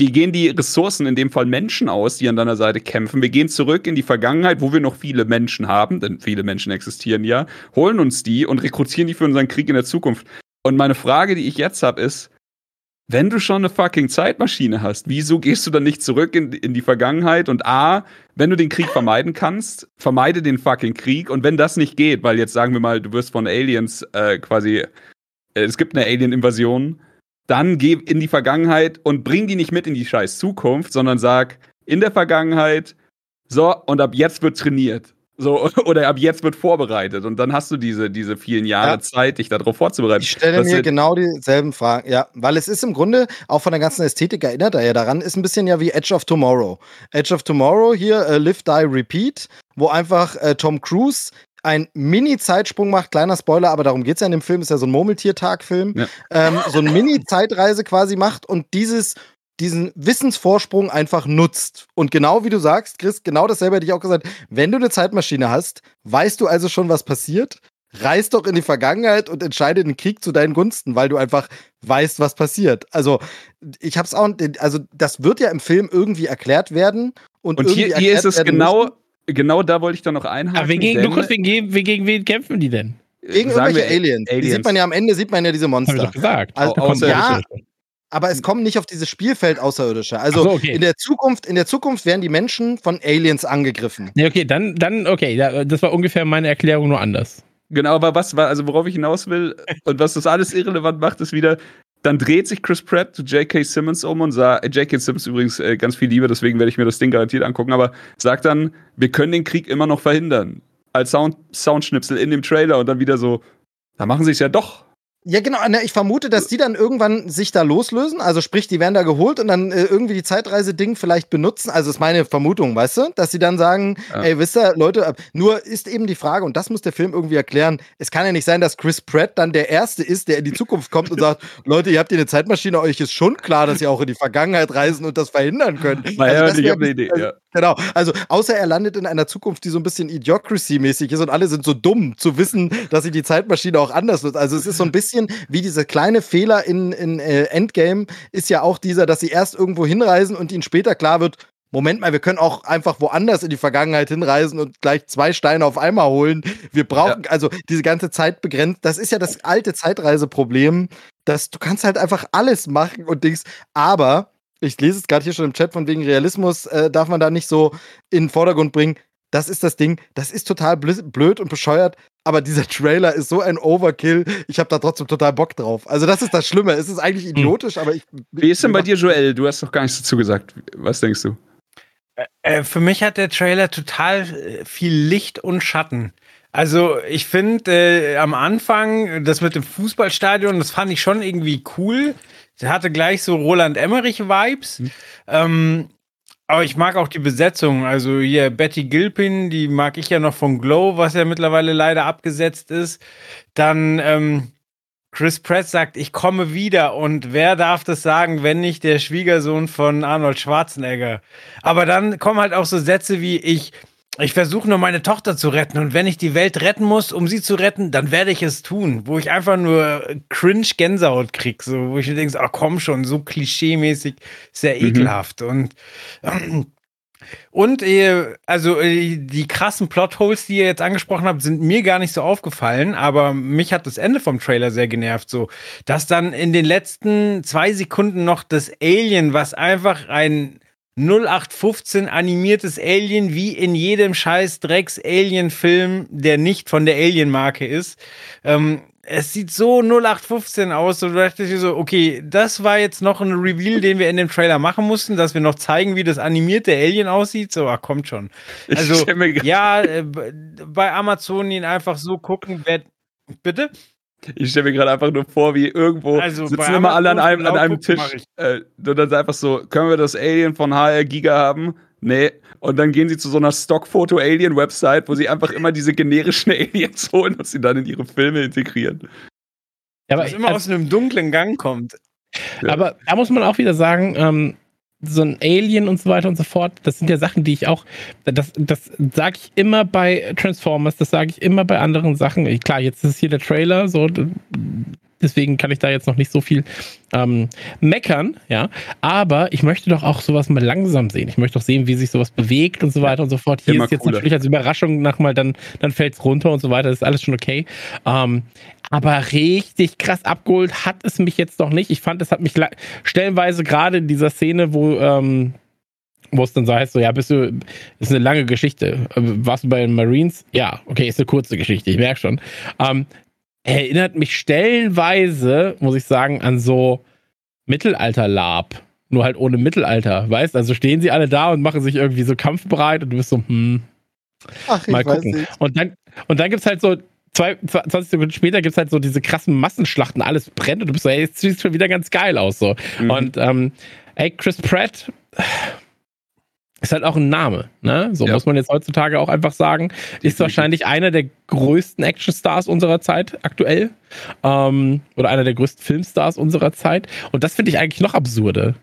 Die gehen die Ressourcen, in dem Fall Menschen aus, die an deiner Seite kämpfen. Wir gehen zurück in die Vergangenheit, wo wir noch viele Menschen haben, denn viele Menschen existieren ja, holen uns die und rekrutieren die für unseren Krieg in der Zukunft. Und meine Frage, die ich jetzt habe, ist, wenn du schon eine fucking Zeitmaschine hast, wieso gehst du dann nicht zurück in, in die Vergangenheit? Und A, wenn du den Krieg vermeiden kannst, vermeide den fucking Krieg. Und wenn das nicht geht, weil jetzt sagen wir mal, du wirst von Aliens äh, quasi, äh, es gibt eine Alien-Invasion, dann geh in die Vergangenheit und bring die nicht mit in die scheiß Zukunft, sondern sag, in der Vergangenheit, so, und ab jetzt wird trainiert. So, [LAUGHS] oder ab jetzt wird vorbereitet. Und dann hast du diese, diese vielen Jahre Ja. Zeit, dich darauf vorzubereiten. Ich stelle mir genau dieselben Fragen. Ja, weil es ist im Grunde, auch von der ganzen Ästhetik erinnert er ja daran, ist ein bisschen ja wie Edge of Tomorrow. Edge of Tomorrow hier, äh, Live, Die, Repeat, wo einfach äh, Tom Cruise ein Mini-Zeitsprung macht, kleiner Spoiler, aber darum geht es ja in dem Film, ist ja so ein Murmeltier-Tag-Film, Ja. ähm, so eine Mini-Zeitreise quasi macht und dieses diesen Wissensvorsprung einfach nutzt. Und genau wie du sagst, Chris, genau dasselbe hätte ich auch gesagt, wenn du eine Zeitmaschine hast, weißt du also schon, was passiert, reis doch in die Vergangenheit und entscheide den Krieg zu deinen Gunsten, weil du einfach weißt, was passiert. Also, ich hab's auch, also, das wird ja im Film irgendwie erklärt werden. Und, Und irgendwie hier, hier ist es genau, müssen. genau da wollte ich dann noch einhaken. Aber gegen, Lukas, wegen, gegen wen kämpfen die denn? Gegen sagen irgendwelche wir Aliens. Die Aliens. sieht man ja am Ende, sieht man ja diese Hab ich Monster. doch gesagt. Also, Da kommen außerirdische. Aber es kommen nicht auf dieses Spielfeld Außerirdische. Also so, okay. in der Zukunft, in der Zukunft werden die Menschen von Aliens angegriffen. Nee, okay, dann, dann, okay, da- das war ungefähr meine Erklärung nur anders. Genau, aber was war, also worauf ich hinaus will [LAUGHS] und was das alles irrelevant macht, ist wieder, dann dreht sich Chris Pratt zu J.K. Simmons um und sagt, J.K. Simmons übrigens äh, ganz viel Liebe, deswegen werde ich mir das Ding garantiert angucken, aber sagt dann, wir können den Krieg immer noch verhindern. Als Sound, Soundschnipsel in dem Trailer und dann wieder so, da machen sie es ja doch. Ja, genau. ne, Ich vermute, dass die dann irgendwann sich da loslösen. Also sprich, die werden da geholt und dann äh, irgendwie die Zeitreise-Ding vielleicht benutzen. Also ist meine Vermutung, weißt du? Dass sie dann sagen, Ja. ey, wisst ihr, Leute, äh, nur ist eben die Frage, und das muss der Film irgendwie erklären, es kann ja nicht sein, dass Chris Pratt dann der Erste ist, der in die Zukunft kommt und [LAUGHS] sagt, Leute, ihr habt hier eine Zeitmaschine, euch ist schon klar, dass ihr auch in die Vergangenheit reisen und das verhindern könnt. Naja, Also ich habe eine Idee, ja. Genau, also außer er landet in einer Zukunft, die so ein bisschen Idiocracy-mäßig ist und alle sind so dumm zu wissen, dass sie die Zeitmaschine auch anders nutzt. Also es ist so ein bisschen wie dieser kleine Fehler in, in äh, Endgame, ist ja auch dieser, dass sie erst irgendwo hinreisen und ihnen später klar wird, Moment mal, wir können auch einfach woanders in die Vergangenheit hinreisen und gleich zwei Steine auf einmal holen. Wir brauchen also diese ganze Zeit begrenzt. Das ist ja das alte Zeitreiseproblem, dass du kannst halt einfach alles machen und Dings. Aber ich lese es gerade hier schon im Chat von wegen Realismus, äh, darf man da nicht so in den Vordergrund bringen. Das ist das Ding. Das ist total blöd und bescheuert. Aber dieser Trailer ist so ein Overkill. Ich habe da trotzdem total Bock drauf. Also das ist das Schlimme. Es ist eigentlich idiotisch, aber ich. Wie ist denn bei dir, Joel? Du hast doch gar nichts dazu gesagt. Was denkst du? Äh, für mich hat der Trailer total äh, viel Licht und Schatten. Also ich finde äh, am Anfang das mit dem Fußballstadion, das fand ich schon irgendwie cool. Der hatte gleich so Roland Emmerich-Vibes. Mhm. Ähm, aber ich mag auch die Besetzung. Also hier Betty Gilpin, die mag ich ja noch von Glow, was ja mittlerweile leider abgesetzt ist. Dann ähm, Chris Pratt sagt, ich komme wieder. Und wer darf das sagen, wenn nicht der Schwiegersohn von Arnold Schwarzenegger? Aber dann kommen halt auch so Sätze wie ich. Ich versuche nur meine Tochter zu retten und wenn ich die Welt retten muss, um sie zu retten, dann werde ich es tun. Wo ich einfach nur cringe Gänsehaut krieg, so wo ich mir denke, ach komm schon, so klischeemäßig, sehr mhm. ekelhaft und ähm, [CLEARS THROAT] und äh, also äh, die krassen Plotholes, die ihr jetzt angesprochen habt, sind mir gar nicht so aufgefallen, aber mich hat das Ende vom Trailer sehr genervt, so dass dann in den letzten zwei Sekunden noch das Alien, was einfach ein 0815 animiertes Alien wie in jedem scheiß Drecks-Alien-Film, der nicht von der Alien-Marke ist, ähm, es sieht so 0815 aus. Und da dachte ich so, okay, das war jetzt noch ein Reveal, den wir in dem Trailer machen mussten, dass wir noch zeigen, wie das animierte Alien aussieht. So, ach, kommt schon. Also, ja, äh, bei Amazon ihn einfach so gucken, wer. Bitte? Ich stelle mir gerade einfach nur vor, wie irgendwo also sitzen immer alle an einem, an einem Tisch. Äh, und dann einfach so, können wir das Alien von HR Giga haben? Nee. Und dann gehen sie zu so einer Stock-Foto-Alien-Website, wo sie einfach immer diese generischen [LAUGHS] Aliens holen und sie dann in ihre Filme integrieren. Ja, aber immer aus einem dunklen Gang kommt. Ja. Aber da muss man auch wieder sagen, ähm, so ein Alien und so weiter und so fort, das sind ja Sachen, die ich auch, das, das sage ich immer bei Transformers, das sage ich immer bei anderen Sachen. Klar, jetzt ist hier der Trailer, so deswegen kann ich da jetzt noch nicht so viel ähm, meckern, ja. Aber ich möchte doch auch sowas mal langsam sehen. Ich möchte doch sehen, wie sich sowas bewegt und so weiter und so fort. Hier Immer ist jetzt cooler. natürlich als Überraschung nochmal, dann, dann fällt es runter und so weiter. Das ist alles schon okay. Ähm, aber richtig krass abgeholt hat es mich jetzt noch nicht. Ich fand, es hat mich stellenweise gerade in dieser Szene, wo ähm, wo es dann so heißt, so, ja, bist du, ist eine lange Geschichte. Warst du bei den Marines? Ja, okay, ist eine kurze Geschichte, ich merke schon. Ähm, erinnert mich stellenweise, muss ich sagen, an so Mittelalter-Lab. Nur halt ohne Mittelalter, weißt? Also stehen sie alle da und machen sich irgendwie so kampfbereit und du bist so, hm. Ach, mal gucken. Und dann, und dann gibt es halt so, zwei, 20 Sekunden später gibt es halt so diese krassen Massenschlachten, alles brennt und du bist so, ey, jetzt sieht schon wieder ganz geil aus. So. Mhm. Und ähm, ey, Chris Pratt ist halt auch ein Name, ne? So ja. muss man jetzt heutzutage auch einfach sagen. Ist wahrscheinlich einer der größten Actionstars unserer Zeit aktuell. Ähm, oder einer der größten Filmstars unserer Zeit. Und das finde ich eigentlich noch absurde.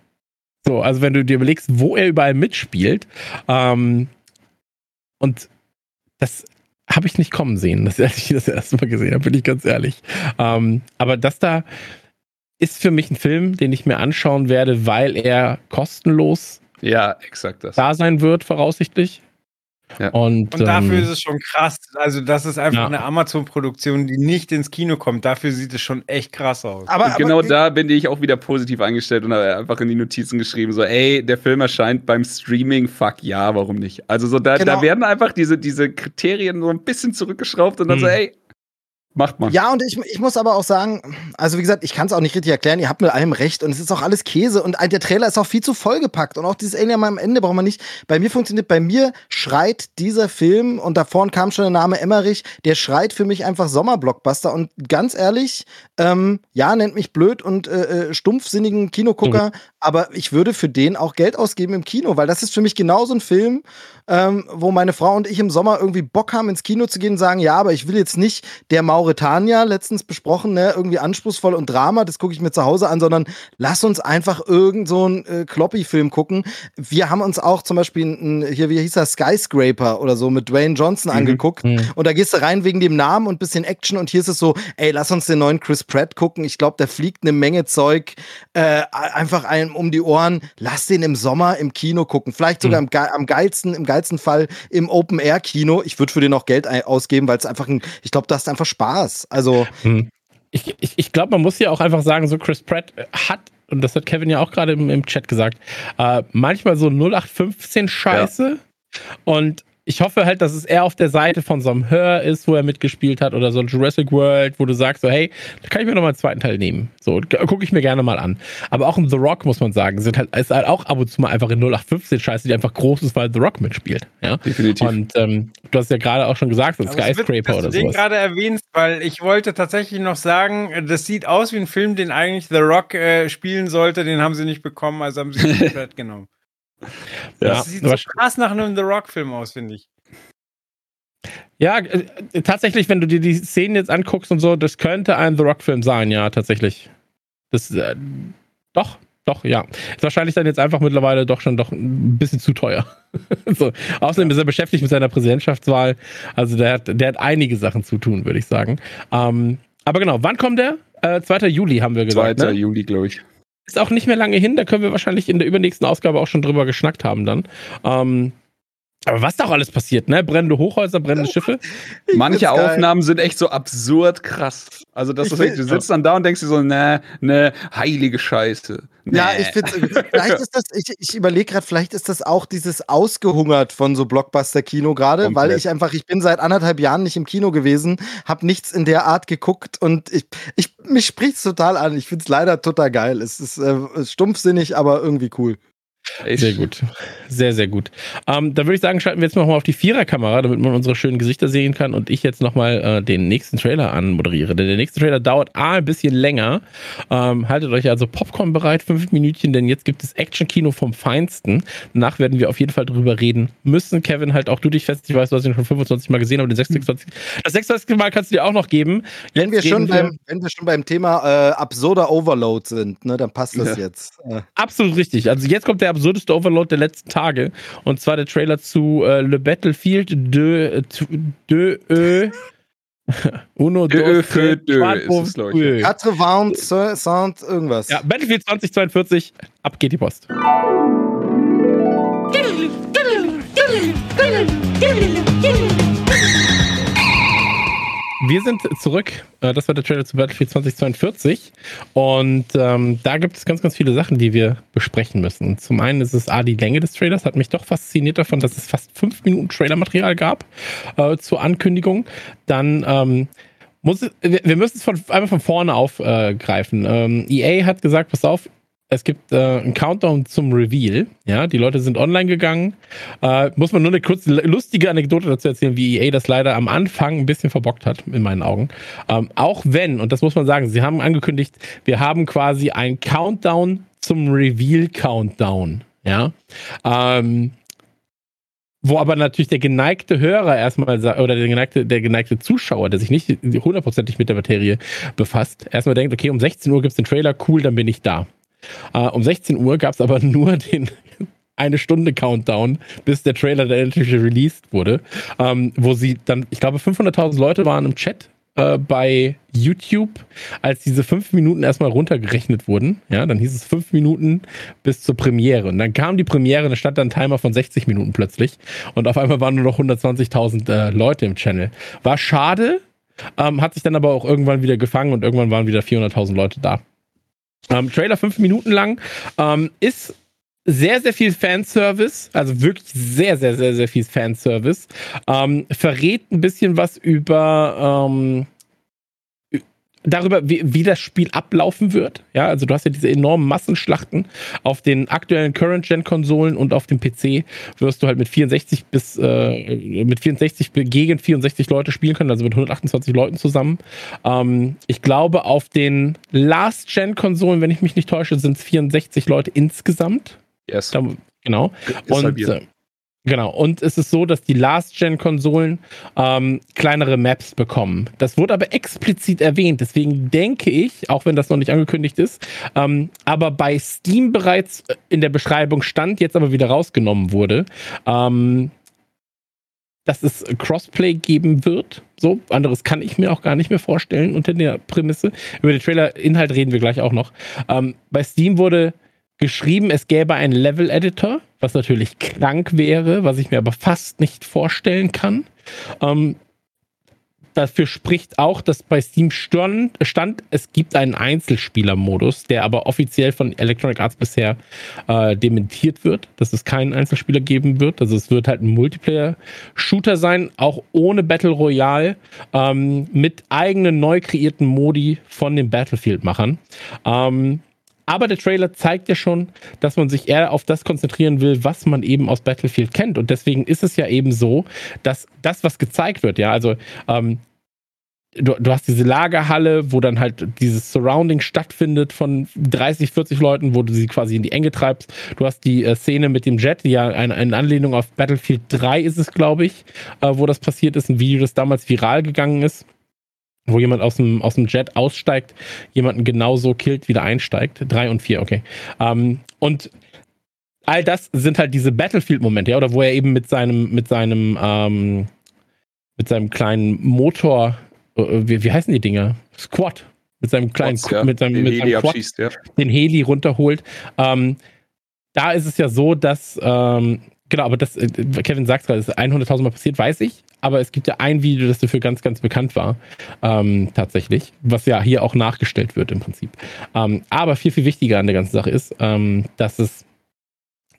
So, also wenn du dir überlegst, wo er überall mitspielt. Ähm, und das habe ich nicht kommen sehen, dass [LAUGHS] ich das erste Mal gesehen habe, bin ich ganz ehrlich. Ähm, aber das da ist für mich ein Film, den ich mir anschauen werde, weil er kostenlos ja, exakt das. Da sein wird, voraussichtlich. Ja. Und, und dafür ähm, ist es schon krass. Also, das ist einfach ja. eine Amazon-Produktion, die nicht ins Kino kommt. Dafür sieht es schon echt krass aus. Aber, aber genau da bin ich auch wieder positiv eingestellt und habe einfach in die Notizen geschrieben: so, ey, der Film erscheint beim Streaming, fuck ja, warum nicht? Also, so da, genau. da werden einfach diese, diese Kriterien so ein bisschen zurückgeschraubt und dann hm. so, ey, Macht man. Ja, und ich, ich muss aber auch sagen, also wie gesagt, ich kann es auch nicht richtig erklären, ihr habt mit allem recht und es ist auch alles Käse und der Trailer ist auch viel zu vollgepackt und auch dieses Alien am Ende braucht man nicht. Bei mir funktioniert, bei mir schreit dieser Film und da vorne kam schon der Name Emmerich, der schreit für mich einfach Sommerblockbuster und ganz ehrlich, ähm, ja, nennt mich blöd und äh, äh, stumpfsinnigen Kinogucker, mhm. Aber ich würde für den auch Geld ausgeben im Kino, weil das ist für mich genauso ein Film, ähm, wo meine Frau und ich im Sommer irgendwie Bock haben, ins Kino zu gehen und sagen, ja, aber ich will jetzt nicht der Mauretanier, letztens besprochen, ne, irgendwie anspruchsvoll und Drama, das gucke ich mir zu Hause an, sondern lass uns einfach irgend so einen äh, Kloppy-Film gucken. Wir haben uns auch zum Beispiel ein, hier, wie hieß das, Skyscraper oder so mit Dwayne Johnson mhm. angeguckt mhm. und da gehst du rein wegen dem Namen und bisschen Action und hier ist es so, ey, lass uns den neuen Chris Pratt gucken. Ich glaube, da fliegt eine Menge Zeug äh, einfach einem um die Ohren. Lass den im Sommer im Kino gucken. Vielleicht sogar mhm. am, am geilsten, im geilsten Fall im Open-Air-Kino. Ich würde für den auch Geld ausgeben, weil es einfach ein, ich glaube, das ist einfach Spaß. Also. Hm. Ich, ich, ich glaube, man muss ja auch einfach sagen, so Chris Pratt hat und das hat Kevin ja auch gerade im, im, Chat gesagt, äh, manchmal so 0815 Scheiße. Ja. Und ich hoffe halt, dass es eher auf der Seite von so einem Hör ist, wo er mitgespielt hat oder so ein Jurassic World, wo du sagst so, hey, da kann ich mir noch mal einen zweiten Teil nehmen. So, gucke ich mir gerne mal an. Aber auch in The Rock, muss man sagen, sind halt, ist halt auch ab und zu mal einfach in 0815 Scheiße, die einfach groß ist, weil The Rock mitspielt. Ja? Definitiv. Und ähm, du hast ja gerade auch schon gesagt, so Skyscraper oder so. Ich den gerade erwähnt, weil ich wollte tatsächlich noch sagen, das sieht aus wie ein Film, den eigentlich The Rock äh, spielen sollte, den haben sie nicht bekommen, also haben sie ihn [LAUGHS] komplett genommen. Ja, das sieht so krass nach einem The Rock-Film aus, finde ich. Ja, äh, tatsächlich, wenn du dir die Szenen jetzt anguckst und so, das könnte ein The Rock-Film sein, ja, tatsächlich. Das, äh, doch, doch, ja. Ist wahrscheinlich dann jetzt einfach mittlerweile doch schon doch ein bisschen zu teuer. [LAUGHS] so. Außerdem ist er beschäftigt mit seiner Präsidentschaftswahl. Also der hat, der hat einige Sachen zu tun, würde ich sagen. Ähm, aber genau, wann kommt der? Äh, 2. Juli haben wir gesagt. 2. Ne? Juli, glaube ich. Ist auch nicht mehr lange hin, da können wir wahrscheinlich in der übernächsten Ausgabe auch schon drüber geschnackt haben dann. Ähm, aber was da auch alles passiert, ne? Brennende Hochhäuser, brennende [LAUGHS] Schiffe. Manche Aufnahmen sind echt so absurd krass. Also, dass du, du sitzt dann da und denkst dir so, ne, ne, heilige Scheiße. Nee. Ja, ich finde, vielleicht ist das, ich, ich überlege gerade, vielleicht ist das auch dieses ausgehungert von so Blockbuster-Kino gerade, weil ich einfach, ich bin seit anderthalb Jahren nicht im Kino gewesen, habe nichts in der Art geguckt und ich, ich mich spricht's total an. Ich finde es leider total geil. Es ist äh, stumpfsinnig, aber irgendwie cool. Sehr gut. Sehr, sehr gut. Ähm, dann würde ich sagen, schalten wir jetzt nochmal auf die Viererkamera, damit man unsere schönen Gesichter sehen kann und ich jetzt nochmal äh, den nächsten Trailer anmoderiere. Denn der nächste Trailer dauert A, ein bisschen länger. Ähm, haltet euch also Popcorn bereit, fünf Minütchen, denn jetzt gibt es Action-Kino vom Feinsten. Danach werden wir auf jeden Fall drüber reden müssen. Kevin, halt auch du dich fest. Ich weiß, du hast ihn schon 25 Mal gesehen, aber den 26. Das 26. Mal kannst du dir auch noch geben. Wenn wir, schon beim, wenn wir schon beim Thema äh, absurder Overload sind, ne, dann passt das ja. jetzt. Äh. Absolut richtig. Also jetzt kommt der absurdeste Overload der letzten Tage. Und zwar der Trailer zu äh, Le Battlefield de, de Ö. [LAUGHS] Uno, de dos, deux. Quatre Vent, Saint, irgendwas. Ja, Battlefield 2042, ab geht die Post. Wir sind zurück. Äh, das war der Trailer zu Battlefield 2042. Und ähm, da gibt es ganz, ganz viele Sachen, die wir besprechen müssen. Zum einen ist es A, die Länge des Trailers. Hat mich doch fasziniert davon, dass es fast fünf Minuten Trailermaterial gab äh, zur Ankündigung. Dann ähm, muss wir müssen es von, einmal von vorne aufgreifen. Äh, ähm, EA hat gesagt, pass auf, es gibt äh, einen Countdown zum Reveal. Ja, die Leute sind online gegangen. Äh, muss man nur eine kurze lustige Anekdote dazu erzählen, wie EA das leider am Anfang ein bisschen verbockt hat, in meinen Augen. Ähm, auch wenn, und das muss man sagen, sie haben angekündigt, wir haben quasi einen Countdown zum Reveal-Countdown. Ja. Ähm, wo aber natürlich der geneigte Hörer erstmal oder der geneigte, der geneigte Zuschauer, der sich nicht hundertprozentig mit der Materie befasst, erstmal denkt, okay, um 16 Uhr gibt es den Trailer, cool, dann bin ich da. Uh, um 16 Uhr gab es aber [LAUGHS] nur den eine Stunde Countdown, bis der Trailer dann endlich released wurde, ähm, wo sie dann, ich glaube, 500.000 Leute waren im Chat äh, bei YouTube, als diese fünf Minuten erstmal runtergerechnet wurden. Ja, dann hieß es fünf Minuten bis zur Premiere. Und dann kam die Premiere, da stand dann ein Timer von 60 Minuten plötzlich. Und auf einmal waren nur noch 120.000 äh, Leute im Channel. War schade, ähm, hat sich dann aber auch irgendwann wieder gefangen und irgendwann waren wieder 400.000 Leute da. Ähm, Trailer fünf Minuten lang. Ähm, ist sehr, sehr viel Fanservice, also wirklich sehr, sehr, sehr, sehr viel Fanservice. Ähm, verrät ein bisschen was über ähm, darüber, wie, wie das Spiel ablaufen wird. Ja, also du hast ja diese enormen Massenschlachten auf den aktuellen Current-Gen-Konsolen und auf dem PC wirst du halt mit 64 bis äh, mit 64 gegen 64 Leute spielen können, also mit 128 Leuten zusammen. Ähm, ich glaube, auf den Last-Gen-Konsolen, wenn ich mich nicht täusche, sind es 64 Leute insgesamt. Yes. Da, genau. Ist und halt Genau, und es ist so, dass die Last-Gen-Konsolen ähm, kleinere Maps bekommen. Das wurde aber explizit erwähnt, deswegen denke ich, auch wenn das noch nicht angekündigt ist, ähm, aber bei Steam bereits in der Beschreibung stand, jetzt aber wieder rausgenommen wurde, ähm, dass es Crossplay geben wird. So, anderes kann ich mir auch gar nicht mehr vorstellen unter der Prämisse. Über den Trailer-Inhalt reden wir gleich auch noch. Ähm, bei Steam wurde geschrieben, es gäbe einen Level-Editor, was natürlich krank wäre, was ich mir aber fast nicht vorstellen kann. Ähm, dafür spricht auch, dass bei Steam stand, stand es gibt einen Einzelspieler-Modus, der aber offiziell von Electronic Arts bisher äh, dementiert wird, dass es keinen Einzelspieler geben wird. Also es wird halt ein Multiplayer-Shooter sein, auch ohne Battle Royale, ähm, mit eigenen neu kreierten Modi von den Battlefield-Machern. Ähm, aber der Trailer zeigt ja schon, dass man sich eher auf das konzentrieren will, was man eben aus Battlefield kennt. Und deswegen ist es ja eben so, dass das, was gezeigt wird, ja, also ähm, du, du hast diese Lagerhalle, wo dann halt dieses Surrounding stattfindet von 30, 40 Leuten, wo du sie quasi in die Enge treibst. Du hast die äh, Szene mit dem Jet, die ja eine, eine Anlehnung auf Battlefield 3 ist es, glaube ich, äh, wo das passiert ist, ein Video, das damals viral gegangen ist wo jemand aus dem, aus dem Jet aussteigt, jemanden genauso killt, wieder einsteigt. Drei und vier, okay. Ähm, und all das sind halt diese Battlefield-Momente, ja, oder wo er eben mit seinem, mit seinem, ähm, mit seinem kleinen Motor, äh, wie, wie heißen die Dinger? Squad. Mit seinem kleinen, Quads, ja. mit seinem, den mit Heli seinem Quad, abschießt, ja. den Heli runterholt. Ähm, da ist es ja so, dass, ähm, genau, aber das, äh, Kevin sagt gerade, das ist 100.000 Mal passiert, weiß ich. Aber es gibt ja ein Video, das dafür ganz, ganz bekannt war, ähm, tatsächlich, was ja hier auch nachgestellt wird im Prinzip. Ähm, aber viel, viel wichtiger an der ganzen Sache ist, ähm, dass es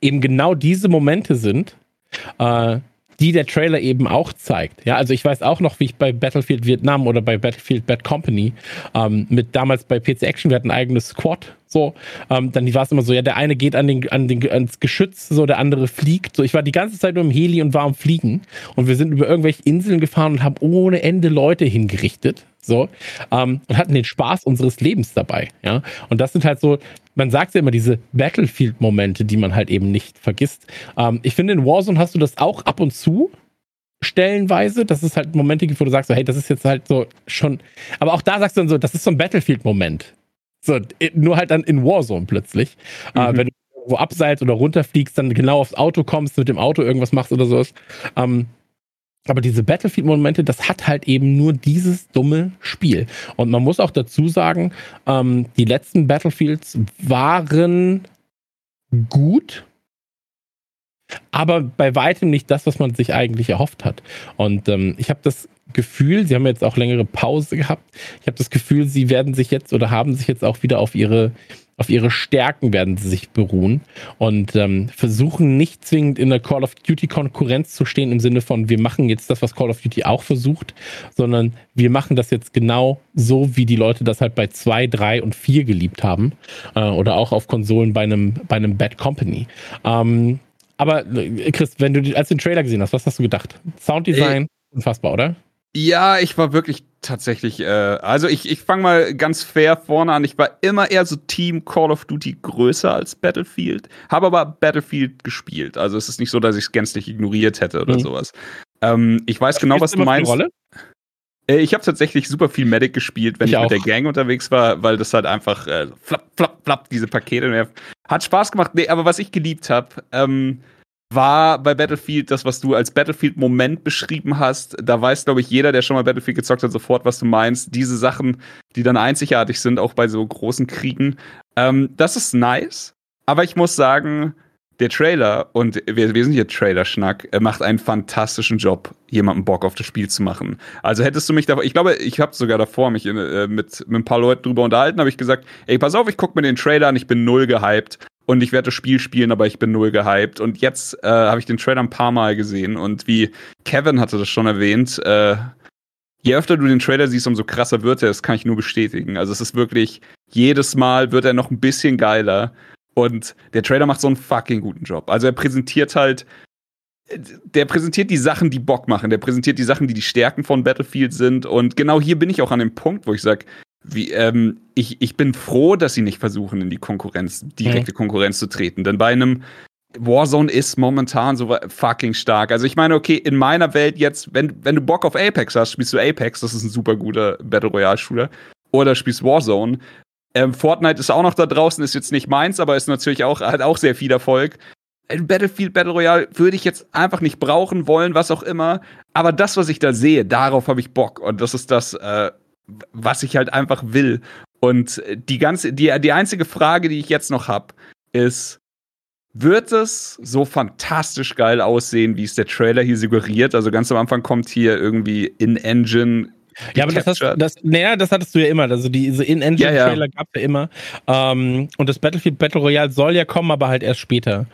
eben genau diese Momente sind, äh, die der Trailer eben auch zeigt. Ja, also ich weiß auch noch, wie ich bei Battlefield Vietnam oder bei Battlefield Bad Company ähm, mit damals bei PC Action, wir hatten ein eigenes Squad, so, ähm, dann war es immer so, ja, der eine geht an den, an den, ans Geschütz, so, der andere fliegt. So, ich war die ganze Zeit nur im Heli und war am Fliegen und wir sind über irgendwelche Inseln gefahren und haben ohne Ende Leute hingerichtet. So, ähm, und hatten den Spaß unseres Lebens dabei, ja. Und das sind halt so, man sagt ja immer, diese Battlefield-Momente, die man halt eben nicht vergisst. Ähm, ich finde, in Warzone hast du das auch ab und zu, stellenweise, dass es halt Momente gibt, wo du sagst, so, hey, das ist jetzt halt so schon, aber auch da sagst du dann so, das ist so ein Battlefield-Moment. So, nur halt dann in Warzone plötzlich. Mhm. Äh, wenn du irgendwo abseits oder runterfliegst, dann genau aufs Auto kommst, mit dem Auto irgendwas machst oder sowas. Ähm, aber diese Battlefield-Momente, das hat halt eben nur dieses dumme Spiel. Und man muss auch dazu sagen, ähm, die letzten Battlefields waren gut, aber bei weitem nicht das, was man sich eigentlich erhofft hat. Und ähm, ich habe das Gefühl, sie haben jetzt auch längere Pause gehabt. Ich habe das Gefühl, sie werden sich jetzt oder haben sich jetzt auch wieder auf ihre auf ihre Stärken werden sie sich beruhen und ähm, versuchen nicht zwingend in der Call of Duty Konkurrenz zu stehen im Sinne von wir machen jetzt das, was Call of Duty auch versucht, sondern wir machen das jetzt genau so, wie die Leute das halt bei 2, 3 und 4 geliebt haben äh, oder auch auf Konsolen bei einem bei einem Bad Company. Ähm, aber äh, Chris, wenn du als den Trailer gesehen hast, was hast du gedacht? Sounddesign, äh, unfassbar, oder? Ja, ich war wirklich tatsächlich, äh, also ich, ich fange mal ganz fair vorne an. Ich war immer eher so Team Call of Duty größer als Battlefield, habe aber Battlefield gespielt. Also es ist nicht so, dass ich es gänzlich ignoriert hätte oder mhm. sowas. Ähm, ich weiß was genau, was du meinst. Rolle? Äh, ich habe tatsächlich super viel Medic gespielt, wenn ich, ich mit der Gang unterwegs war, weil das halt einfach äh, flapp, flapp, flapp, diese Pakete. Hat Spaß gemacht. Nee, aber was ich geliebt habe, ähm, war bei Battlefield das, was du als Battlefield-Moment beschrieben hast. Da weiß, glaube ich, jeder, der schon mal Battlefield gezockt hat, sofort, was du meinst. Diese Sachen, die dann einzigartig sind, auch bei so großen Kriegen. Ähm, das ist nice. Aber ich muss sagen, der Trailer, und wir, wir sind hier Trailer-Schnack, macht einen fantastischen Job, jemandem Bock auf das Spiel zu machen. Also hättest du mich da, ich glaube, ich habe sogar davor mich in, äh, mit, mit ein paar Leuten drüber unterhalten, habe ich gesagt, ey, pass auf, ich gucke mir den Trailer an, ich bin null gehypt und ich werde das Spiel spielen, aber ich bin null gehypt. Und jetzt äh, habe ich den Trailer ein paar Mal gesehen und wie Kevin hatte das schon erwähnt, äh, je öfter du den Trailer siehst, umso krasser wird er. Das kann ich nur bestätigen. Also es ist wirklich, jedes Mal wird er noch ein bisschen geiler. Und der Trailer macht so einen fucking guten Job. Also er präsentiert halt, der präsentiert die Sachen, die Bock machen. Der präsentiert die Sachen, die die Stärken von Battlefield sind. Und genau hier bin ich auch an dem Punkt, wo ich sage, wie, ähm, ich, ich bin froh, dass sie nicht versuchen, in die Konkurrenz, direkte mhm. Konkurrenz zu treten. Denn bei einem Warzone ist momentan so fucking stark. Also ich meine, okay, in meiner Welt jetzt, wenn, wenn du Bock auf Apex hast, spielst du Apex, das ist ein super guter Battle Royale-Shooter. Oder spielst Warzone. Ähm, Fortnite ist auch noch da draußen, ist jetzt nicht meins, aber ist natürlich auch, hat auch sehr viel Erfolg. Battlefield Battle Royale würde ich jetzt einfach nicht brauchen wollen, was auch immer. Aber das, was ich da sehe, darauf habe ich Bock. Und das ist das, äh, was ich halt einfach will. Und die ganze, die, die einzige Frage, die ich jetzt noch habe, ist, wird es so fantastisch geil aussehen, wie es der Trailer hier suggeriert? Also ganz am Anfang kommt hier irgendwie in-Engine Ja, aber das, hast, das, naja, das hattest du ja immer. Also diese In-Engine-Trailer ja, ja. gab es ja immer. Ähm, und das Battlefield Battle Royale soll ja kommen, aber halt erst später.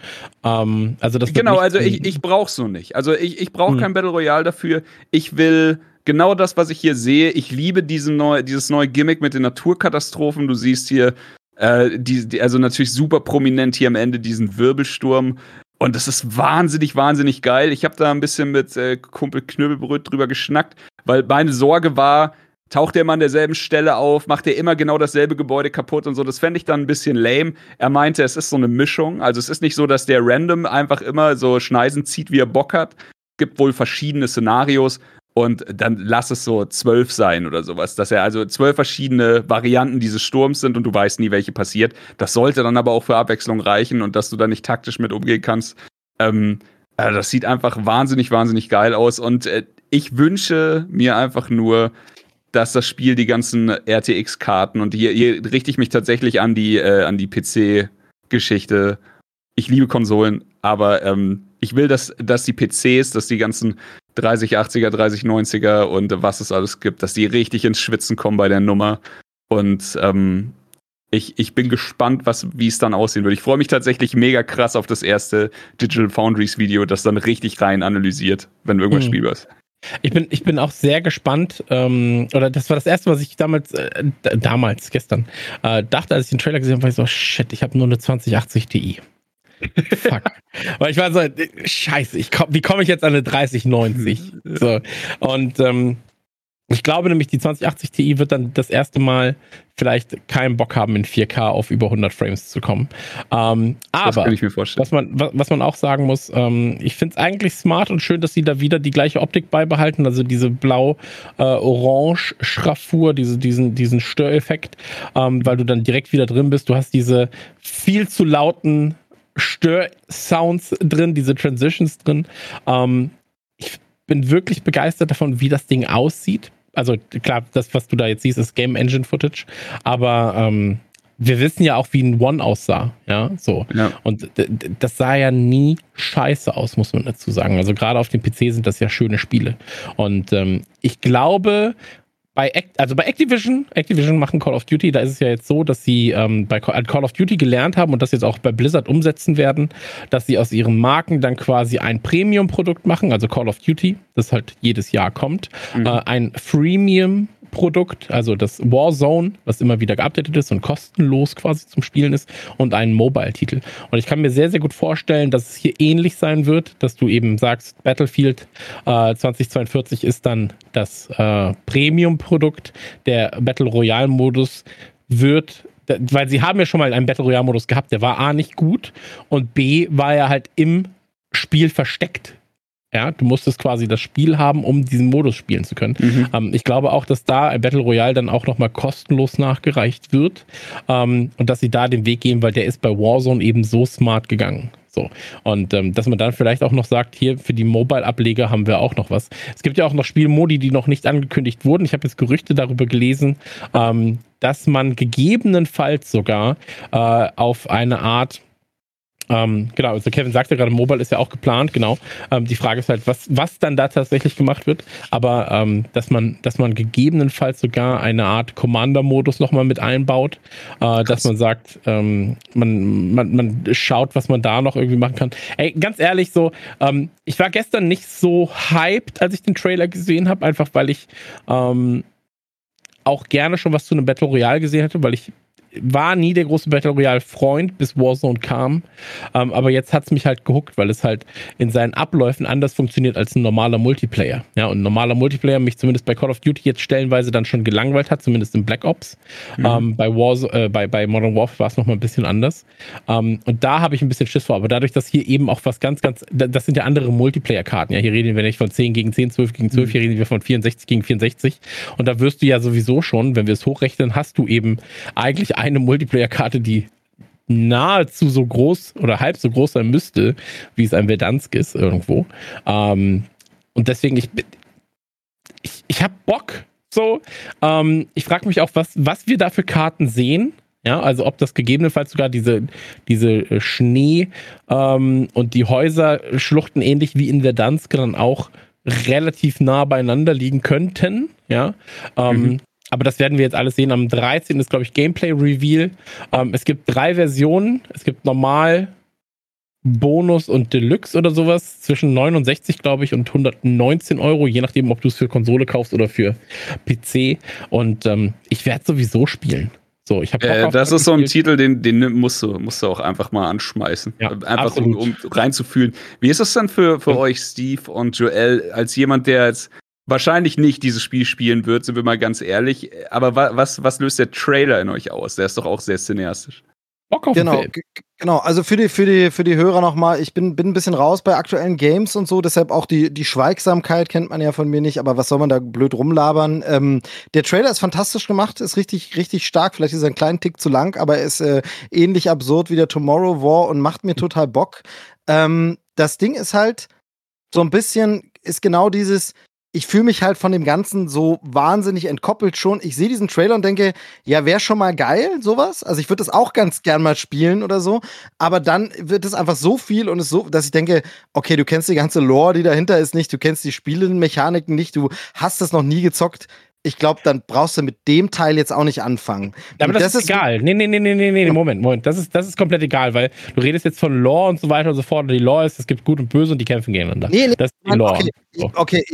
Ähm, also das genau, also ich, ich brauche so nicht. Also ich, ich brauche hm. kein Battle Royale dafür. Ich will genau das, was ich hier sehe. Ich liebe diesen neu, dieses neue Gimmick mit den Naturkatastrophen. Du siehst hier, äh, die, die, also natürlich super prominent hier am Ende diesen Wirbelsturm. Und das ist wahnsinnig, wahnsinnig geil. Ich habe da ein bisschen mit äh, Kumpel Knöbelbröt drüber geschnackt, weil meine Sorge war, taucht er immer an derselben Stelle auf, macht er immer genau dasselbe Gebäude kaputt und so. Das fände ich dann ein bisschen lame. Er meinte, es ist so eine Mischung. Also es ist nicht so, dass der random einfach immer so Schneisen zieht, wie er Bock hat. Es gibt wohl verschiedene Szenarios und dann lass es so zwölf sein oder sowas. Dass er also zwölf verschiedene Varianten dieses Sturms sind und du weißt nie, welche passiert. Das sollte dann aber auch für Abwechslung reichen und dass du da nicht taktisch mit umgehen kannst. Ähm, also das sieht einfach wahnsinnig, wahnsinnig geil aus und äh, ich wünsche mir einfach nur, dass das Spiel die ganzen RTX-Karten und hier, hier richte ich mich tatsächlich an die, äh, die PC-Geschichte. Ich liebe Konsolen, aber ähm, ich will, dass, dass die PCs, dass die ganzen 3080er, 3090er und was es alles gibt, dass die richtig ins Schwitzen kommen bei der Nummer. Und ähm, ich, ich bin gespannt, was, wie es dann aussehen wird. Ich freue mich tatsächlich mega krass auf das erste Digital Foundries Video, das dann richtig rein analysiert, wenn irgendwas mhm. spielbar ist. Ich bin, ich bin auch sehr gespannt, ähm, oder das war das erste, was ich damals, äh, damals, gestern, äh, dachte, als ich den Trailer gesehen habe, war ich so, shit, ich habe nur eine 2080 Ti. Fuck. Weil ich war so, scheiße, ich komm, wie komme ich jetzt an eine 3090? [LAUGHS] So. Und ähm, ich glaube nämlich, die 2080 Ti wird dann das erste Mal vielleicht keinen Bock haben, in 4K auf über 100 Frames zu kommen. Ähm, aber Was, man, was man auch sagen muss, ähm, ich finde es eigentlich smart und schön, dass sie da wieder die gleiche Optik beibehalten, also diese blau-orange-Schraffur, äh, diese, diesen, diesen Störeffekt, ähm, weil du dann direkt wieder drin bist. Du hast diese viel zu lauten Störsounds drin, diese Transitions drin. Ähm, ich bin wirklich begeistert davon, wie das Ding aussieht also klar, das, was du da jetzt siehst, ist Game Engine Footage, aber ähm, wir wissen ja auch, wie ein One aussah, ja, so. Ja. Und das sah ja nie scheiße aus, muss man dazu sagen. Also gerade auf dem PC sind das ja schöne Spiele. Und ähm, ich glaube, bei, Act, also bei Activision, Activision machen Call of Duty, da ist es ja jetzt so, dass sie ähm, bei Call of Duty gelernt haben und das jetzt auch bei Blizzard umsetzen werden, dass sie aus ihren Marken dann quasi ein Premium-Produkt machen, also Call of Duty, das halt jedes Jahr kommt, mhm. äh, ein Freemium Produkt, also das Warzone, was immer wieder geupdatet ist und kostenlos quasi zum Spielen ist, und einen Mobile-Titel. Und ich kann mir sehr, sehr gut vorstellen, dass es hier ähnlich sein wird, dass du eben sagst, Battlefield äh, 2042 ist dann das äh, Premium-Produkt. Der Battle Royale-Modus wird weil sie haben ja schon mal einen Battle Royale Modus gehabt, der war A nicht gut und B war er halt im Spiel versteckt ja, du musstest quasi das Spiel haben, um diesen Modus spielen zu können. Mhm. Ähm, ich glaube auch, dass da ein Battle Royale dann auch nochmal kostenlos nachgereicht wird ähm, und dass sie da den Weg gehen, weil der ist bei Warzone eben so smart gegangen. So. Und ähm, dass man dann vielleicht auch noch sagt, hier für die Mobile-Ableger haben wir auch noch was. Es gibt ja auch noch Spielmodi, die noch nicht angekündigt wurden. Ich habe jetzt Gerüchte darüber gelesen, ähm, dass man gegebenenfalls sogar äh, auf eine Art ähm, genau, also Kevin sagte gerade, Mobile ist ja auch geplant, genau. Ähm, die Frage ist halt, was, was dann da tatsächlich gemacht wird. Aber ähm, dass man, dass man gegebenenfalls sogar eine Art Commander-Modus nochmal mit einbaut, äh, dass man sagt, ähm, man, man, man schaut, was man da noch irgendwie machen kann. Ey, ganz ehrlich, so, ähm, ich war gestern nicht so hyped, als ich den Trailer gesehen habe, einfach weil ich ähm, auch gerne schon was zu einem Battle Royale gesehen hätte, weil ich war nie der große Battle Royale-Freund, bis Warzone kam. Ähm, aber jetzt hat es mich halt gehuckt, weil es halt in seinen Abläufen anders funktioniert als ein normaler Multiplayer. Ja, und ein normaler Multiplayer mich zumindest bei Call of Duty jetzt stellenweise dann schon gelangweilt hat, zumindest in Black Ops. Mhm. Ähm, bei, Warzone, äh, bei, bei Modern Warfare war es nochmal ein bisschen anders. Ähm, und da habe ich ein bisschen Schiss vor. Aber dadurch, dass hier eben auch was ganz, ganz, das sind ja andere Multiplayer-Karten. Ja, hier reden wir nicht von 10 gegen 10, 12 gegen 12, mhm. hier reden wir von 64 gegen 64. Und da wirst du ja sowieso schon, wenn wir es hochrechnen, hast du eben eigentlich eine Multiplayer-Karte, die nahezu so groß oder halb so groß sein müsste, wie es ein Verdansk ist irgendwo. Ähm, und deswegen, ich, ich, ich habe Bock. So, ähm, ich frage mich auch, was, was wir da für Karten sehen. Ja, also ob das gegebenenfalls sogar diese, diese Schnee ähm, und die Häuserschluchten ähnlich wie in Verdansk dann auch relativ nah beieinander liegen könnten. Ja. Ähm, mhm. Aber das werden wir jetzt alles sehen. Am 13. ist, glaube ich, Gameplay-Reveal. Ähm, es gibt drei Versionen. Es gibt normal, Bonus und Deluxe oder sowas. Zwischen 69, glaube ich, und 119 Euro, je nachdem, ob du es für Konsole kaufst oder für PC. Und ähm, ich werde sowieso spielen. So, ich äh, das ist so ein Titel, den, den musst, du, musst du auch einfach mal anschmeißen. Ja, einfach um, um, reinzufühlen. Wie ist es denn für, für ja. euch, Steve und Joel, als jemand, der jetzt wahrscheinlich nicht dieses Spiel spielen wird, sind wir mal ganz ehrlich. Aber wa was, was löst der Trailer in euch aus? Der ist doch auch sehr cineastisch. Bock auf genau, genau. Also für die, für die, für die Hörer nochmal, ich bin, bin ein bisschen raus bei aktuellen Games und so, deshalb auch die, die Schweigsamkeit kennt man ja von mir nicht, aber was soll man da blöd rumlabern? Ähm, der Trailer ist fantastisch gemacht, ist richtig, richtig stark. Vielleicht ist er einen kleinen Tick zu lang, aber er ist äh, ähnlich absurd wie der Tomorrow War und macht mir total Bock. Ähm, das Ding ist halt so ein bisschen, ist genau dieses, ich fühle mich halt von dem Ganzen so wahnsinnig entkoppelt schon. Ich sehe diesen Trailer und denke, ja, wäre schon mal geil, sowas. Also ich würde das auch ganz gern mal spielen oder so. Aber dann wird es einfach so viel und es so, dass ich denke, okay, du kennst die ganze Lore, die dahinter ist nicht, du kennst die Spielenmechaniken nicht, du hast das noch nie gezockt ich glaube, dann brauchst du mit dem Teil jetzt auch nicht anfangen. Aber das, das, ist egal. Nee, nee, nee, nee, nee, nee, Moment, Moment. Das ist, das ist komplett egal, weil du redest jetzt von Lore und so weiter und so fort. Und die Lore ist, es gibt Gut und Böse und die kämpfen gegeneinander. Nee, nee, das ist die Lore. Okay, okay,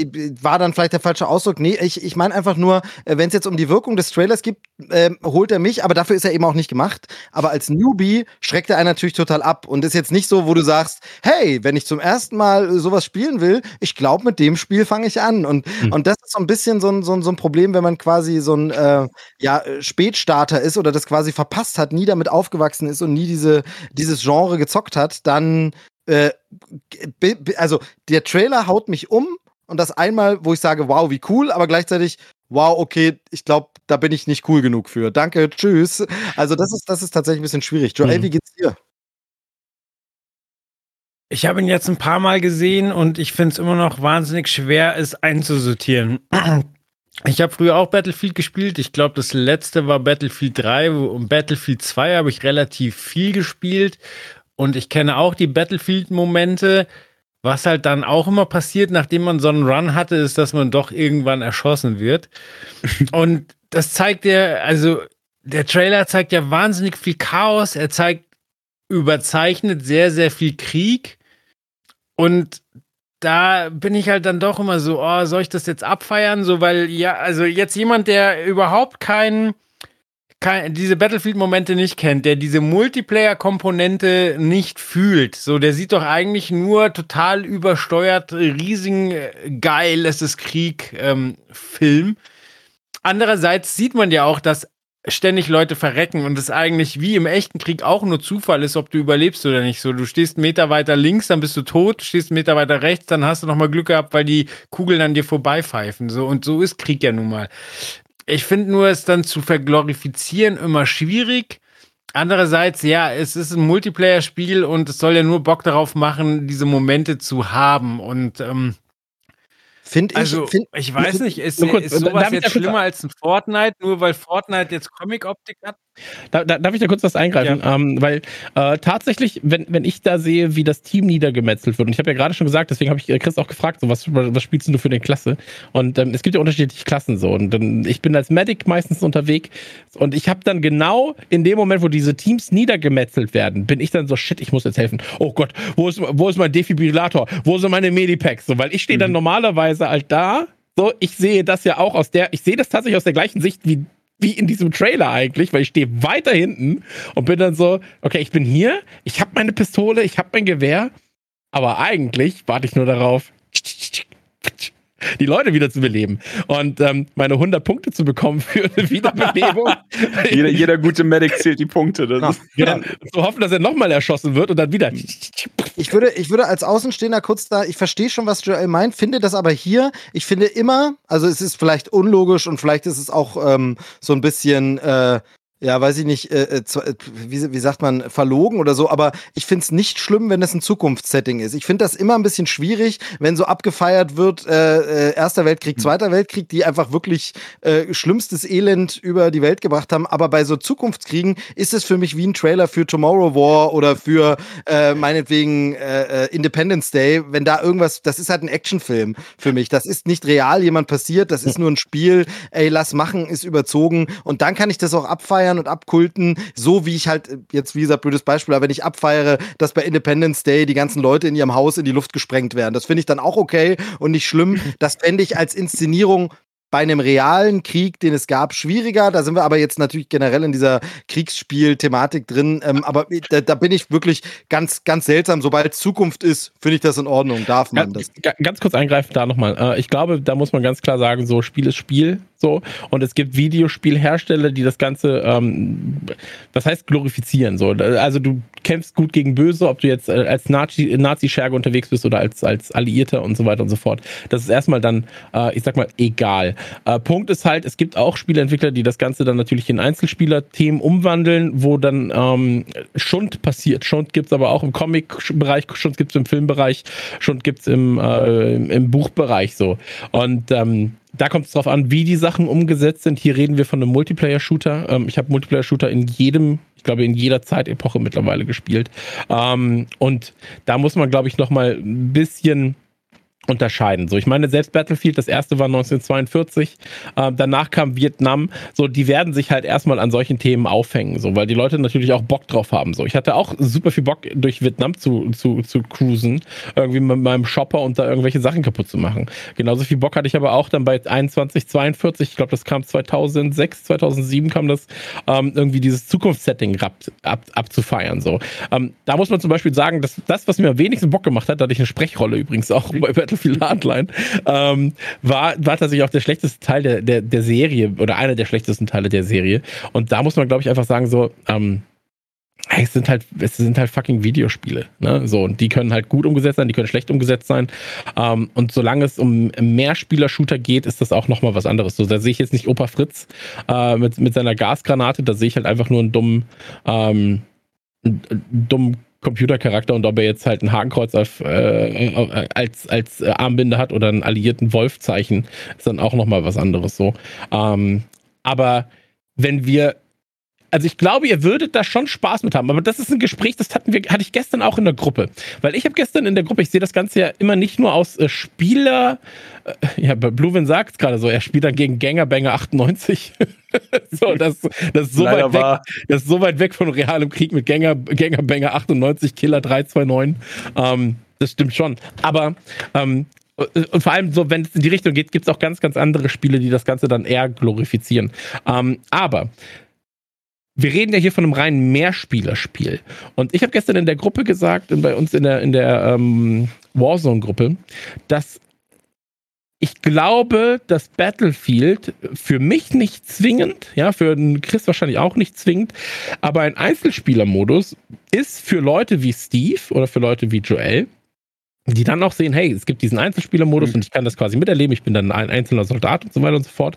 war dann vielleicht der falsche Ausdruck. Nee, ich, ich meine einfach nur, äh, wenn es jetzt um die Wirkung des Trailers geht, äh, holt er mich, aber dafür ist er eben auch nicht gemacht. Aber als Newbie schreckt er einen natürlich total ab und ist jetzt nicht so, wo du sagst, hey, wenn ich zum ersten Mal sowas spielen will, ich glaube, mit dem Spiel fange ich an. Und, hm. und das ist so ein bisschen so ein, so ein, so ein Problem, wenn man quasi so ein äh, ja, Spätstarter ist oder das quasi verpasst hat, nie damit aufgewachsen ist und nie diese, dieses Genre gezockt hat, dann äh, also der Trailer haut mich um und das einmal, wo ich sage, wow, wie cool, aber gleichzeitig, wow, okay, ich glaube, da bin ich nicht cool genug für. Danke, tschüss. Also das ist, das ist tatsächlich ein bisschen schwierig. Joel, mhm. wie geht's dir? Ich habe ihn jetzt ein paar Mal gesehen und ich finde es immer noch wahnsinnig schwer, es einzusortieren. [CLEARS THROAT] Ich habe früher auch Battlefield gespielt. Ich glaube, das letzte war Battlefield 3 und Battlefield 2 habe ich relativ viel gespielt. Und ich kenne auch die Battlefield-Momente. Was halt dann auch immer passiert, nachdem man so einen Run hatte, ist, dass man doch irgendwann erschossen wird. [LAUGHS] Und das zeigt ja, also der Trailer zeigt ja wahnsinnig viel Chaos. Er zeigt überzeichnet sehr, sehr viel Krieg. Und da bin ich halt dann doch immer so, oh, soll ich das jetzt abfeiern? So, weil ja, also jetzt jemand, der überhaupt keinen diese Battlefield-Momente nicht kennt, der diese Multiplayer-Komponente nicht fühlt, so, der sieht doch eigentlich nur total übersteuert, riesigen, äh, geil, es ist Krieg-Film. Ähm, Andererseits sieht man ja auch, dass ständig Leute verrecken und es eigentlich wie im echten Krieg auch nur Zufall ist, ob du überlebst oder nicht. So, du stehst einen Meter weiter links, dann bist du tot, stehst einen Meter weiter rechts, dann hast du nochmal Glück gehabt, weil die Kugeln an dir vorbeipfeifen. So, und so ist Krieg ja nun mal. Ich finde nur, es dann zu verglorifizieren immer schwierig. Andererseits, ja, es ist ein Multiplayer-Spiel und es soll ja nur Bock darauf machen, diese Momente zu haben. Und ähm, Finde ich. Also, find, ich weiß nicht, ist, kurz, ist sowas jetzt schlimmer als ein Fortnite, nur weil Fortnite jetzt Comic-Optik hat? Da, da, darf ich da kurz was eingreifen? Ja. Ähm, weil äh, tatsächlich, wenn, wenn ich da sehe, wie das Team niedergemetzelt wird, und ich habe ja gerade schon gesagt, deswegen habe ich äh, Chris auch gefragt, so, was, was spielst du für eine Klasse? Und ähm, es gibt ja unterschiedliche Klassen so. Und ähm, ich bin als Medic meistens unterwegs und ich habe dann genau in dem Moment, wo diese Teams niedergemetzelt werden, bin ich dann so, shit, ich muss jetzt helfen. Oh Gott, wo ist, wo ist mein Defibrillator? Wo sind meine Medipacks? So, weil ich stehe dann mhm. normalerweise halt da. So, ich sehe das ja auch aus der, ich sehe das tatsächlich aus der gleichen Sicht wie wie in diesem Trailer eigentlich, weil ich stehe weiter hinten und bin dann so, okay, ich bin hier, ich habe meine Pistole, ich habe mein Gewehr, aber eigentlich warte ich nur darauf, die Leute wieder zu beleben und ähm, meine 100 Punkte zu bekommen für eine Wiederbelebung. [LAUGHS] jeder, jeder, gute Medic zählt die Punkte. Das genau. Zu hoffen, dass er nochmal erschossen wird und dann wieder. Ich würde, ich würde als Außenstehender kurz da, ich verstehe schon, was Joel meint, finde das aber hier, ich finde immer, also es ist vielleicht unlogisch und vielleicht ist es auch ähm, so ein bisschen äh, ja, weiß ich nicht, äh, äh wie, wie sagt man, verlogen oder so, aber ich finde es nicht schlimm, wenn es ein Zukunftssetting ist. Ich finde das immer ein bisschen schwierig, wenn so abgefeiert wird, äh, äh, Erster Weltkrieg, hm. Zweiter Weltkrieg, die einfach wirklich äh, schlimmstes Elend über die Welt gebracht haben. Aber bei so Zukunftskriegen ist es für mich wie ein Trailer für Tomorrow War oder für äh, meinetwegen äh, Independence Day, wenn da irgendwas, das ist halt ein Actionfilm für mich. Das ist nicht real jemand passiert, das ist nur ein Spiel, ey, lass machen, ist überzogen. Und dann kann ich das auch abfeiern und abkulten, so wie ich halt, jetzt wie gesagt, blödes Beispiel, aber wenn ich abfeiere, dass bei Independence Day die ganzen Leute in ihrem Haus in die Luft gesprengt werden. Das finde ich dann auch okay und nicht schlimm. [LAUGHS] Das fände ich als Inszenierung bei einem realen Krieg, den es gab, schwieriger. Da sind wir aber jetzt natürlich generell in dieser Kriegsspiel-Thematik drin. Ähm, aber [LAUGHS] da, da, bin ich wirklich ganz, ganz seltsam. Sobald Zukunft ist, finde ich das in Ordnung. Darf man ganz, das? Ganz kurz eingreifen da nochmal. Äh, ich glaube, da muss man ganz klar sagen, so Spiel ist Spiel. So. Und es gibt Videospielhersteller, die das Ganze, ähm, was heißt glorifizieren? So. Also du kämpfst gut gegen Böse, ob du jetzt äh, als Nazi, Nazi-Scherge unterwegs bist oder als, als Alliierter und so weiter und so fort. Das ist erstmal dann, äh, ich sag mal, egal. Äh, Punkt ist halt, es gibt auch Spieleentwickler, die das Ganze dann natürlich in Einzelspieler-Themen umwandeln, wo dann ähm, Schund passiert. Schund gibt es aber auch im Comic-Bereich, Schund gibt es im Filmbereich, Schund gibt es im, äh, im Buchbereich so. Und ähm, da kommt es drauf an, wie die Sachen umgesetzt sind. Hier reden wir von einem Multiplayer-Shooter. Ähm, ich habe Multiplayer-Shooter in jedem, ich glaube, in jeder Zeitepoche mittlerweile gespielt. Ähm, und da muss man, glaube ich, noch mal ein bisschen unterscheiden. So, ich meine, selbst Battlefield, das erste war 1942, äh, danach kam Vietnam, so, die werden sich halt erstmal an solchen Themen aufhängen, so, weil die Leute natürlich auch Bock drauf haben, so. Ich hatte auch super viel Bock, durch Vietnam zu, zu, zu cruisen, irgendwie mit meinem Shopper und da irgendwelche Sachen kaputt zu machen. Genauso viel Bock hatte ich aber auch dann bei 21, 42, ich glaube, das kam 2006, 2007 kam das, ähm, irgendwie dieses Zukunftssetting ab, ab, abzufeiern, so. Ähm, da muss man zum Beispiel sagen, dass das, was mir am wenigsten Bock gemacht hat, da hatte ich eine Sprechrolle übrigens auch bei Battlefield Battlefield Hardline, ähm, war, war tatsächlich auch der schlechteste Teil der, der, der Serie oder einer der schlechtesten Teile der Serie. Und da muss man, glaube ich, einfach sagen, so, ähm, es sind halt, es sind halt fucking Videospiele, ne? So, und die können halt gut umgesetzt sein, die können schlecht umgesetzt sein. Ähm, und solange es um Mehrspieler-Shooter geht, ist das auch nochmal was anderes. So, da sehe ich jetzt nicht Opa Fritz äh, mit, mit seiner Gasgranate, da sehe ich halt einfach nur einen dummen, ähm, einen dummen Computercharakter und ob er jetzt halt ein Hakenkreuz auf, äh, als, als Armbinde hat oder einen alliierten Wolfzeichen, ist dann auch nochmal was anderes so. Ähm, aber wenn wir also ich glaube, ihr würdet da schon Spaß mit haben. Aber das ist ein Gespräch, das hatten wir, hatte ich gestern auch in der Gruppe. Weil ich habe gestern in der Gruppe, ich sehe das Ganze ja immer nicht nur aus äh, Spieler, ja, Bluewin sagt es gerade so, er spielt dann gegen Gängerbanger 98. [LAUGHS] so, das, das, ist so weit weg, das ist so weit weg von realem Krieg mit Gänger, Gängerbanger 98, Killer 329. Ähm, das stimmt schon. Aber ähm, und vor allem so, wenn es in die Richtung geht, gibt es auch ganz, ganz andere Spiele, die das Ganze dann eher glorifizieren. Ähm, aber wir reden ja hier von einem reinen Mehrspielerspiel. Und ich habe gestern in der Gruppe gesagt, bei uns in der, in der ähm, Warzone-Gruppe, dass ich glaube, dass Battlefield für mich nicht zwingend, ja, für Chris wahrscheinlich auch nicht zwingend, aber ein Einzelspielermodus ist für Leute wie Steve oder für Leute wie Joel die dann auch sehen, hey, es gibt diesen Einzelspielermodus mhm. und ich kann das quasi miterleben, ich bin dann ein einzelner Soldat und so weiter und so fort.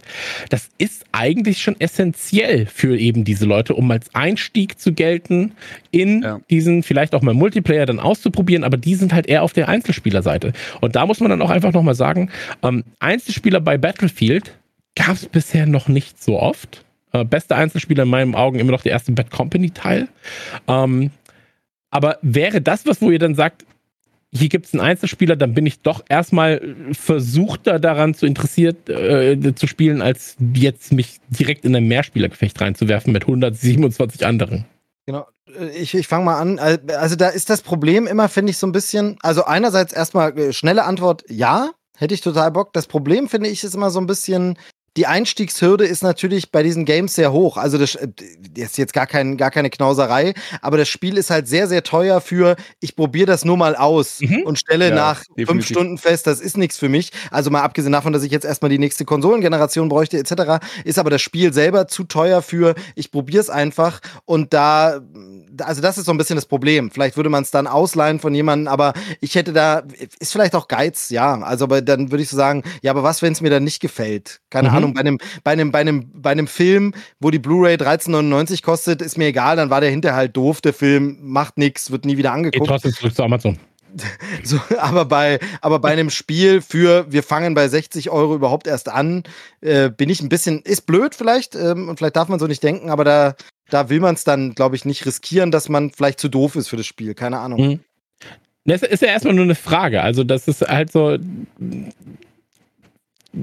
Das ist eigentlich schon essentiell für eben diese Leute, um als Einstieg zu gelten, in ja. diesen vielleicht auch mal Multiplayer dann auszuprobieren, aber die sind halt eher auf der Einzelspielerseite. Und da muss man dann auch einfach nochmal sagen, ähm, Einzelspieler bei Battlefield gab es bisher noch nicht so oft. Äh, beste Einzelspieler in meinen Augen immer noch der erste Bad Company Teil. Ähm, aber wäre das was, wo ihr dann sagt, hier gibt es einen Einzelspieler, dann bin ich doch erstmal versuchter daran zu interessiert äh, zu spielen, als jetzt mich direkt in ein Mehrspielergefecht reinzuwerfen mit 127 anderen. Genau. Äh, ich, ich fange mal an. Also da ist das Problem immer, finde ich, so ein bisschen. Also einerseits erstmal äh, schnelle Antwort, ja, hätte ich total Bock. Das Problem, finde ich, ist immer so ein bisschen, die Einstiegshürde ist natürlich bei diesen Games sehr hoch. Also das äh, ist jetzt gar, kein, gar keine Knauserei, aber das Spiel ist halt sehr, sehr teuer für, ich probiere das nur mal aus mhm. und stelle ja, nach definitiv. fünf Stunden fest, das ist nichts für mich. Also mal abgesehen davon, dass ich jetzt erstmal die nächste Konsolengeneration bräuchte, etc., ist aber das Spiel selber zu teuer für, ich probiere es einfach und da, also das ist so ein bisschen das Problem. Vielleicht würde man es dann ausleihen von jemandem, aber ich hätte da, ist vielleicht auch Geiz, ja. Also aber dann würde ich so sagen, ja, aber was, wenn es mir dann nicht gefällt? Keine mhm. Ahnung Ahnung, bei einem, bei einem, bei einem, bei einem Film, wo die Blu-ray 13,99 kostet, ist mir egal, dann war der hinterher halt doof, der Film macht nichts, wird nie wieder angeguckt. Geht trotzdem zurück zu Amazon. [LAUGHS] So, aber, bei, aber bei einem Spiel für, wir fangen bei 60 Euro überhaupt erst an, äh, bin ich ein bisschen, ist blöd vielleicht, ähm, und vielleicht darf man so nicht denken, aber da, da will man es dann, glaube ich, nicht riskieren, dass man vielleicht zu doof ist für das Spiel. Keine Ahnung. Mhm. Das ist ja erstmal nur eine Frage. Also, das ist halt so.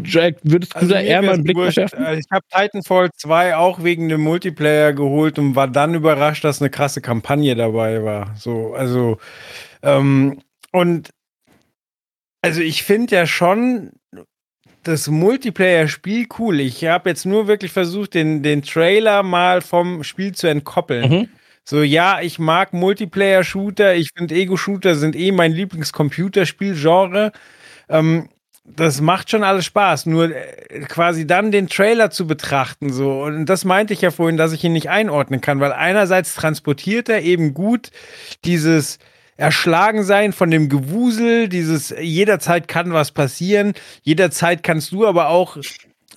Jack, würdest du also da eher mal einen Blick verschärfen? Also ich habe Titanfall 2 auch wegen dem Multiplayer geholt und war dann überrascht, dass eine krasse Kampagne dabei war. So, also, ähm, und also ich finde ja schon das Multiplayer-Spiel cool. Ich habe jetzt nur wirklich versucht, den, den Trailer mal vom Spiel zu entkoppeln. Mhm. So, ja, ich mag Multiplayer-Shooter. Ich finde, Ego-Shooter sind eh mein Lieblingscomputerspiel-Genre. Ähm, das macht schon alles Spaß. Nur äh, quasi dann den Trailer zu betrachten, so. Und das meinte ich ja vorhin, dass ich ihn nicht einordnen kann, weil einerseits transportiert er eben gut dieses erschlagen sein von dem Gewusel, dieses jederzeit kann was passieren, jederzeit kannst du aber auch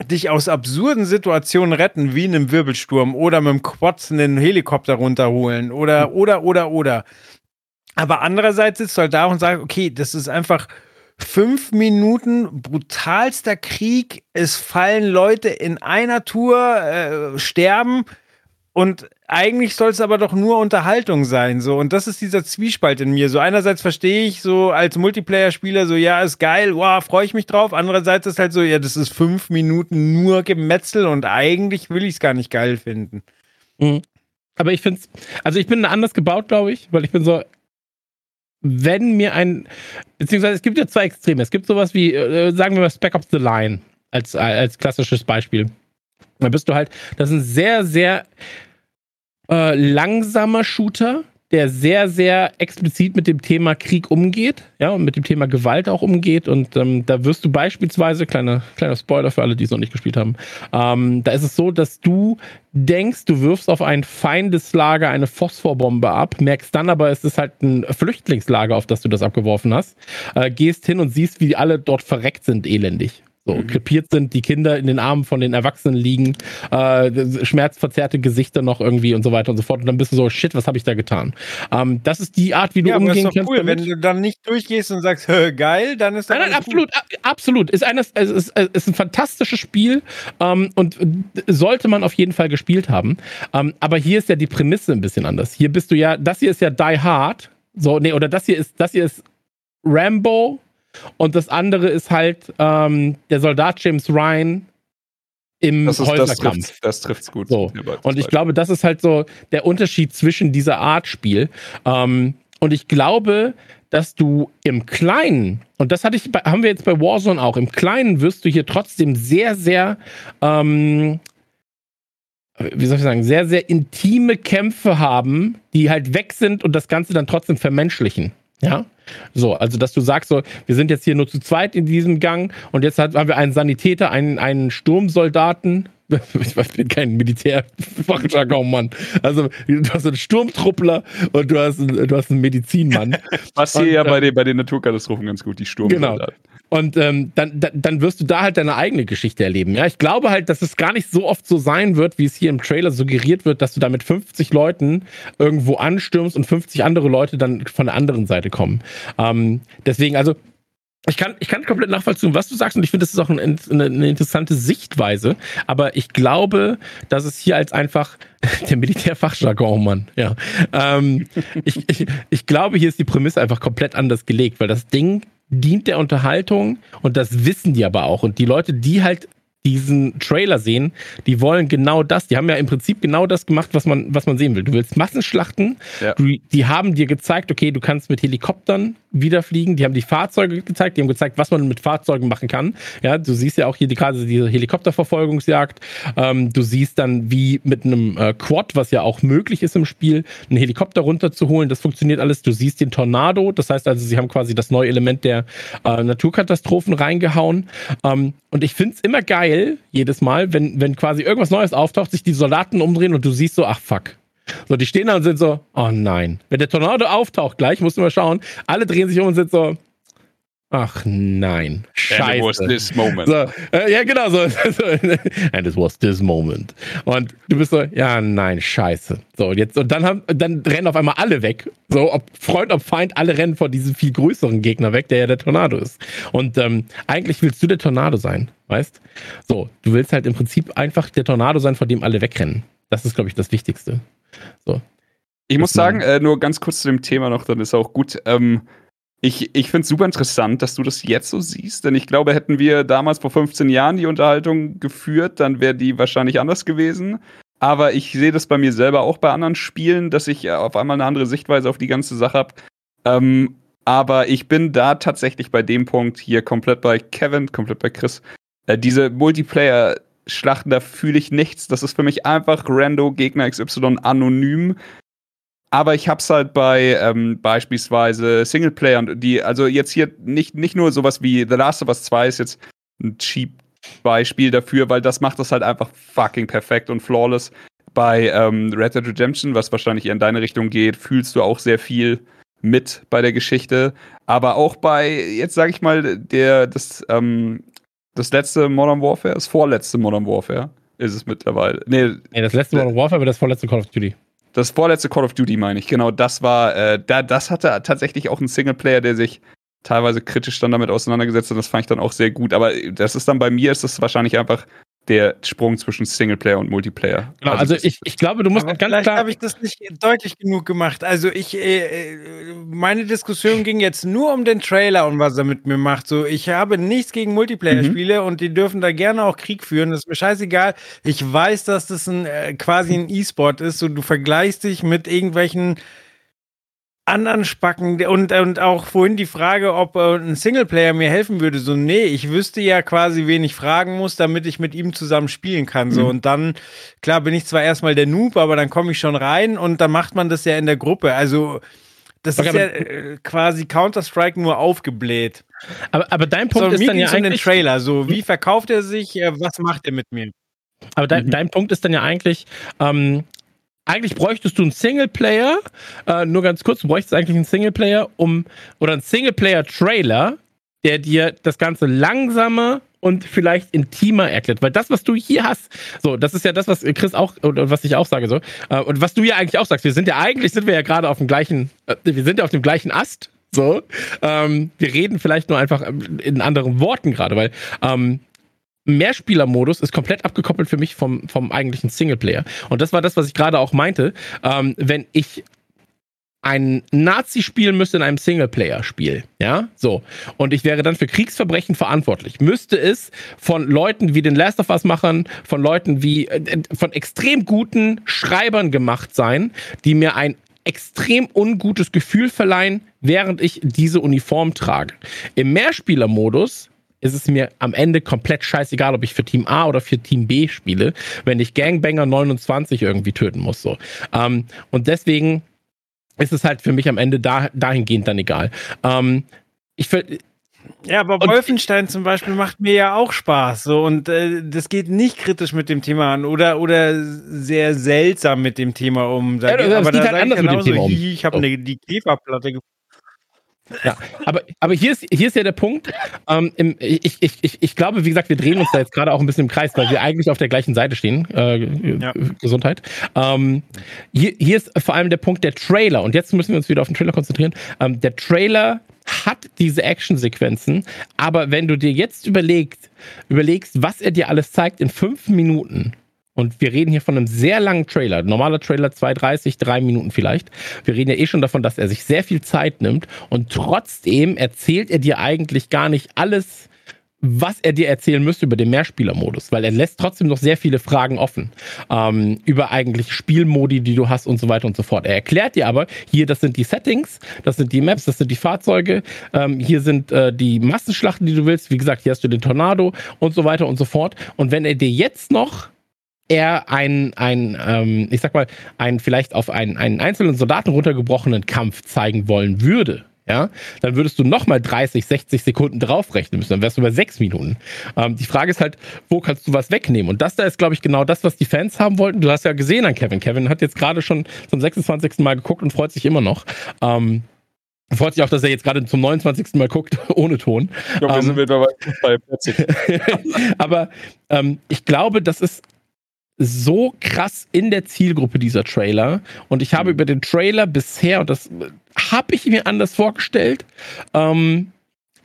dich aus absurden Situationen retten, wie in einem Wirbelsturm oder mit dem Quads einen Helikopter runterholen oder, oder, oder, oder. Aber andererseits sitzt du halt da und sagt, okay, das ist einfach fünf Minuten brutalster Krieg, es fallen Leute in einer Tour, äh, sterben und eigentlich soll es aber doch nur Unterhaltung sein, so. Und das ist dieser Zwiespalt in mir. So, einerseits verstehe ich so als Multiplayer-Spieler so, ja, ist geil, wow, freue ich mich drauf. Andererseits ist halt so, ja, das ist fünf Minuten nur Gemetzel und eigentlich will ich es gar nicht geil finden. Mhm. Aber ich finde es, also ich bin anders gebaut, glaube ich, weil ich bin so, wenn mir ein, beziehungsweise es gibt ja zwei Extreme. Es gibt sowas wie, äh, sagen wir mal, Spec Ops The Line als, als klassisches Beispiel. Da bist du halt, das ist ein sehr, sehr äh, langsamer Shooter, der sehr, sehr explizit mit dem Thema Krieg umgeht, ja, und mit dem Thema Gewalt auch umgeht. Und ähm, da wirst du beispielsweise, kleiner, kleiner Spoiler für alle, die es noch nicht gespielt haben, ähm, da ist es so, dass du denkst, du wirfst auf ein Feindeslager eine Phosphorbombe ab, merkst dann aber, es ist halt ein Flüchtlingslager, auf das du das abgeworfen hast, äh, gehst hin und siehst, wie alle dort verreckt sind, elendig so mhm. krepiert sind, die Kinder in den Armen von den Erwachsenen liegen, äh, schmerzverzerrte Gesichter noch irgendwie und so weiter und so fort. Und dann bist du so, shit, was habe ich da getan? Ähm, das ist die Art, wie du ja, umgehen aber ist doch cool. Wenn du dann nicht durchgehst und sagst, geil, dann ist das. Nein, nein, absolut, gut. absolut. Ist, eine, es ist, es ist ein fantastisches Spiel ähm, und sollte man auf jeden Fall gespielt haben. Ähm, aber hier ist ja die Prämisse ein bisschen anders. Hier bist du ja, das hier ist ja Die Hard. So, nee, oder das hier ist, das hier ist Rambo und das andere ist halt ähm, der Soldat James Ryan im das ist, Häuserkampf. Das, trifft, das gut. So. Und ich glaube, das ist halt so der Unterschied zwischen dieser Art Spiel. Ähm, und ich glaube, dass du im Kleinen, und das hatte ich bei, haben wir jetzt bei Warzone auch, im Kleinen wirst du hier trotzdem sehr, sehr, ähm, wie soll ich sagen, sehr, sehr intime Kämpfe haben, die halt weg sind und das Ganze dann trotzdem vermenschlichen. Ja. So, also dass du sagst, so, wir sind jetzt hier nur zu zweit in diesem Gang und jetzt haben wir einen Sanitäter, einen, einen Sturmsoldaten. Ich bin kein Militärfachjargon, Mann. Also, du hast einen Sturmtruppler und du hast einen, du hast einen Medizinmann. [LAUGHS] Was hier und, ja bei den, bei den Naturkatastrophen ganz gut, die Sturmsoldaten. Genau. Und ähm, dann, dann wirst du da halt deine eigene Geschichte erleben. Ja, ich glaube halt, dass es gar nicht so oft so sein wird, wie es hier im Trailer suggeriert wird, dass du da mit 50 Leuten irgendwo anstürmst und 50 andere Leute dann von der anderen Seite kommen. Ähm, deswegen, also ich kann, ich kann komplett nachvollziehen, was du sagst, und ich finde, das ist auch ein, eine, eine, interessante Sichtweise. Aber ich glaube, dass es hier als einfach [LAUGHS] der Militärfachjargon, Mann, ja. Ähm, ich, ich, ich glaube, hier ist die Prämisse einfach komplett anders gelegt, weil das Ding dient der Unterhaltung und das wissen die aber auch. Und die Leute, die halt diesen Trailer sehen, die wollen genau das. Die haben ja im Prinzip genau das gemacht, was man, was man sehen will. Du willst Massenschlachten. Ja. Du, die haben dir gezeigt, okay, du kannst mit Helikoptern wieder fliegen. Die haben die Fahrzeuge gezeigt. Die haben gezeigt, was man mit Fahrzeugen machen kann. Ja, du siehst ja auch hier die, gerade diese Helikopterverfolgungsjagd. Ähm, du siehst dann, wie mit einem äh, Quad, was ja auch möglich ist im Spiel, einen Helikopter runterzuholen. Das funktioniert alles. Du siehst den Tornado. Das heißt also, sie haben quasi das neue Element der äh, Naturkatastrophen reingehauen. Ähm, und ich finde es immer geil, jedes Mal, wenn, wenn quasi irgendwas Neues auftaucht, sich die Soldaten umdrehen und du siehst so, ach fuck. So, die stehen da und sind so, oh nein. Wenn der Tornado auftaucht gleich, musst du mal schauen, alle drehen sich um und sind so, Ach nein. Scheiße. And it was this moment. So, äh, ja, genau [LAUGHS] so. And it was this moment. Und du bist so, ja, nein, scheiße. So, und jetzt, und dann haben, dann rennen auf einmal alle weg. So, ob Freund, ob Feind, alle rennen vor diesem viel größeren Gegner weg, der ja der Tornado ist. Und ähm, eigentlich willst du der Tornado sein, weißt? So, du willst halt im Prinzip einfach der Tornado sein, vor dem alle wegrennen. Das ist, glaube ich, das Wichtigste. So. Ich muss sagen, äh, nur ganz kurz zu dem Thema noch, dann ist auch gut. Ähm, ich ich finde es super interessant, dass du das jetzt so siehst, denn ich glaube, hätten wir damals vor 15 Jahren die Unterhaltung geführt, dann wäre die wahrscheinlich anders gewesen. Aber ich sehe das bei mir selber auch bei anderen Spielen, dass ich auf einmal eine andere Sichtweise auf die ganze Sache habe. Ähm, aber ich bin da tatsächlich bei dem Punkt hier komplett bei Kevin, komplett bei Chris. Äh, diese Multiplayer-Schlachten, da fühle ich nichts. Das ist für mich einfach Rando Gegner XY anonym. Aber ich hab's halt bei ähm, beispielsweise Singleplayer und die, also jetzt hier nicht, nicht nur sowas wie The Last of Us 2 ist jetzt ein cheap Beispiel dafür, weil das macht das halt einfach fucking perfekt und flawless. Bei ähm, Red Dead Redemption, was wahrscheinlich eher in deine Richtung geht, fühlst du auch sehr viel mit bei der Geschichte. Aber auch bei, jetzt sag ich mal, der, das, ähm, das letzte Modern Warfare, das vorletzte Modern Warfare ist es mittlerweile. Nee, nee das letzte Modern Warfare, aber das vorletzte Call of Duty. Das vorletzte Call of Duty meine ich, genau. Das war, äh, da, das hatte tatsächlich auch einen Singleplayer, der sich teilweise kritisch dann damit auseinandergesetzt hat. Das fand ich dann auch sehr gut. Aber das ist dann bei mir, ist das wahrscheinlich einfach der Sprung zwischen Singleplayer und Multiplayer. Genau, also, also ich, ich glaube, du musst ganz vielleicht klar. habe ich das nicht deutlich genug gemacht. Also ich, äh, äh, meine Diskussion ging jetzt nur um den Trailer und was er mit mir macht. So, ich habe nichts gegen Multiplayer-Spiele mhm. und die dürfen da gerne auch Krieg führen. Das ist mir scheißegal. Ich weiß, dass das ein äh, quasi ein E-Sport ist. So, du vergleichst dich mit irgendwelchen anderen Spacken und, und auch vorhin die Frage, ob äh, ein Singleplayer mir helfen würde. So, nee, ich wüsste ja quasi, wen ich fragen muss, damit ich mit ihm zusammen spielen kann. So, mhm. und dann, klar, bin ich zwar erstmal der Noob, aber dann komme ich schon rein und dann macht man das ja in der Gruppe. Also, das okay, ist ja äh, quasi Counter-Strike nur aufgebläht. Aber, aber dein Punkt so, ist dann ja eigentlich... den Trailer, so, wie verkauft er sich, äh, was macht er mit mir? Aber de mhm. dein Punkt ist dann ja eigentlich, ähm, eigentlich bräuchtest du einen Singleplayer, äh, nur ganz kurz, du bräuchtest eigentlich einen Singleplayer, um, oder einen Singleplayer-Trailer, der dir das Ganze langsamer und vielleicht intimer erklärt. Weil das, was du hier hast, so, das ist ja das, was Chris auch, oder was ich auch sage, so, äh, und was du ja eigentlich auch sagst, wir sind ja eigentlich, sind wir ja gerade auf dem gleichen, äh, wir sind ja auf dem gleichen Ast, so. Ähm, wir reden vielleicht nur einfach in anderen Worten gerade, weil ähm, Mehrspieler-Modus ist komplett abgekoppelt für mich vom, vom eigentlichen Singleplayer. Und das war das, was ich gerade auch meinte. Ähm, wenn ich ein Nazi spielen müsste in einem Singleplayer-Spiel, ja, so, und ich wäre dann für Kriegsverbrechen verantwortlich, müsste es von Leuten wie den Last of Us-Machern, von Leuten wie, äh, von extrem guten Schreibern gemacht sein, die mir ein extrem ungutes Gefühl verleihen, während ich diese Uniform trage. Im Mehrspieler-Modus ist es mir am Ende komplett scheißegal, ob ich für Team A oder für Team B spiele, wenn ich Gangbanger 29 irgendwie töten muss. So. Ähm, und deswegen ist es halt für mich am Ende da, dahingehend dann egal. Ähm, ich ja, aber und Wolfenstein zum Beispiel macht mir ja auch Spaß. So, und äh, das geht nicht kritisch mit dem Thema an oder, oder sehr seltsam mit dem Thema um. Da ja, aber da halt anders mit dem Thema um. Ich habe oh. die Käferplatte gefunden. Ja, aber, aber hier, ist, hier ist ja der Punkt. Ähm, im, ich, ich, ich, ich glaube, wie gesagt, wir drehen uns da jetzt gerade auch ein bisschen im Kreis, weil wir eigentlich auf der gleichen Seite stehen. Äh, ja. Gesundheit. Ähm, hier, hier ist vor allem der Punkt der Trailer. Und jetzt müssen wir uns wieder auf den Trailer konzentrieren. Ähm, der Trailer hat diese Actionsequenzen, aber wenn du dir jetzt überlegst, überlegst, was er dir alles zeigt in fünf Minuten, und wir reden hier von einem sehr langen Trailer. Normaler Trailer 2,30, drei Minuten vielleicht. Wir reden ja eh schon davon, dass er sich sehr viel Zeit nimmt und trotzdem erzählt er dir eigentlich gar nicht alles, was er dir erzählen müsste über den Mehrspielermodus, weil er lässt trotzdem noch sehr viele Fragen offen ähm, über eigentlich Spielmodi, die du hast und so weiter und so fort. Er erklärt dir aber, hier, das sind die Settings, das sind die Maps, das sind die Fahrzeuge, ähm, hier sind äh, die Massenschlachten, die du willst. Wie gesagt, hier hast du den Tornado und so weiter und so fort. Und wenn er dir jetzt noch er ein, ein ähm, ich sag mal, einen vielleicht auf einen, einen einzelnen Soldaten runtergebrochenen Kampf zeigen wollen würde, ja, dann würdest du nochmal 30, 60 Sekunden draufrechnen müssen. Dann wärst du bei sechs Minuten. Ähm, die Frage ist halt, wo kannst du was wegnehmen? Und das da ist, glaube ich, genau das, was die Fans haben wollten. Du hast ja gesehen an Kevin. Kevin hat jetzt gerade schon zum 26. Mal geguckt und freut sich immer noch. Ähm, Freut sich auch, dass er jetzt gerade zum 29. Mal guckt, [LAUGHS] ohne Ton. Ich glaube, wir sind mittlerweile bei 40. [LAUGHS] Aber ähm, ich glaube, das ist so krass in der Zielgruppe dieser Trailer. Und ich habe über den Trailer bisher, und das habe ich mir anders vorgestellt, ähm,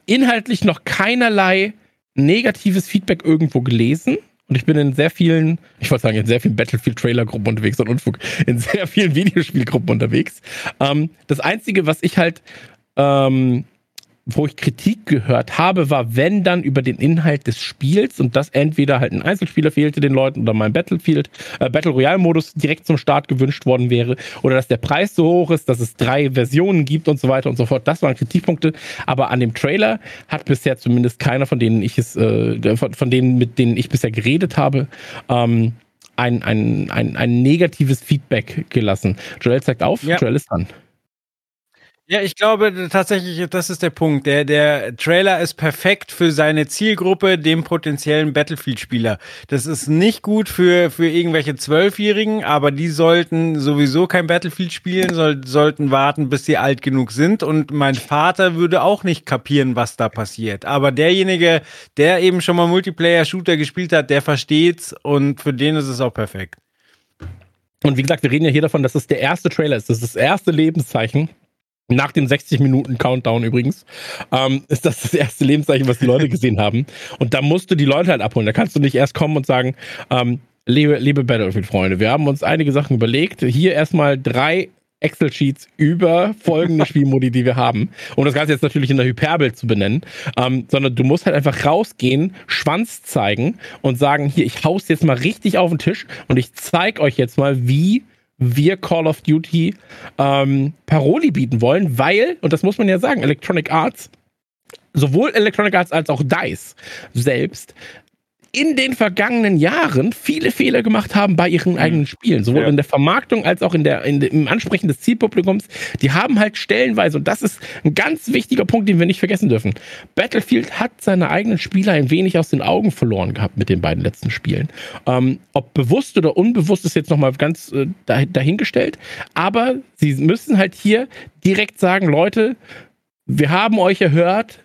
inhaltlich noch keinerlei negatives Feedback irgendwo gelesen. Und ich bin in sehr vielen, ich wollte sagen, in sehr vielen Battlefield-Trailer-Gruppen unterwegs und Unfug, [LAUGHS] in sehr vielen Videospielgruppen unterwegs. Ähm, das Einzige, was ich halt ähm, wo ich Kritik gehört habe, war, wenn dann über den Inhalt des Spiels und das entweder halt ein Einzelspieler fehlte den Leuten oder mein Battlefield, äh, Battle Royale Modus direkt zum Start gewünscht worden wäre oder dass der Preis so hoch ist, dass es drei Versionen gibt und so weiter und so fort. Das waren Kritikpunkte. Aber an dem Trailer hat bisher zumindest keiner von denen ich es, äh, von, von denen, mit denen ich bisher geredet habe, ähm, ein, ein, ein, ein negatives Feedback gelassen. Joel zeigt auf, ja. Joel ist dran. Ja, ich glaube tatsächlich, das ist der Punkt. Der, der Trailer ist perfekt für seine Zielgruppe, dem potenziellen Battlefield-Spieler. Das ist nicht gut für, für irgendwelche Zwölfjährigen, aber die sollten sowieso kein Battlefield spielen, soll, sollten warten, bis sie alt genug sind. Und mein Vater würde auch nicht kapieren, was da passiert. Aber derjenige, der eben schon mal Multiplayer-Shooter gespielt hat, der versteht's und für den ist es auch perfekt. Und wie gesagt, wir reden ja hier davon, dass es der erste Trailer ist. Das ist das erste Lebenszeichen nach dem 60 Minuten Countdown übrigens, ähm, ist das das erste Lebenszeichen, was die Leute [LAUGHS] gesehen haben. Und da musst du die Leute halt abholen. Da kannst du nicht erst kommen und sagen, ähm, liebe, liebe Battlefield-Freunde, wir haben uns einige Sachen überlegt. Hier erstmal drei Excel-Sheets über folgende [LAUGHS] Spielmodi, die wir haben. Um das Ganze jetzt natürlich in der Hyperbel zu benennen. Ähm, sondern du musst halt einfach rausgehen, Schwanz zeigen und sagen, hier, ich hau's jetzt mal richtig auf den Tisch und ich zeig euch jetzt mal, wie wir Call of Duty ähm, Paroli bieten wollen, weil, und das muss man ja sagen, Electronic Arts, sowohl Electronic Arts als auch DICE selbst in den vergangenen Jahren viele Fehler gemacht haben bei ihren mhm. eigenen Spielen, sowohl ja. in der Vermarktung als auch in der, in, im Ansprechen des Zielpublikums. Die haben halt stellenweise, und das ist ein ganz wichtiger Punkt, den wir nicht vergessen dürfen. Battlefield hat seine eigenen Spieler ein wenig aus den Augen verloren gehabt mit den beiden letzten Spielen. Ähm, ob bewusst oder unbewusst ist jetzt nochmal ganz äh, dahingestellt, aber sie müssen halt hier direkt sagen, Leute, wir haben euch erhört,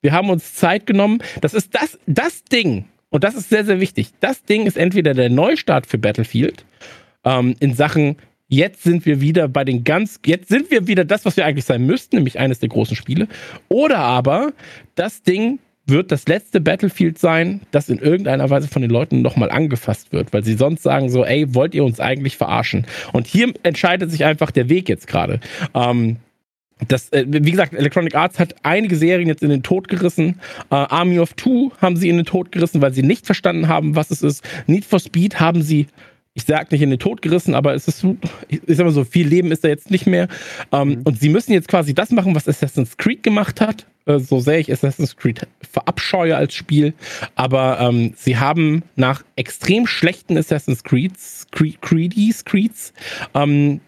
wir haben uns Zeit genommen. Das ist das, das Ding, und das ist sehr, sehr wichtig. Das Ding ist entweder der Neustart für Battlefield ähm, in Sachen, jetzt sind wir wieder bei den ganz, jetzt sind wir wieder das, was wir eigentlich sein müssten, nämlich eines der großen Spiele. Oder aber das Ding wird das letzte Battlefield sein, das in irgendeiner Weise von den Leuten nochmal angefasst wird, weil sie sonst sagen so, ey, wollt ihr uns eigentlich verarschen? Und hier entscheidet sich einfach der Weg jetzt gerade. Ähm, das, äh, wie gesagt, Electronic Arts hat einige Serien jetzt in den Tod gerissen. Äh, Army of Two haben sie in den Tod gerissen, weil sie nicht verstanden haben, was es ist. Need for Speed haben sie, ich sag nicht in den Tod gerissen, aber es ist, ich sag mal so, viel Leben ist da jetzt nicht mehr. Ähm, mhm. Und sie müssen jetzt quasi das machen, was Assassin's Creed gemacht hat. Äh, so sehr ich Assassin's Creed verabscheue als Spiel. Aber ähm, sie haben nach extrem schlechten Assassin's Creeds, Creed, Creedies, Creeds, ähm,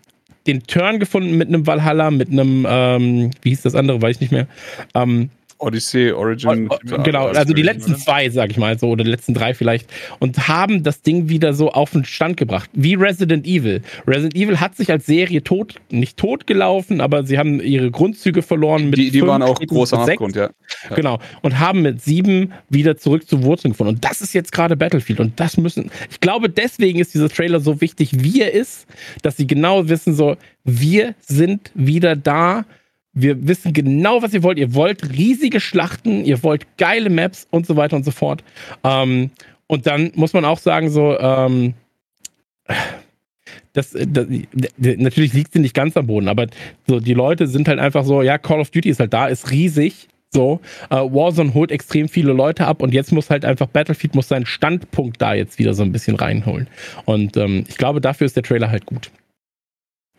den Turn gefunden mit einem Valhalla, mit einem, ähm, wie hieß das andere, weiß ich nicht mehr. Ähm, Odyssey, Origin. genau, also die letzten zwei, sag ich mal so, oder die letzten drei vielleicht. Und haben das Ding wieder so auf den Stand gebracht. Wie Resident Evil. Resident Evil hat sich als Serie tot, nicht tot gelaufen, aber sie haben ihre Grundzüge verloren. Mit die die fünf, waren auch groß am Abgrund, ja. ja. Genau. Und haben mit sieben wieder zurück zu Wurzeln gefunden. Und das ist jetzt gerade Battlefield. Und das müssen, ich glaube, deswegen ist dieser Trailer so wichtig, wie er ist, dass sie genau wissen, so, wir sind wieder da wir wissen genau, was ihr wollt. Ihr wollt riesige Schlachten, ihr wollt geile Maps und so weiter und so fort. Ähm, und dann muss man auch sagen, so, ähm, das, das, natürlich liegt sie nicht ganz am Boden, aber so die Leute sind halt einfach so, ja, Call of Duty ist halt da, ist riesig. So, äh, Warzone holt extrem viele Leute ab und jetzt muss halt einfach Battlefield muss seinen Standpunkt da jetzt wieder so ein bisschen reinholen. Und ähm, ich glaube, dafür ist der Trailer halt gut.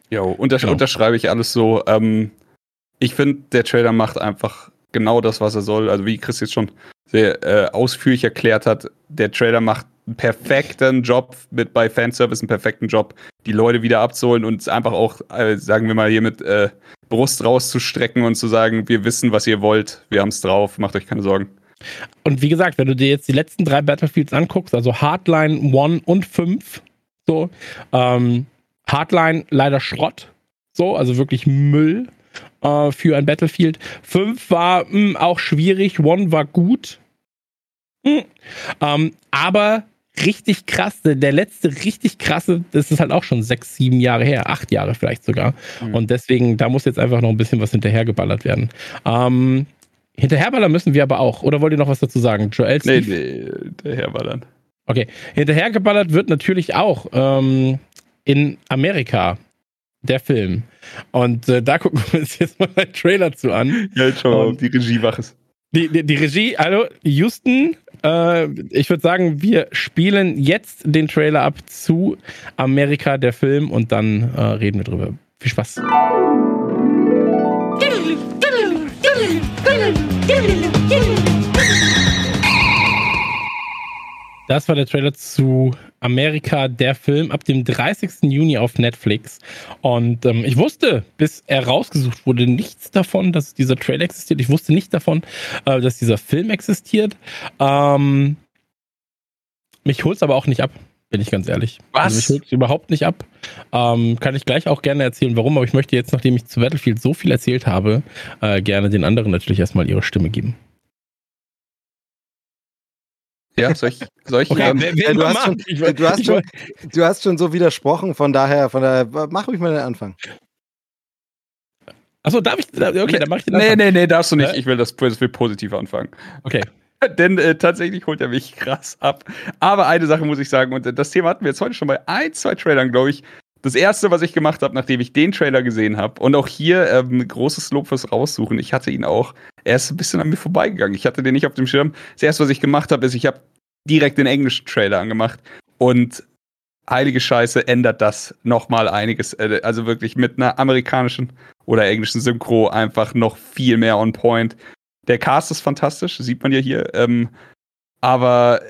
Jo, untersch genau. unterschreibe ich alles so. Ähm, ich finde, der Trailer macht einfach genau das, was er soll. Also wie Chris jetzt schon sehr äh, ausführlich erklärt hat, der Trailer macht einen perfekten Job mit bei Fanservice, einen perfekten Job, die Leute wieder abzuholen und einfach auch, äh, sagen wir mal, hier mit äh, Brust rauszustrecken und zu sagen, wir wissen, was ihr wollt, wir haben es drauf, macht euch keine Sorgen. Und wie gesagt, wenn du dir jetzt die letzten drei Battlefields anguckst, also Hardline 1 und 5, so, ähm, Hardline leider Schrott, so, also wirklich Müll. Äh, für ein Battlefield. 5 war mh, hm, auch schwierig, One war gut. Hm. Ähm, aber richtig krass, der letzte richtig krasse, das ist halt auch schon sechs, sieben Jahre her, acht Jahre vielleicht sogar. Mhm. Und deswegen, da muss jetzt einfach noch ein bisschen was hinterhergeballert werden. Ähm, hinterherballern müssen wir aber auch. Oder wollt ihr noch was dazu sagen? Joel? Nee, nee, hinterherballern. Okay, hinterhergeballert wird natürlich auch ähm, in Amerika der Film. Und äh, da gucken wir uns [LAUGHS] jetzt mal einen Trailer zu an. Ja, jetzt schauen wir, ob die Regie wach ist. Die, die, die Regie, hallo, Houston, äh, ich würde sagen, wir spielen jetzt den Trailer ab zu Amerika, der Film, und dann äh, reden wir drüber. Viel Spaß. [LAUGHS] Das war der Trailer zu Amerika, der Film, ab dem 30. Juni auf Netflix. Und ähm, ich wusste, bis er rausgesucht wurde, nichts davon, dass dieser Trailer existiert. Ich wusste nicht davon, äh, dass dieser Film existiert. Ähm, mich holt es aber auch nicht ab, bin ich ganz ehrlich. Was? Also mich holt es überhaupt nicht ab. Ähm, kann ich gleich auch gerne erzählen, warum. Aber ich möchte jetzt, nachdem ich zu Battlefield so viel erzählt habe, äh, gerne den anderen natürlich erstmal ihre Stimme geben. Ja, soll ich, soll ich okay, ähm, ja, du, hast schon, du, hast schon, du hast schon so widersprochen, von daher, von daher, mach mich mal den Anfang. Achso, darf ich? Okay, dann mach ich den Anfang. Nee, nee, nee, darfst du nicht. Ich will das, das will positiv anfangen. Okay. [LAUGHS] Denn äh, tatsächlich holt er mich [LAUGHS] krass ab. Aber eine Sache muss ich sagen, und äh, das Thema hatten wir jetzt heute schon bei ein, zwei Trailern, glaube ich. Das erste, was ich gemacht habe, nachdem ich den Trailer gesehen habe, und auch hier ähm, großes Lob fürs Raussuchen. Ich hatte ihn auch, er ist ein bisschen an mir vorbeigegangen. Ich hatte den nicht auf dem Schirm. Das erste, was ich gemacht habe, ist, ich habe direkt den englischen Trailer angemacht. Und heilige Scheiße ändert das nochmal einiges. Äh, also wirklich mit einer amerikanischen oder englischen Synchro einfach noch viel mehr on point. Der Cast ist fantastisch, sieht man ja hier. Ähm, aber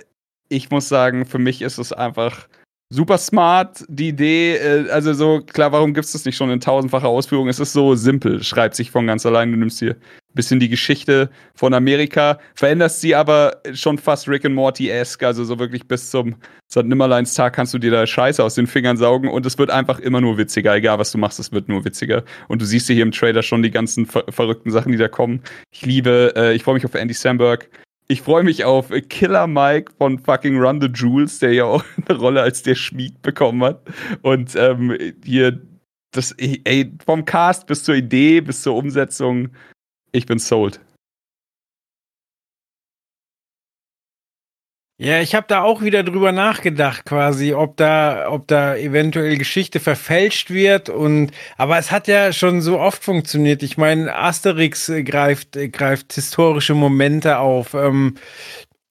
ich muss sagen, für mich ist es einfach super smart, die Idee. Äh, also so, klar, warum gibt es das nicht schon in tausendfacher Ausführung? Es ist so simpel, schreibt sich von ganz allein. Du nimmst hier ein bisschen die Geschichte von Amerika, veränderst sie aber schon fast Rick and Morty-esque, also so wirklich bis zum St. Nimmerleins Tag kannst du dir da Scheiße aus den Fingern saugen und es wird einfach immer nur witziger. Egal, was du machst, es wird nur witziger. Und du siehst hier im Trailer schon die ganzen ver verrückten Sachen, die da kommen. Ich liebe, äh, ich freue mich auf Andy Samberg. Ich freue mich auf Killer Mike von fucking Run the Jewels, der ja auch eine Rolle als der Schmied bekommen hat. Und ähm, hier, das, ey, vom Cast bis zur Idee, bis zur Umsetzung, ich bin sold. Ja, ich habe da auch wieder drüber nachgedacht, quasi, ob da, ob da eventuell Geschichte verfälscht wird und, aber es hat ja schon so oft funktioniert. Ich meine, Asterix greift, greift historische Momente auf. Ähm,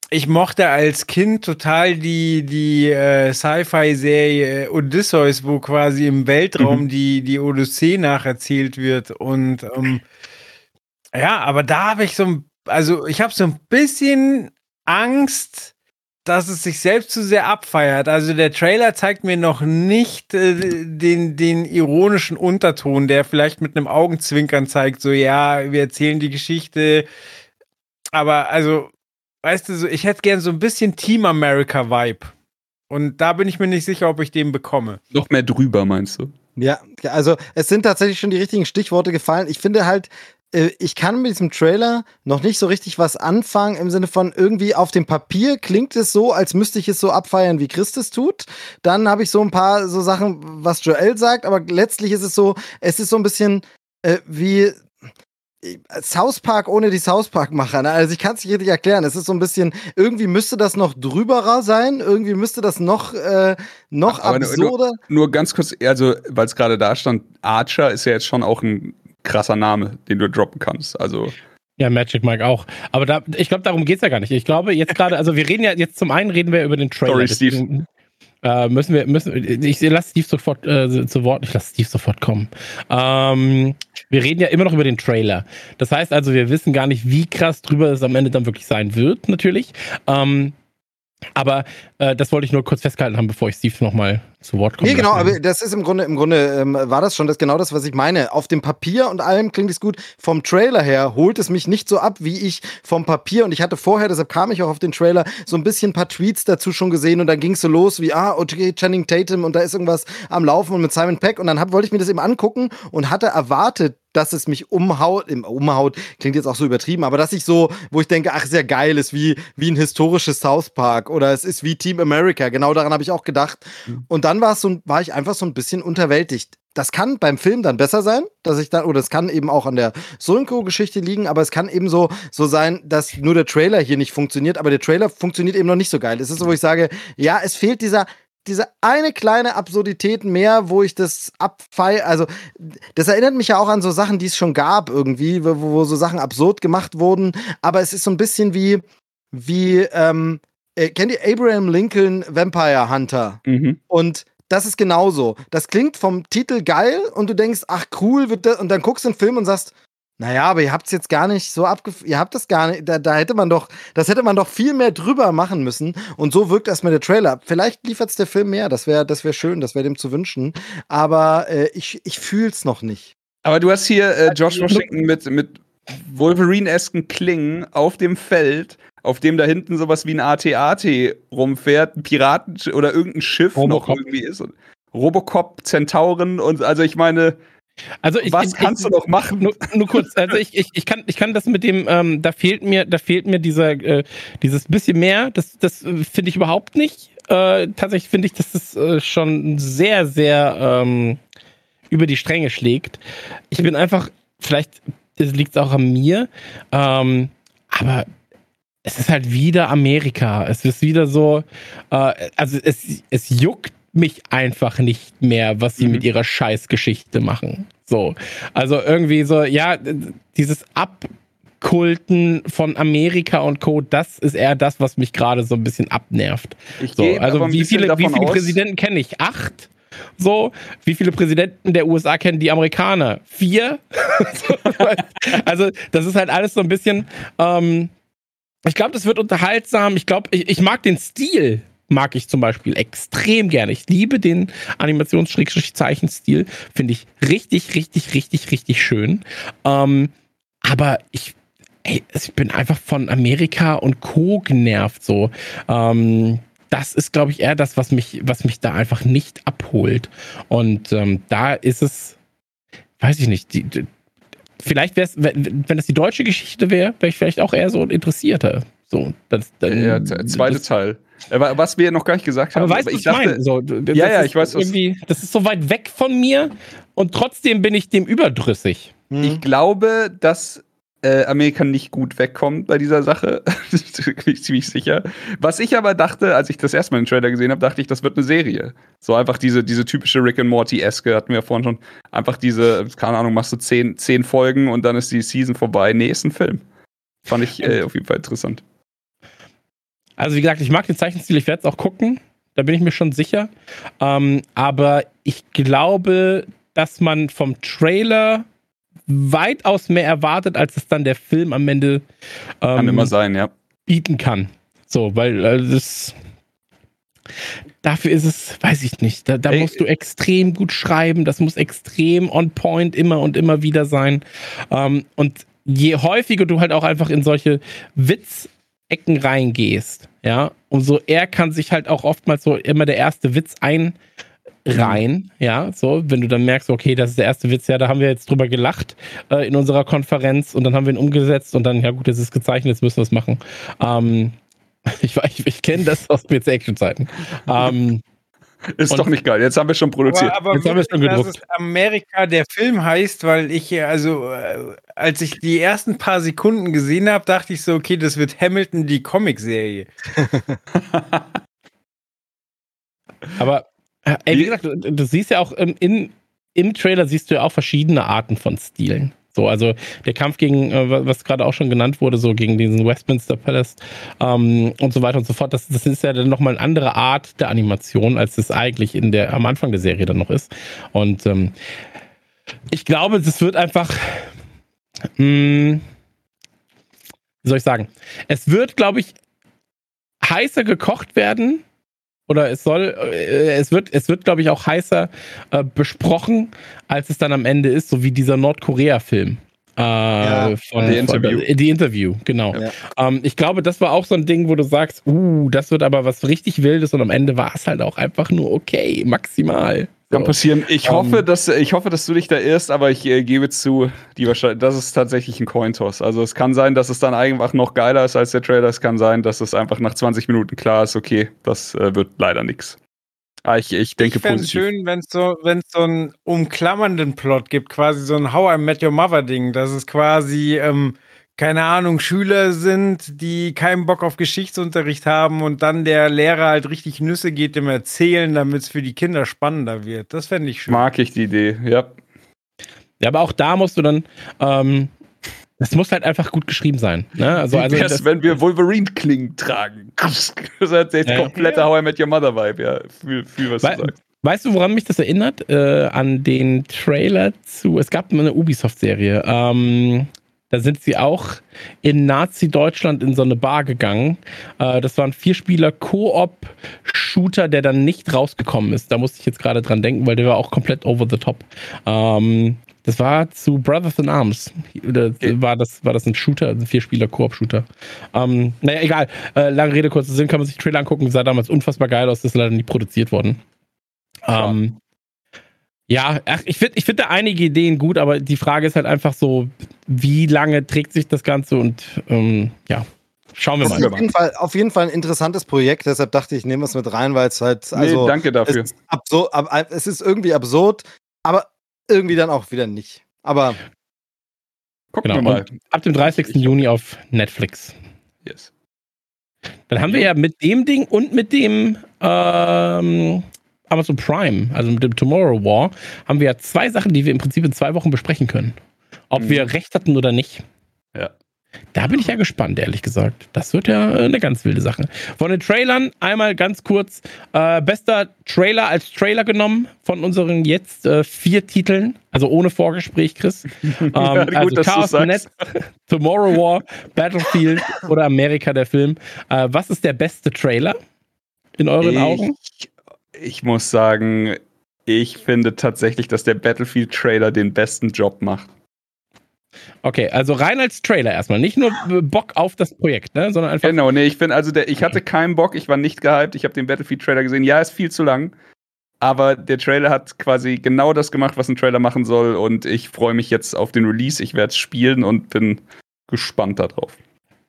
ich mochte als Kind total die, die äh, Sci-Fi-Serie Odysseus, wo quasi im Weltraum mhm. die, die Odyssee nacherzählt wird. Und ähm, ja, aber da habe ich so ein, also ich habe so ein bisschen Angst, dass es sich selbst zu sehr abfeiert. Also der Trailer zeigt mir noch nicht äh, den, den ironischen Unterton, der vielleicht mit einem Augenzwinkern zeigt, so ja, wir erzählen die Geschichte. Aber also, weißt du, so, ich hätte gern so ein bisschen Team America Vibe. Und da bin ich mir nicht sicher, ob ich den bekomme. Noch mehr drüber, meinst du? Ja, also es sind tatsächlich schon die richtigen Stichworte gefallen. Ich finde halt, ich kann mit diesem Trailer noch nicht so richtig was anfangen im Sinne von irgendwie auf dem Papier klingt es so, als müsste ich es so abfeiern, wie Christus tut. Dann habe ich so ein paar so Sachen, was Joel sagt, aber letztlich ist es so, es ist so ein bisschen äh, wie äh, South Park ohne die South Park-Macher. Ne? Also ich kann es nicht richtig erklären. Es ist so ein bisschen, irgendwie müsste das noch drüberer sein, irgendwie müsste das noch, äh, noch Ach, absurder. Nur, nur, ganz kurz, also weil es gerade da stand, Archer ist ja jetzt schon auch ein krasser Name, den du droppen kannst. Also. Ja, Magic Mike auch. Aber da, ich glaube, darum geht es ja gar nicht. Ich glaube, jetzt gerade, also wir reden ja, jetzt zum einen reden wir über den Trailer. Sorry, Steve. Äh, müssen wir, müssen, ich lasse Steve sofort äh, zu Wort, ich lasse Steve sofort kommen. Ähm, wir reden ja immer noch über den Trailer. Das heißt also, wir wissen gar nicht, wie krass drüber es am Ende dann wirklich sein wird, natürlich. Ähm, aber äh, das wollte ich nur kurz festgehalten haben, bevor ich Steve nochmal zu Wort kommen. Nee, genau, lassen. aber das ist im Grunde, im Grunde ähm, war das schon das genau das, was ich meine. Auf dem Papier und allem klingt es gut. Vom Trailer her holt es mich nicht so ab, wie ich vom Papier. Und ich hatte vorher, deshalb kam ich auch auf den Trailer, so ein bisschen ein paar Tweets dazu schon gesehen und dann ging es so los wie, ah, okay, Channing Tatum und da ist irgendwas am Laufen und mit Simon Peck. Und dann hab, wollte ich mir das eben angucken und hatte erwartet, dass es mich umhaut, im umhaut, klingt jetzt auch so übertrieben, aber dass ich so, wo ich denke, ach, sehr geil, ist wie, wie ein historisches South Park oder es ist wie Team America. Genau daran habe ich auch gedacht. Und dann war es so, war ich einfach so ein bisschen unterwältigt. Das kann beim Film dann besser sein, dass ich dann, oder es kann eben auch an der Synchro-Geschichte liegen, aber es kann eben so, so sein, dass nur der Trailer hier nicht funktioniert, aber der Trailer funktioniert eben noch nicht so geil. Es ist so, wo ich sage, ja, es fehlt dieser, diese eine kleine Absurdität mehr, wo ich das abfeier. Also, das erinnert mich ja auch an so Sachen, die es schon gab irgendwie, wo, wo so Sachen absurd gemacht wurden. Aber es ist so ein bisschen wie, wie, ähm, äh, kennt ihr Abraham Lincoln Vampire Hunter? Mhm. Und das ist genauso. Das klingt vom Titel geil und du denkst, ach cool, wird das, und dann guckst du den Film und sagst, naja, aber ihr habt es jetzt gar nicht so abgef... Ihr habt das gar nicht... Da, da hätte man doch... Das hätte man doch viel mehr drüber machen müssen. Und so wirkt erstmal der Trailer. Vielleicht liefert es der Film mehr. Das wäre das wär schön. Das wäre dem zu wünschen. Aber äh, ich, ich fühle es noch nicht. Aber du hast hier äh, Josh Washington mit, mit Wolverine-esken Klingen auf dem Feld, auf dem da hinten sowas wie ein AT-AT rumfährt, ein Piraten oder irgendein Schiff Robocop. noch irgendwie ist. Und Robocop, Zentauren und also ich meine, Also ich, was ich, kannst ich, du noch machen? Nur, nur kurz, also ich, ich, ich, kann, ich kann das mit dem, ähm, da fehlt mir, da fehlt mir dieser, äh, dieses bisschen mehr, das, das finde ich überhaupt nicht. Äh, tatsächlich finde ich, dass das äh, schon sehr, sehr ähm, über die Stränge schlägt. Ich bin einfach, vielleicht liegt es auch an mir, ähm, aber es ist halt wieder Amerika. Es ist wieder so, äh, also es, es juckt mich einfach nicht mehr, was sie Mhm. mit ihrer Scheißgeschichte machen. So. Also irgendwie so, ja, dieses Abkulten von Amerika und Co., das ist eher das, was mich gerade so ein bisschen abnervt. So, also wie viele, wie viele Präsidenten kenne ich? Acht? So, wie viele Präsidenten der USA kennen die Amerikaner? Vier? [LAUGHS] [LAUGHS] also, das ist halt alles so ein bisschen. Ähm, ich glaube, das wird unterhaltsam. Ich glaube, ich, ich mag den Stil, mag ich zum Beispiel extrem gerne. Ich liebe den Animations-Zeichenstil. Finde ich richtig, richtig, richtig, richtig schön. Ähm, aber ich, ey, ich bin einfach von Amerika und Co. genervt so. Ähm, das ist, glaube ich, eher das, was mich, was mich da einfach nicht abholt. Und ähm, da ist es, weiß ich nicht, die, die, vielleicht wäre es, wenn, wenn das die deutsche Geschichte wäre, wäre ich vielleicht auch eher so interessierter. So, das, dann, Ja, zweite Teil. Aber was wir noch gar nicht gesagt haben, aber weißt du, ich meine? So, Ja, ja, ich weiß, was- das ist so weit weg von mir und trotzdem bin ich dem überdrüssig. Hm. Ich glaube, dass äh, Amerika nicht gut wegkommt bei dieser Sache. [LAUGHS] bin ich ziemlich sicher. Was ich aber dachte, als ich das erste Mal den Trailer gesehen habe, dachte ich, das wird eine Serie. So einfach diese, diese typische Rick and Morty-eske, hatten wir ja vorhin schon. Einfach diese, keine Ahnung, machst du zehn, zehn Folgen und dann ist die Season vorbei. Nee, ist ein Film. Fand ich äh, auf jeden Fall interessant. Also wie gesagt, ich mag den Zeichenstil, ich werde es auch gucken, da bin ich mir schon sicher. Ähm, aber ich glaube, dass man vom Trailer weitaus mehr erwartet, als es dann der Film am Ende Kann ähm, immer sein, ja. bieten kann. So, weil äh, das dafür ist es, weiß ich nicht, da, da Ey. musst du extrem gut schreiben, das muss extrem on point immer und immer wieder sein. Ähm, und je häufiger du halt auch einfach in solche Witzecken reingehst, ja, umso eher kann sich halt auch oftmals so immer der erste Witz ein rein, ja, so, wenn du dann merkst, okay, das ist der erste Witz, ja, da haben wir jetzt drüber gelacht äh, in unserer Konferenz und dann haben wir ihn umgesetzt und dann, ja gut, jetzt ist gezeichnet, jetzt müssen wir es machen. Ähm, [LAUGHS] ich ich, ich kenne das aus PC-Action-Zeiten. ähm, Ist Und- doch nicht geil. Jetzt haben wir schon produziert. Aber, aber Jetzt haben wir schon dass gedruckt. es Amerika der Film heißt, weil ich, äh, also, äh, als ich die ersten paar Sekunden gesehen habe, dachte ich so, okay, das wird Hamilton die Comicserie. [LAUGHS] [LAUGHS] aber, äh, ey, wie gesagt, du, du siehst ja auch ähm, in, im Trailer siehst du ja auch verschiedene Arten von Stilen. So, also der Kampf gegen, äh, wa- was gerade auch schon genannt wurde, so gegen diesen Westminster Palace ähm, und so weiter und so fort, das, das ist ja dann nochmal eine andere Art der Animation, als es eigentlich in der, am Anfang der Serie dann noch ist. Und ähm, ich glaube, es wird einfach, mh, wie soll ich sagen, es wird, glaube ich, heißer gekocht werden, oder es soll, äh, es wird, es wird, glaube ich, auch heißer äh, besprochen, als es dann am Ende ist, so wie dieser Nordkorea-Film. Äh, ja, von, die Interview. Von, die Interview, genau. Ja. Ähm, ich glaube, das war auch so ein Ding, wo du sagst, uh, das wird aber was richtig Wildes und am Ende war es halt auch einfach nur okay, maximal. Kann passieren. Ich um, hoffe, dass ich hoffe, dass du dich da irrst, aber ich äh, gebe zu, die wahrscheinlich, das ist tatsächlich ein Cointoss. Also es kann sein, dass es dann einfach noch geiler ist als der Trailer. Es kann sein, dass es einfach nach 20 Minuten klar ist, okay, das äh, wird leider nichts. Ah, ich, ich denke ich positiv. schön, wenn es so, wenn's so einen umklammernden Plot gibt, quasi so ein How I Met Your Mother Ding, dass es quasi ähm, keine Ahnung, Schüler sind, die keinen Bock auf Geschichtsunterricht haben und dann der Lehrer halt richtig Nüsse geht im Erzählen, damit es für die Kinder spannender wird. Das fände ich schön. Mag ich die Idee, ja. Ja, aber auch da musst du dann, ähm, das muss halt einfach gut geschrieben sein. Ne? Also, also das, wenn wir Wolverine-Klingen tragen. [LAUGHS] Das ist jetzt ja, kompletter ja. How I Met Your Mother Vibe, ja. Fühl, fühl was We du sagst. Weißt du, woran mich das erinnert? Äh, an den Trailer zu. Es gab eine Ubisoft-Serie. Ähm, da sind sie auch in Nazi-Deutschland in so eine Bar gegangen. Äh, das war ein Vierspieler-Koop-Shooter, der dann nicht rausgekommen ist. Da musste ich jetzt gerade dran denken, weil der war auch komplett over the top. Ähm, das war zu Brothers in Arms. Das war, das, war das ein Shooter, ein Vierspieler-Koop-Shooter. Ähm, naja, egal. Äh, lange Rede, kurzer Sinn, kann man sich den Trailer angucken. Sah damals unfassbar geil aus. Das ist leider nie produziert worden. Ähm, ja, ach, ich finde ich find da einige Ideen gut, aber die Frage ist halt einfach so, wie lange trägt sich das Ganze und ähm, ja, schauen wir das mal. Ist auf, jeden Fall, auf jeden Fall ein interessantes Projekt, deshalb dachte ich, nehme es mit rein, weil es halt. Also, nee, danke dafür. Es ist, absurd, ab, es ist irgendwie absurd, aber irgendwie dann auch wieder nicht. Aber. Gucken genau, wir mal. Ab dem 30. Juni auf Netflix. Yes. Dann haben wir ja mit dem Ding und mit dem ähm, Amazon Prime, also mit dem Tomorrow War, haben wir ja zwei Sachen, die wir im Prinzip in zwei Wochen besprechen können. Ob mhm. wir recht hatten oder nicht. Ja. Da bin ich ja gespannt, ehrlich gesagt. Das wird ja äh, eine ganz wilde Sache. Von den Trailern einmal ganz kurz. Äh, bester Trailer als Trailer genommen von unseren jetzt äh, vier Titeln. Also ohne Vorgespräch, Chris. [LAUGHS] Ähm, ja, gut, also Chaos Net, Tomorrow War, Battlefield oder Amerika der Film. Äh, was ist der beste Trailer in euren ich Augen? Ich muss sagen, ich finde tatsächlich, dass der Battlefield-Trailer den besten Job macht. Okay, also rein als Trailer erstmal. Nicht nur Bock auf das Projekt, ne? sondern einfach. Genau, nee, ich bin also der, ich hatte keinen Bock, ich war nicht gehypt, ich habe den Battlefield-Trailer gesehen. Ja, ist viel zu lang. Aber der Trailer hat quasi genau das gemacht, was ein Trailer machen soll. Und ich freue mich jetzt auf den Release. Ich werde es spielen und bin gespannt darauf.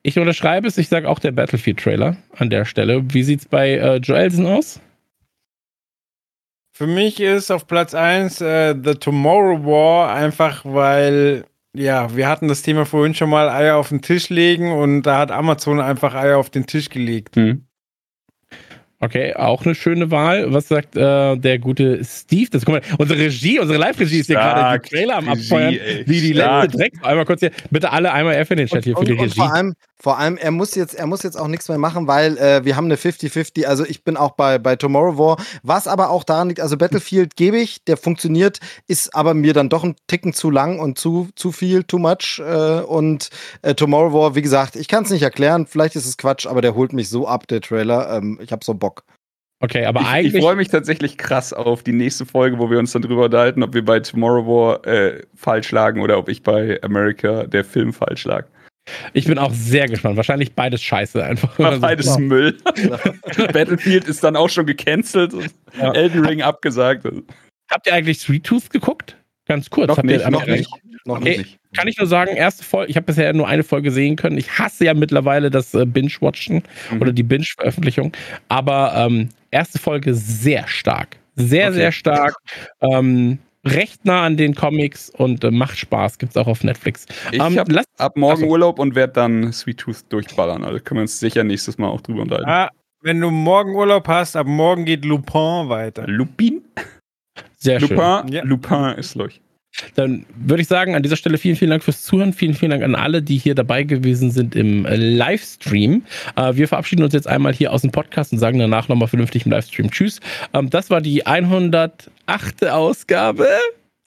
Ich unterschreibe es, ich sage auch der Battlefield-Trailer an der Stelle. Wie sieht es bei äh, Joelsen aus? Für mich ist auf Platz 1 äh, The Tomorrow War, einfach weil, ja, wir hatten das Thema vorhin schon mal Eier auf den Tisch legen und da hat Amazon einfach Eier auf den Tisch gelegt. Mhm. Okay, auch eine schöne Wahl. Was sagt äh, der gute Steve? Das, guck mal, unsere Regie, unsere Live-Regie ist hier gerade die Trailer am Abfeuern, ey, wie die stark. letzte Dreck. Einmal kurz hier, bitte alle einmal F in den Chat und, hier für und, die Regie. vor allem, vor allem, er muss jetzt, er muss jetzt auch nichts mehr machen, weil äh, wir haben eine 50-50. Also ich bin auch bei, bei Tomorrow War. Was aber auch daran liegt, also Battlefield gebe ich, der funktioniert, ist aber mir dann doch ein Ticken zu lang und zu, zu viel, too much. Äh, und äh, Tomorrow War, wie gesagt, ich kann es nicht erklären. Vielleicht ist es Quatsch, aber der holt mich so ab, der Trailer. Ähm, ich habe so Bock. Okay, aber ich, eigentlich. Ich freue mich tatsächlich krass auf die nächste Folge, wo wir uns dann drüber unterhalten, ob wir bei Tomorrow War äh, falsch lagen oder ob ich bei America der Film falsch lag. Ich bin auch sehr gespannt. Wahrscheinlich beides scheiße einfach. beides so. Müll. [LAUGHS] [LAUGHS] Battlefield ist dann auch schon gecancelt und ja. Elden Ring abgesagt. Habt ihr eigentlich Sweet Tooth geguckt? Ganz kurz. Noch Habt nicht, ihr, noch nicht. Noch okay. nicht. Kann ich nur sagen, erste Folge, ich habe bisher nur eine Folge sehen können. Ich hasse ja mittlerweile das äh, Binge-Watchen mhm. oder die Binge-Veröffentlichung. Aber ähm, erste Folge sehr stark. Sehr, okay. sehr stark. Ähm, recht nah an den Comics und äh, macht Spaß. Gibt's auch auf Netflix. Ich ähm, hab ab morgen achso. Urlaub und werde dann Sweet Tooth durchballern. Also können wir uns sicher nächstes Mal auch drüber unterhalten. Ah, wenn du morgen Urlaub hast, ab morgen geht Lupin weiter. Lupin? Sehr Lupin, schön. Ja. Lupin ist durch. Dann würde ich sagen, an dieser Stelle vielen, vielen Dank fürs Zuhören. Vielen, vielen Dank an alle, die hier dabei gewesen sind im äh, Livestream. Äh, wir verabschieden uns jetzt einmal hier aus dem Podcast und sagen danach nochmal vernünftig im Livestream Tschüss. Ähm, das war die 108. Ausgabe.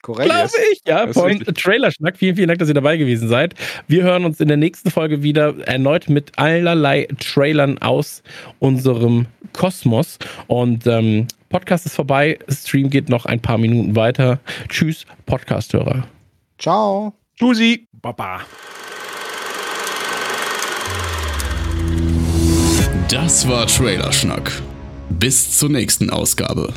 Korrekt. Glaube ich, ja, von Trailerschnack. Vielen, vielen Dank, dass ihr dabei gewesen seid. Wir hören uns in der nächsten Folge wieder erneut mit allerlei Trailern aus unserem Kosmos. Und ähm, Podcast ist vorbei, Stream geht noch ein paar Minuten weiter. Tschüss, Podcast-Hörer. Ciao. Tschüssi. Baba. Das war Trailerschnack. Bis zur nächsten Ausgabe.